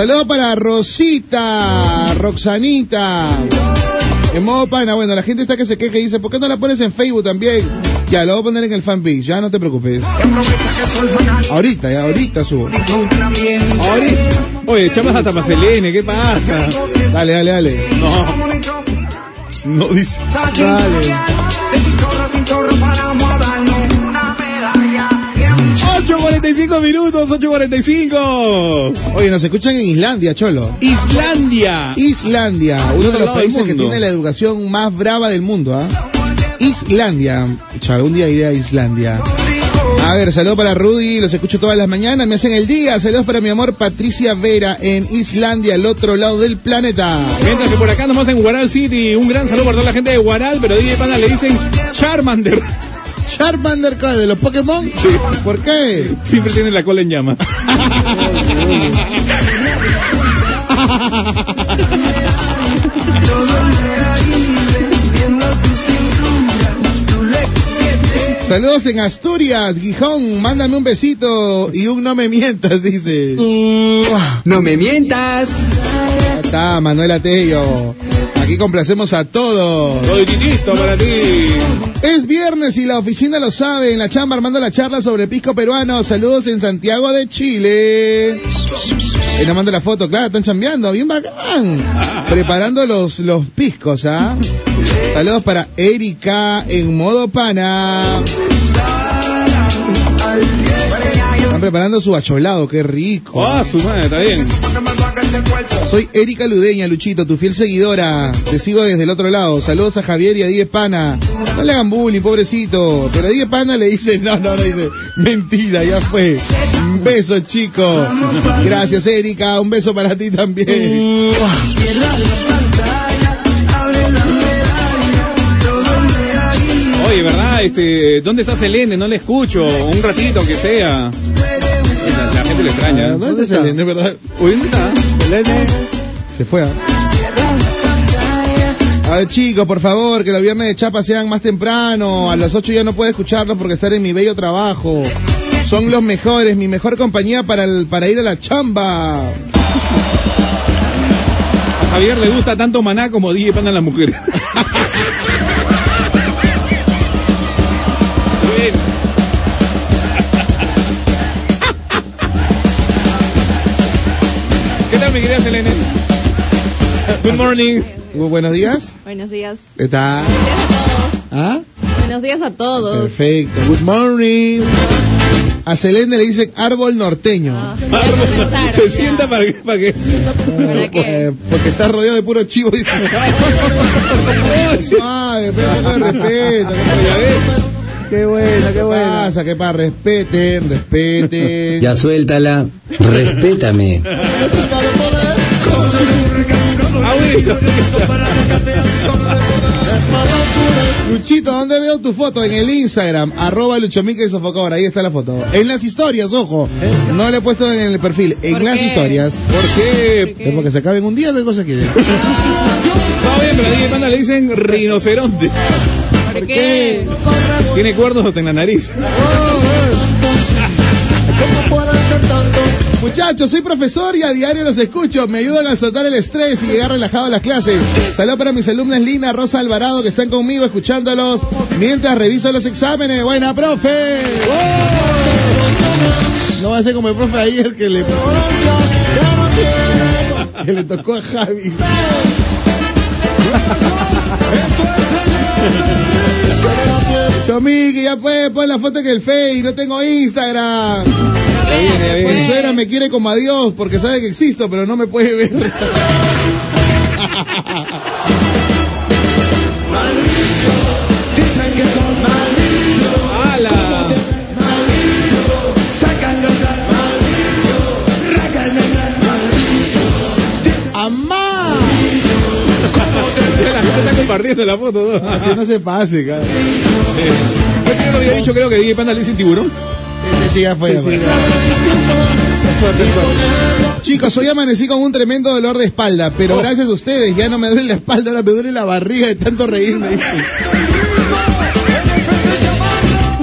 Saludos para Rosita, Roxanita. En modo pana, bueno, la gente está que se queja y dice, ¿por qué no la pones en Facebook también? Ya, lo voy a poner en el fanpage, ya no te preocupes. Ahorita, ya, ahorita subo. Ahorita. Oye, chamas hasta para Selene, ¿qué pasa? Dale, dale, dale. No. No dice. Dale. 8.45 minutos, 8.45. Oye, nos escuchan en Islandia, Cholo. Islandia. Islandia, uno de los países que tiene la educación más brava del mundo, ¿ah? Islandia. Chalo, algún día iré a Islandia. A ver, saludos para Rudy, los escucho todas las mañanas, me hacen el día. Saludos para mi amor Patricia Vera en Islandia, al otro lado del planeta. Mientras que por acá nomás en Guaral City, un gran saludo para toda la gente de Guaral, pero DJ Panda le dicen Charmander. Charmander. ¿de los Pokémon? ¿Por qué? Siempre tiene la cola en llamas. Saludos en Asturias, Gijón, mándame un besito y un no me mientas, dice. No me mientas. Ya está, Manuel Atello. Aquí complacemos a todos. Titito para ti. Es viernes y la oficina lo sabe. En la chamba armando la charla sobre pisco peruano. Saludos en Santiago de Chile. Y nos manda la foto, claro, están chambeando, bien bacán. Preparando los, los piscos, ¿ah? Saludos para Erika en modo pana. Están preparando su acholado, qué rico. Ah, su madre, está bien. Soy Erika Ludeña, Luchito, tu fiel seguidora. Te sigo desde el otro lado. Saludos a Javier y a Die Pana. No le hagan bullying, pobrecito. Pero a Die Pana le dice, no, no, no, dice, mentira, ya fue. Un beso, chico. Gracias, Erika. Un beso para ti también. Oye, ¿verdad? Este, ¿dónde está Selene? No le escucho. Un ratito, que sea. La, gente le extraña. ¿Dónde está Selene, verdad? ¿dónde está? Se fue. ¿ah? A ver, chicos, por favor, que los viernes de chapa sean más temprano. A las 8 ya no puedo escucharlos porque estar en mi bello trabajo. Son los mejores, mi mejor compañía para, el- para ir a la chamba. A Javier le gusta tanto maná como DJ Panda a las Good morning. Muy buenos días. Buenos días. ¿Qué tal? ¿Ah? Buenos días a todos. Perfecto. Good morning. A Selene le dicen árbol norteño. Se sienta para que... Para que... Eh, porque está rodeado de puro chivo. Dice. Suave, pero un poco de respeto. Qué buena, qué buena. pasa? ¿Qué pasa? Respeten, respeten. Ya suéltala, respétame. Luchito, ¿dónde veo tu foto? En el Instagram, arroba Luchomica y Sofocador, ahí está la foto. En las historias, ojo. No le he puesto en el perfil, en ¿Por las qué? historias. ¿Por qué? Es porque se acabe en un día, ¿qué cosa quiere? Está bien, pero a DJ Panda le dicen rinoceronte. ¿Por qué? Tiene cuernos hasta en la nariz. Muchachos, soy profesor y a diario los escucho. Me ayudan a soltar el estrés y llegar relajado a las clases. Saludos para mis alumnas Lina, Rosa Alvarado, que están conmigo escuchándolos mientras reviso los exámenes. Buena, profe. No va a ser como el profe ayer que le, que le tocó a Javi. Chomique, ya puede, pon la foto en el Face, no tengo Instagram. Mi suegra me quiere como a Dios porque sabe que existo, pero no me puede ver. compartiendo la foto. ¿no? Así no se pase, cara. Yo había dicho, creo que DJ Panda le dicen tiburón. Sí ya fue. ya fue. Chicos, hoy amanecí con un tremendo dolor de espalda, pero gracias a ustedes ya no me duele la espalda, ahora me duele la barriga de tanto reírme.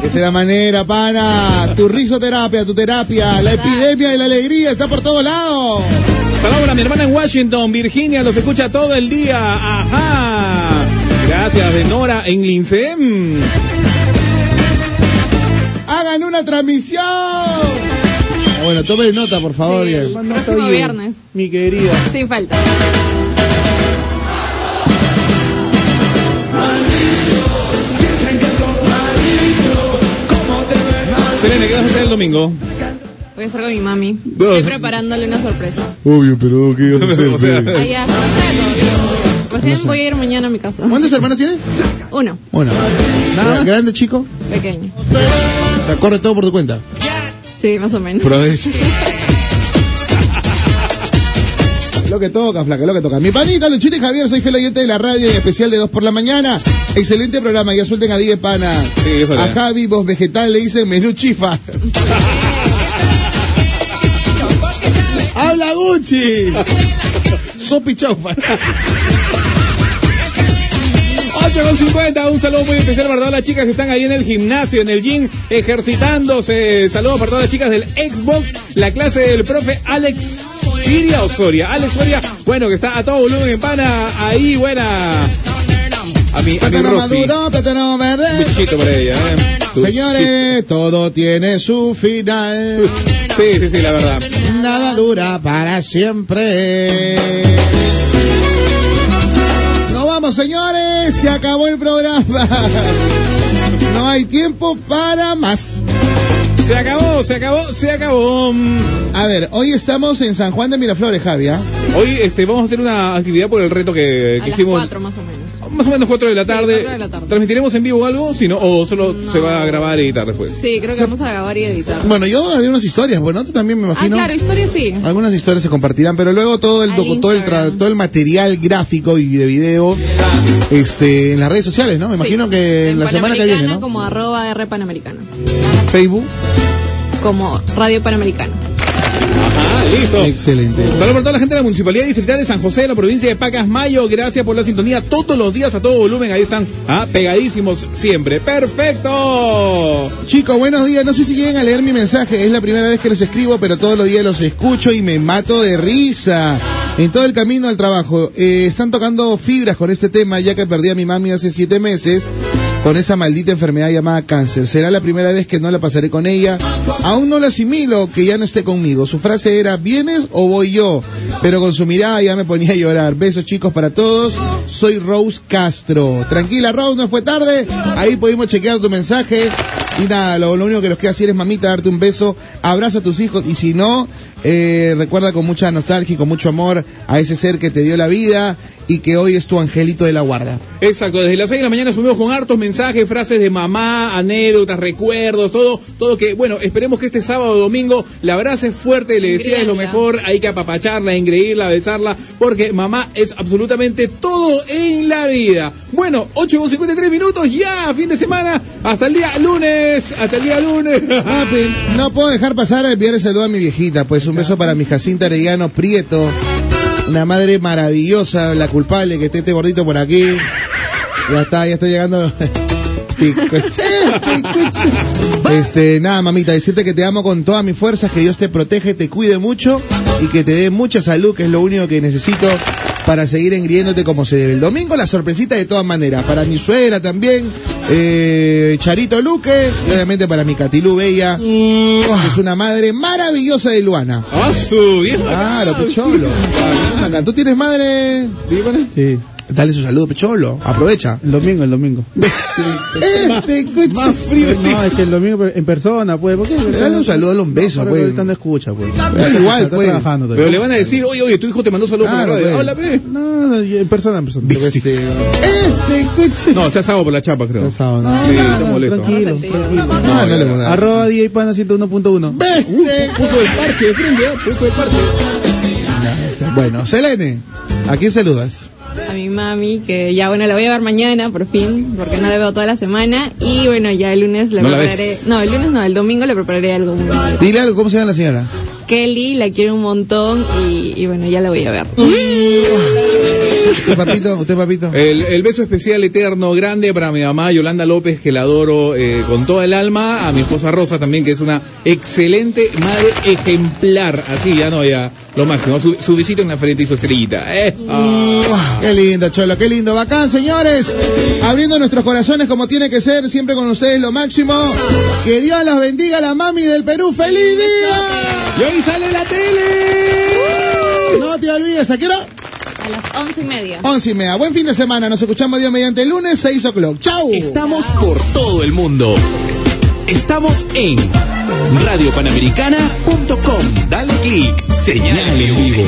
Esa es la manera, pana. Tu risoterapia, tu terapia, la epidemia de la alegría está por todos lados. Saludos para mi hermana en Washington, Virginia, los escucha todo el día. Ajá. Gracias, de Nora en Lincem. Hagan una transmisión. Bueno, tomen nota, por favor. Sí, el próximo viernes. Mi querida. Sin falta. Selene, ¿qué vas a hacer el domingo? Voy a estar con mi mami. Estoy preparándole una sorpresa. Obvio, pero ¿qué ibas a hacer? Recién No sé. voy a ir mañana a mi casa. ¿Cuántos hermanos tienes? Uno, Uno. Nada. ¿Grande, chico? pequeño. Corre todo por tu cuenta. Sí, más o menos. Provecho. Lo que toca, flaca, lo que toca. Mi panita, Luchita y Javier, soy fiel oyente de la radio y especial de 2 por la mañana. Excelente programa, ya suelten a 10 pana. Sí, a. Javi, vos vegetal, le dicen menú chifa. ¡Habla Gucci! Sopi chaufa. 8 con 50, un saludo muy especial para todas las chicas que están ahí en el gimnasio, en el gym, ejercitándose. Saludos para todas las chicas del Xbox, la clase del profe Alex Siria o Soria. Alex Soria, bueno, que está a todo volumen en pana, ahí, buena. A mi, a mi Rosy. maduro, verde. para ella, ¿eh? Señores, todo tiene su final. Sí, sí, sí, la verdad. Nada dura para siempre. Vamos, señores. Se acabó el programa. No hay tiempo para más. Se acabó, se acabó, se acabó. A ver, hoy estamos en San Juan de Miraflores, Javier. Hoy este, vamos a hacer una actividad por el reto que, A que las hicimos. cuatro más o menos. Más o menos 4 de la Sí, tarde. cuatro de la tarde. ¿Transmitiremos en vivo algo? Si no, o solo se va a grabar y editar después. Sí, creo que vamos a grabar y editar. Bueno, yo haré unas historias, bueno, tú también me Ah, imagino. claro, historia sí. Algunas historias se compartirán, pero luego todo el docu- todo el tra- todo el material gráfico y de video este en las redes sociales, ¿no? Me imagino Sí. que en la semana que viene, Panamericana ¿no? como arroba R Panamericano. Facebook. Como Radio Panamericano. Listo. Excelente. Saludos para toda la gente de la Municipalidad Distrital de San José de la provincia de Pacasmayo. Gracias por la sintonía todos los días a todo volumen. Ahí están, ah, pegadísimos siempre. ¡Perfecto! Chicos, buenos días. No sé si llegan a leer mi mensaje. Es la primera vez que los escribo, pero todos los días los escucho y me mato de risa. En todo el camino al trabajo. Eh, están tocando fibras con este tema, ya que perdí a mi mami hace siete meses con esa maldita enfermedad llamada cáncer. Será la primera vez que no la pasaré con ella. Aún no la asimilo que ya no esté conmigo. Su frase era, ¿vienes o voy yo? Pero con su mirada ya me ponía a llorar. Besos chicos para todos. Soy Rose Castro. Tranquila Rose, no fue tarde. Ahí pudimos chequear tu mensaje. Y nada, lo, único que nos queda hacer es mamita, darte un beso, abraza a tus hijos y si no, eh, recuerda con mucha nostalgia y con mucho amor a ese ser que te dio la vida y que hoy es tu angelito de la guarda. Exacto, desde las 6 de la mañana subimos con hartos mensajes, frases de mamá, anécdotas, recuerdos, todo, todo que, bueno, esperemos que este sábado o domingo la abraces fuerte, le decías lo mejor, hay que apapacharla, engreírla, besarla, porque mamá es absolutamente todo en la vida. Bueno, 8 con 53 minutos, ya, fin de semana, hasta el día lunes, hasta el día lunes. Papi, no puedo dejar pasar el enviar el saludo a mi viejita, pues un beso para mi Jacinta Arellano Prieto, una madre maravillosa, la culpable que esté este gordito por aquí. Ya está, ya está llegando. Este, nada, mamita, decirte que te amo con todas mis fuerzas, que Dios te protege, te cuide mucho y que te dé mucha salud, que es lo único que necesito para seguir engriéndote como se debe. El domingo la sorpresita de todas maneras, para mi suegra también, eh, Charito Luque, y obviamente para mi Catilú Bella, que es una madre maravillosa de Luana. ¡Ah, su bien! Claro, Pecholo. Acá, ¿Tú tienes madre? Sí. Dale su saludo, Pecholo. Aprovecha. El domingo, el domingo. Este, coche. Más frío. No, es que el domingo en persona, pues. ¿por qué? Dale un saludo, dale un beso, pues. ahorita no escucha, pues. Pero igual, Está pues. trabajando todavía. Pero le van a decir, oye, oye, tu hijo te mandó saludos Claro, por la radio. pues. Háblame. No, no, en persona, en persona. Este, este, coche. No, se ha asado por la chapa, creo. Sábado, no. Sí, No, no, molesto. Tranquilo, tranquilo. No, no le voy a dar. Arroba DJ Pana 101.1. Este. Puso el parche de frente, ¿eh? Puso el parche. Bueno, Selene, ¿a quién saludas? A mi mami, que ya bueno, la voy a ver mañana, por fin, porque no la veo toda la semana. Y bueno, ya el lunes le ¿No la prepararé. No, el lunes no, el domingo le prepararé algo muy. Dile algo, ¿cómo se llama la señora? Kelly, la quiero un montón y, y bueno, ya la voy a ver. ¿Usted, papito? ¿Usted, papito? El, el beso especial eterno grande para mi mamá Yolanda López, que la adoro eh, con toda el alma. A mi esposa Rosa también, que es una excelente madre ejemplar. Así, ya no, ya lo máximo. Su, su visita en la frente y su estrellita. Eh. Ah. Qué lindo, Cholo, qué lindo. Bacán, señores. Abriendo nuestros corazones como tiene que ser, siempre con ustedes lo máximo. Que Dios las bendiga, la mami del Perú. ¡Feliz día! ¡Y hoy sale la tele! No te olvides, ¿a qué hora? A las once y media. Once y media. Buen fin de semana. Nos escuchamos Dios mediante el lunes, 6 o'clock. ¡Chau! Estamos por todo el mundo. Estamos en radiopanamericana.com. Dale click, señal en vivo.